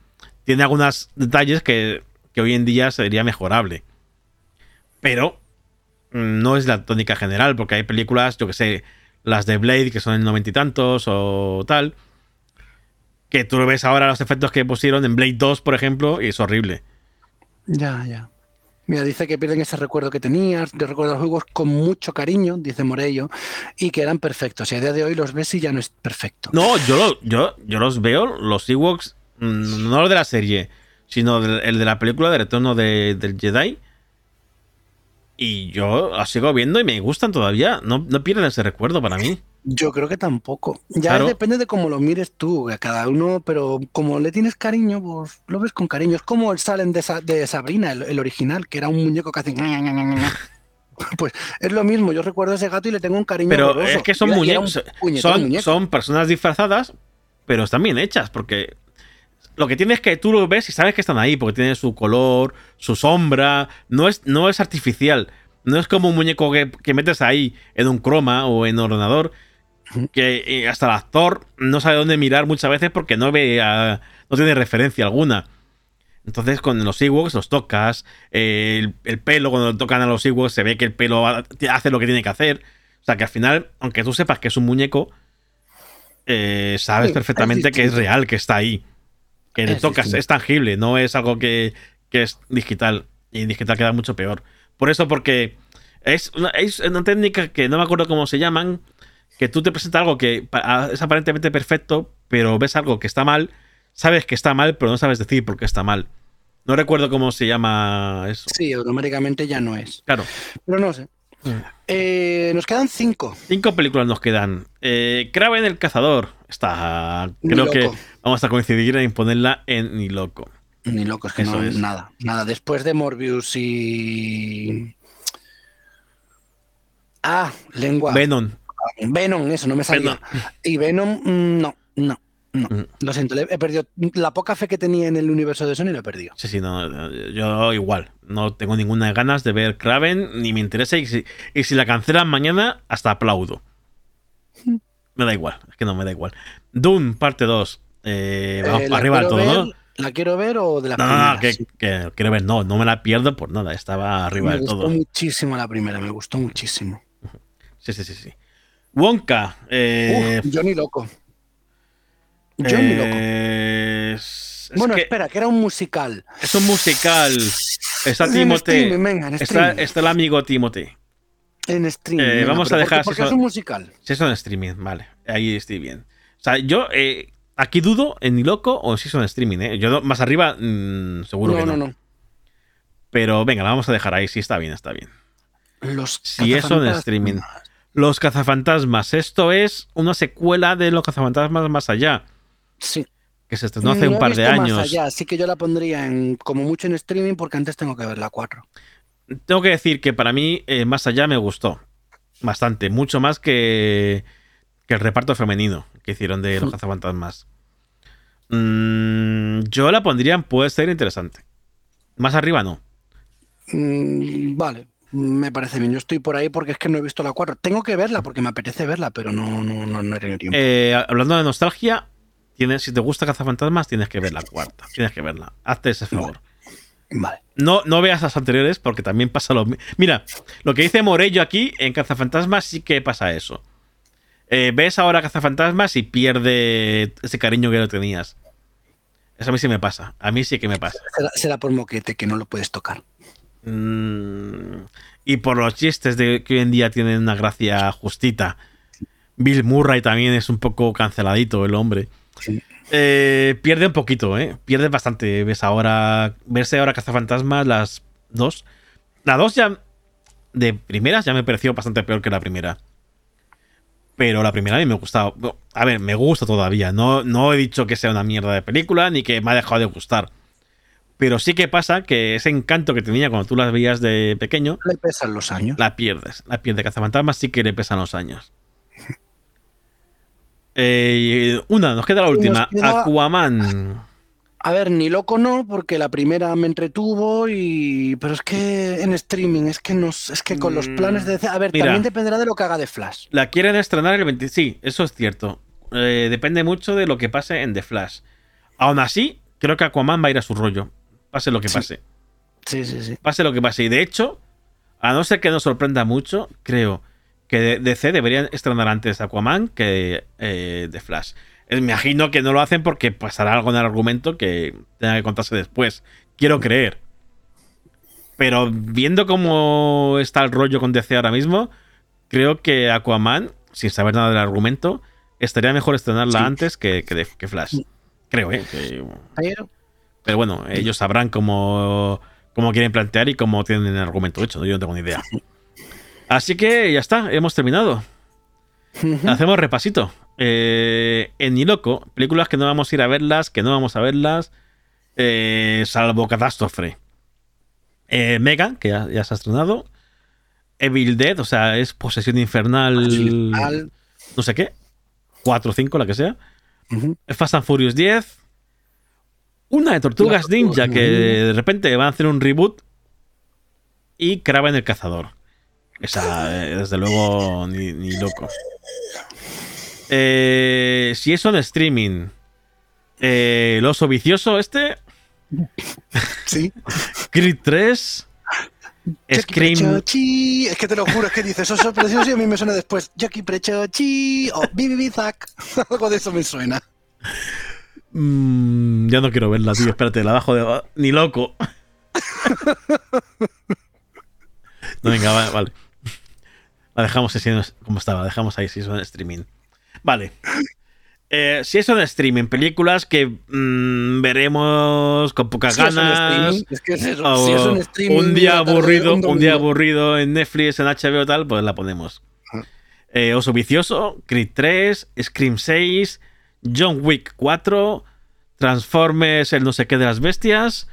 Tiene algunos detalles que, que hoy en día sería mejorable. Pero mm, no es la tónica general, porque hay películas, yo que sé, las de Blade, que son en noventa y tantos o tal, que tú lo ves ahora los efectos que pusieron en Blade 2, por ejemplo, y es horrible. Ya, ya. Mira, dice que pierden ese recuerdo que tenías, de recuerdo los juegos con mucho cariño, dice Morello, y que eran perfectos. Y a día de hoy los ves y ya no es perfecto. No, yo, yo, yo los veo, los Ewoks, mm, no los de la serie, sino el de la película de Retorno de, del Jedi. Y yo los sigo viendo y me gustan todavía. No, no pierden ese recuerdo para mí. Yo creo que tampoco. Ya depende de cómo lo mires tú, a cada uno, pero como le tienes cariño, pues lo ves con cariño. Es como el Salen de, de Sabrina, el, original, que era un muñeco que hace. (laughs) Pues es lo mismo, yo recuerdo a ese gato y le tengo un cariño. Pero es que son muñecos. Son, son personas disfrazadas, pero están bien hechas, porque lo que tienes es que tú lo ves y sabes que están ahí, porque tienen su color, su sombra. No es, no es artificial. No es como un muñeco que, que metes ahí en un croma o en ordenador que eh, hasta el actor no sabe dónde mirar muchas veces porque no ve no tiene referencia alguna. Entonces con los Ewoks los tocas, el, pelo cuando tocan a los Ewoks se ve que el pelo hace lo que tiene que hacer. O sea que al final, aunque tú sepas que es un muñeco, eh, sabes perfectamente que es real, que está ahí. Que le tocas, es tangible, no es algo que, es digital. Y digital queda mucho peor. Por eso, porque es es una técnica que no me acuerdo cómo se llaman, que tú te presentas algo que es aparentemente perfecto, pero ves algo que está mal, sabes que está mal, pero no sabes decir por qué está mal. No recuerdo cómo se llama eso. Sí, automáticamente ya no es. Claro. Pero no sé. Mm. Eh, nos quedan cinco. Cinco películas nos quedan. Eh, Kraven el cazador. Está. creo que vamos a coincidir en ponerla en Ni loco. Ni loco, es que no es nada. Nada. Después de Morbius y. Ah, lengua. Venom. Venom, eso no me salía. Y Venom, mm, no, no. No, mm. lo siento, he perdido la poca fe que tenía en el universo de Sony lo he perdido. Sí, sí, no, yo igual. No tengo ninguna ganas de ver Kraven, ni me interesa. Y si, la cancelan mañana, hasta aplaudo. (laughs) Me da igual, es que no me da igual. Dune, parte 2. Eh, vamos eh, arriba del todo, ¿no? ¿La quiero ver o de la no, primera? No, que, quiero ver, no, no me la pierdo por nada, estaba arriba del todo. Me gustó muchísimo la primera, me gustó muchísimo. Sí, sí, sí, sí. Wonka. Eh, Johnny Loco. Johnny Loco. bueno, espera, que era un musical. Es un musical. Está Timote. Está, está, el amigo Timote. En streaming. Eh, vamos a dejar. Porque, es un musical. Si es en streaming, vale. Ahí estoy bien. O sea, yo eh, aquí dudo en Ni Loco o si son streaming. ¿eh? Yo más arriba, mm, seguro que no. No, no, Pero venga, la vamos a dejar ahí. Sí, está bien, está bien. Los si es en streaming. Los cazafantasmas. Esto es una secuela de Los cazafantasmas más allá. Sí. Que se estrenó hace un par de años. Más allá, así que yo la pondría en como mucho en streaming porque antes tengo que ver la 4. Tengo que decir que para mí eh, más allá me gustó. Bastante. Mucho más que, que el reparto femenino que hicieron de Los cazafantasmas. Mm, yo la pondría puede ser interesante. Más arriba no. Mm, vale, me parece bien. Yo estoy por ahí porque es que no he visto la 4. Tengo que verla porque me apetece verla, pero no, no, no, no he tenido tiempo. Eh, hablando de nostalgia, tienes, si te gusta Cazafantasmas, tienes que ver la cuarta. Tienes que verla. Hazte ese favor. Vale. No, no veas las anteriores porque también pasa lo mismo. Mira, lo que dice Morello aquí en Cazafantasmas sí que pasa eso. Eh, ves ahora Cazafantasmas y pierde ese cariño que lo tenías. Eso a mí sí me pasa. A mí sí que me pasa. será por moquete que no lo puedes tocar. Mm, y por los chistes de que hoy en día tienen una gracia justita. Bill Murray también es un poco canceladito el hombre. Eh, pierde un poquito, ¿eh? Pierde bastante. Ves ahora. Verse ahora Cazafantasmas, las dos. La dos ya. De primeras ya me pareció bastante peor que la primera. Pero la primera a mí me gustaba. A ver, me gusta todavía. No, no he dicho que sea una mierda de película ni que me ha dejado de gustar. Pero sí que pasa que ese encanto que tenía cuando tú las veías de pequeño. Le pesan los años. La pierdes. La pierde Cazafantasmas sí que le pesan los años. (laughs) Eh, una, nos queda la última. Aquaman. A ver, ni loco no, porque la primera me entretuvo y. Pero es que en streaming, es que nos, es que con los planes de. A ver, Mira. también dependerá de lo que haga de Flash. La quieren estrenar el 20. Sí, eso es cierto. Eh, depende mucho de lo que pase en The Flash. Aún así, creo que Aquaman va a ir a su rollo. Pase lo que pase. Sí, sí, sí. Pase lo que pase. Y de hecho, a no ser que nos sorprenda mucho, creo que DC deberían estrenar antes Aquaman que eh, The Flash. Eh, Me imagino que no lo hacen porque pasará algo en el argumento que tenga que contarse después. Quiero creer. Pero viendo cómo está el rollo con DC ahora mismo, creo que Aquaman, sin saber nada del argumento, estaría mejor estrenarla Sí. antes que, que, Flash. Creo, ¿eh? Que- Pero. Pero bueno, ellos sabrán cómo, cómo quieren plantear y cómo tienen el argumento hecho. ¿no? Yo no tengo ni idea. Así que ya está, hemos terminado. Hacemos repasito. Eh, en Ni Loco, películas que no vamos a ir a verlas, que no vamos a verlas, eh, salvo Catástrofe. Eh, Megan, que ya, ya se ha estrenado. Evil Dead, o sea, es Posesión Infernal. Al- No sé qué. 4 o 5, la que sea. Fast and Furious 10. Una de Tortugas Ninja Tortugas que de repente van a hacer un reboot. Y Kraven el Cazador. Esa, eh, desde luego, ni, ni loco. Eh, si eso en streaming. eh, el oso vicioso este. Sí. Creed 3. Jackie Scream. Prechochi. Es que te lo juro, es que dices, eso es precioso y a mí me suena después Jackie Prechochi o Bibi Bizak. (laughs) Algo de eso me suena. Mm, ya no quiero verla, tío. Espérate, la bajo de. Ni loco. (laughs) No, venga, vale. vale. La dejamos así como estaba, la dejamos ahí si son en streaming. Vale. Eh, si en streaming, películas que mm, veremos con pocas Si es un ganas. es que es eso, si es un streaming, un día aburrido, un un, día aburrido en Netflix, en HBO tal, pues la ponemos. Eh, Oso Vicioso, Creed 3, Scream 6, John Wick 4, Transformers, el no sé qué de las bestias,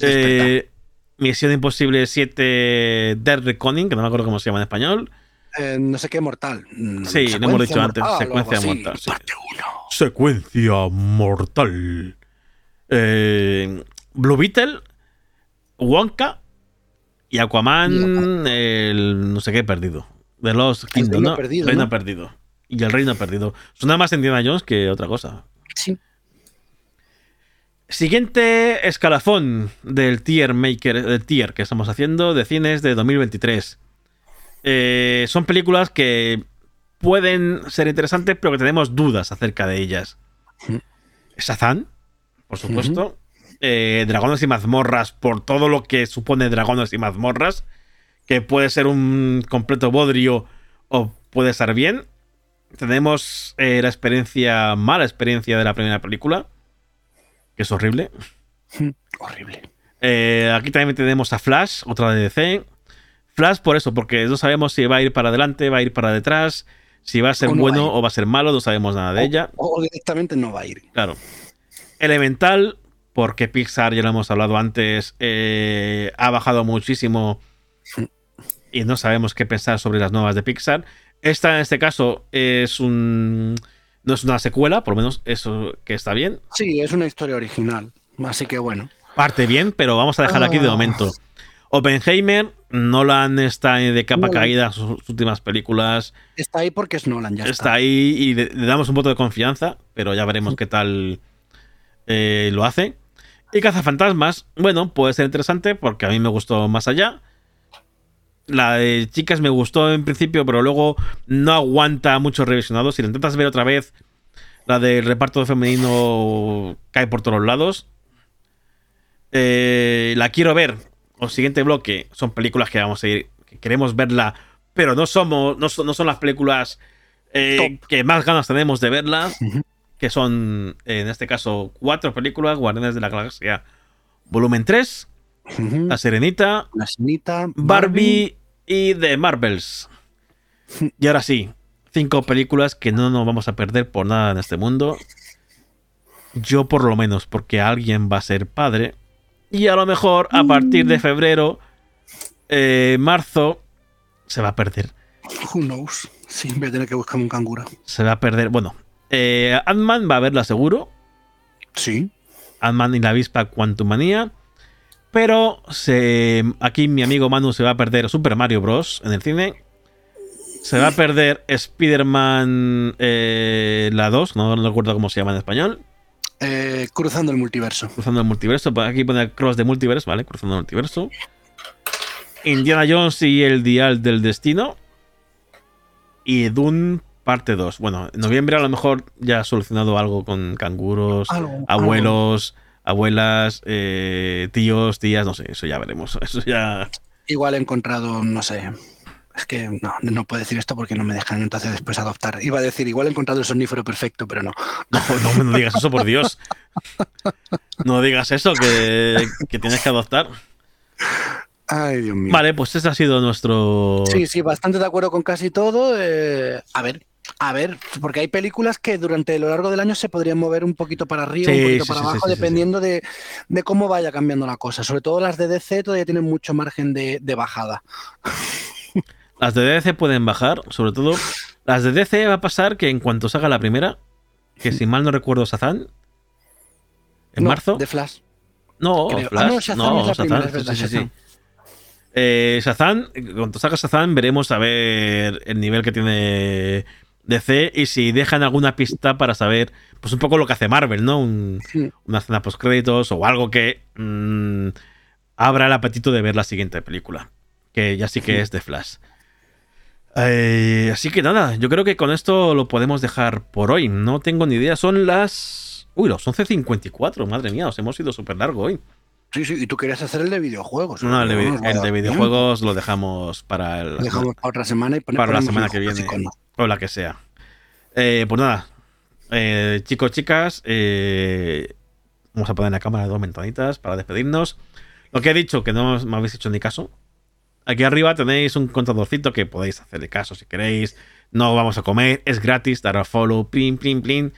eh, Misión Imposible 7, Dead Reckoning, que no me acuerdo cómo se llama en español. Eh, no sé qué mortal. Sí, lo hemos dicho antes, mortal secuencia así, mortal, sí. Parte uno. Secuencia mortal. Eh, Blue Beetle, Wonka y Aquaman, el no sé qué perdido. De los Kingdom, ¿no? Perdido, Reino ¿no? perdido. Y el reino perdido. Suena más Indiana Jones que otra cosa. Sí. Siguiente escalafón del tier maker, del tier que estamos haciendo de cines de 2023. Eh, son películas que pueden ser interesantes, pero que tenemos dudas acerca de ellas. Shazam, por supuesto. Eh, Dragones y mazmorras, por todo lo que supone Dragones y mazmorras. Que puede ser un completo bodrio o puede estar bien. Tenemos eh, la experiencia, mala experiencia de la primera película, que es horrible. (laughs) Horrible. Eh, aquí también tenemos a Flash, otra de DC. Flash por eso, porque no sabemos si va a ir para adelante, va a ir para detrás, si va a ser O no bueno a o va a ser malo, no sabemos nada de ella. O, o directamente no va a ir. Claro. Elemental, porque Pixar, ya lo hemos hablado antes, eh, ha bajado muchísimo (laughs) y no sabemos qué pensar sobre las nuevas de Pixar. Esta, en este caso, es un. No es una secuela, por lo menos eso que está bien. Sí, es una historia original. Así que bueno. Parte bien, pero vamos a dejar aquí de Ah. momento. Oppenheimer, Nolan está de capa Nolan. caída en sus últimas películas. Está ahí porque es Nolan, ya está. está ahí y le, le damos un voto de confianza, pero ya veremos qué tal eh, lo hace. Y Cazafantasmas, bueno, puede ser interesante porque a mí me gustó más allá. La de chicas me gustó en principio, pero luego no aguanta muchos revisionados. Si la intentas ver otra vez, la del reparto femenino cae por todos lados. Eh, la quiero ver. O siguiente bloque son películas que vamos a ir. Que queremos verla, pero no somos. No son, no son las películas eh, que más ganas tenemos de verlas. Que son, en este caso, cuatro películas: Guardianes de la Galaxia, volumen 3, Ujú. La Serenita, La Sirenita, Barbie y The Marvels. Y ahora sí, cinco películas que no nos vamos a perder por nada en este mundo. Yo por lo menos, porque alguien va a ser padre. Y a lo mejor a partir de febrero, eh, marzo, se va a perder. Who knows? Sí, voy a tener que buscar un canguro. Se va a perder. Bueno, eh, Ant-Man va a verla seguro. Sí. Ant-Man y la avispa Quantumania. Pero se, aquí mi amigo Manu se va a perder Super Mario Bros. en el cine. Se va a perder Spider-Man eh, la 2, no, no recuerdo cómo se llama en español. Eh, cruzando el multiverso. Cruzando el multiverso. Aquí pone Cross de Multiverse, ¿vale? Cruzando el multiverso. Indiana Jones y el Dial del Destino. Y Dune parte 2. Bueno, en noviembre a lo mejor ya ha solucionado algo con canguros, Algo, abuelos, abuelas, eh, tíos, tías, no sé, eso ya veremos. (laughs) Eso ya. Igual he encontrado, no sé. Es que no, no puedo decir esto porque no me dejan entonces después adoptar. Iba a decir, igual he encontrado el somnífero perfecto, pero no. No, no, no digas eso, por Dios. No digas eso, que, que tienes que adoptar. Ay, Dios mío. Vale, pues ese ha sido nuestro. Sí, sí, bastante de acuerdo con casi todo. eh, a ver, a ver, porque hay películas que durante lo largo del año se podrían mover un poquito para arriba, Sí, un poquito sí, para sí, abajo, dependiendo De, de cómo vaya cambiando la cosa. Sobre todo las de DC todavía tienen mucho margen de, de bajada. (laughs) Las de DC pueden bajar, sobre todo. Las de DC va a pasar que en cuanto salga la primera, que si mal no recuerdo, Sazán, en No, marzo. De Flash. No, creo. Flash, Ah, no, Shazam no, es la primera, es verdad, sí, sí, sí. Eh, Shazam, cuando salga Shazam, veremos a ver el nivel que tiene DC y si dejan alguna pista para saber, pues un poco lo que hace Marvel, ¿no? Un- Sí. una escena post créditos o algo que mm, abra el apetito de ver la siguiente película, que ya sí que Sí. es de Flash. Eh, así que nada, yo creo que con esto lo podemos dejar por hoy. No tengo ni idea. Son las. Uy, los 11.54. Madre mía, os hemos ido súper largo hoy. Sí, sí, y tú querías hacer el de videojuegos. No, el de, No el de videojuegos lo dejamos para el, dejamos para otra semana y para la semana que viene. O la que sea. Eh, pues nada. Eh, chicos, chicas. eh, vamos a poner la cámara dos ventanitas para despedirnos. Lo que he dicho, que no me habéis hecho ni caso. Aquí arriba tenéis un contadorcito que podéis hacerle caso si queréis. No vamos a comer, es gratis, dar a follow, plin, plin, plin.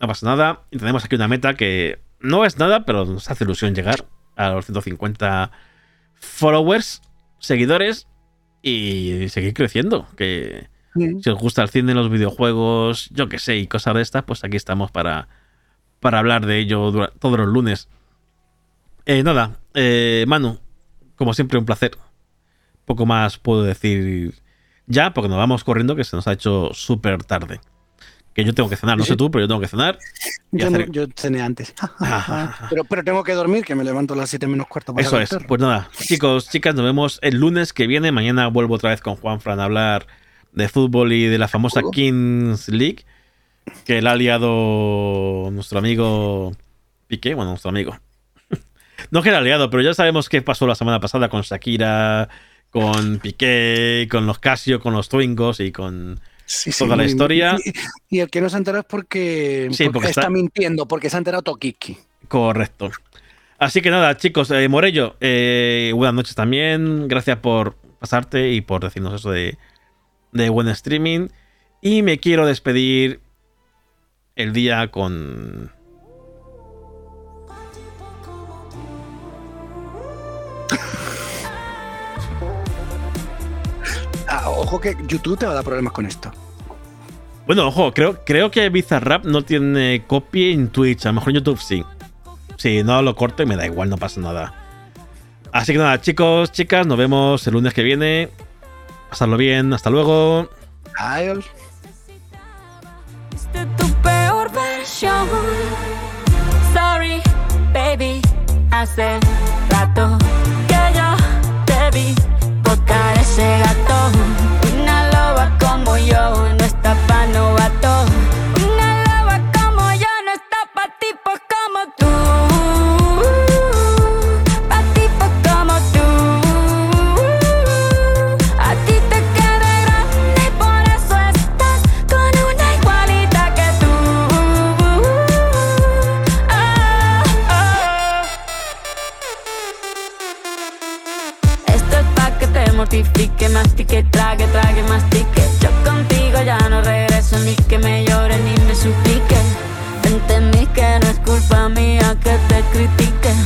No pasa nada. Y tenemos aquí una meta que no es nada, pero nos hace ilusión llegar a los 150 followers, seguidores y seguir creciendo. Que si os gusta el cine, los videojuegos, yo que sé, y cosas de estas, pues aquí estamos para, para hablar de ello todos los lunes. Eh, nada, eh, Manu, como siempre, un placer. Poco más puedo decir ya, porque nos vamos corriendo, que se nos ha hecho súper tarde. Que yo tengo que cenar, no sé tú, pero yo tengo que cenar. y Yo, no- hacer- yo cené antes. (laughs) pero, pero tengo que dormir, que me levanto a las 7 menos cuarto. para Eso es. Pues nada, chicos, chicas, nos vemos el lunes que viene. Mañana vuelvo otra vez con Juan Fran a hablar de fútbol y de la famosa. Kings League que le ha liado nuestro amigo Piqué, bueno, nuestro amigo. (laughs) No que le ha liado, pero ya sabemos qué pasó la semana pasada con Shakira, con Piqué, con los Casio, con los Twingos y con... Sí, toda la historia. Y, y el que no se ha enterado es porque, Sí, porque porque está, está- mintiendo, porque se ha enterado Tokiki. Correcto. Así que nada, chicos, eh, Morello, eh, buenas noches también. Gracias por pasarte y por decirnos eso de, de buen streaming. Y me quiero despedir el día con. (laughs) ojo que YouTube te va a dar problemas con esto. Bueno, ojo, creo, creo que Bizarrap no tiene copy en Twitch. A lo mejor en YouTube sí. Si no lo corto y me da igual, no pasa nada. Así que nada, chicos, chicas, nos vemos el lunes que viene. Pasadlo bien, hasta luego. Adiós. Fuiste tu peor versión. Sorry, baby. Hace rato que yo te vi tocar ese mastique, trague, trague, mastique. Yo contigo ya no regreso ni que me llore ni me suplique. Entendí que no es culpa mía que te critique.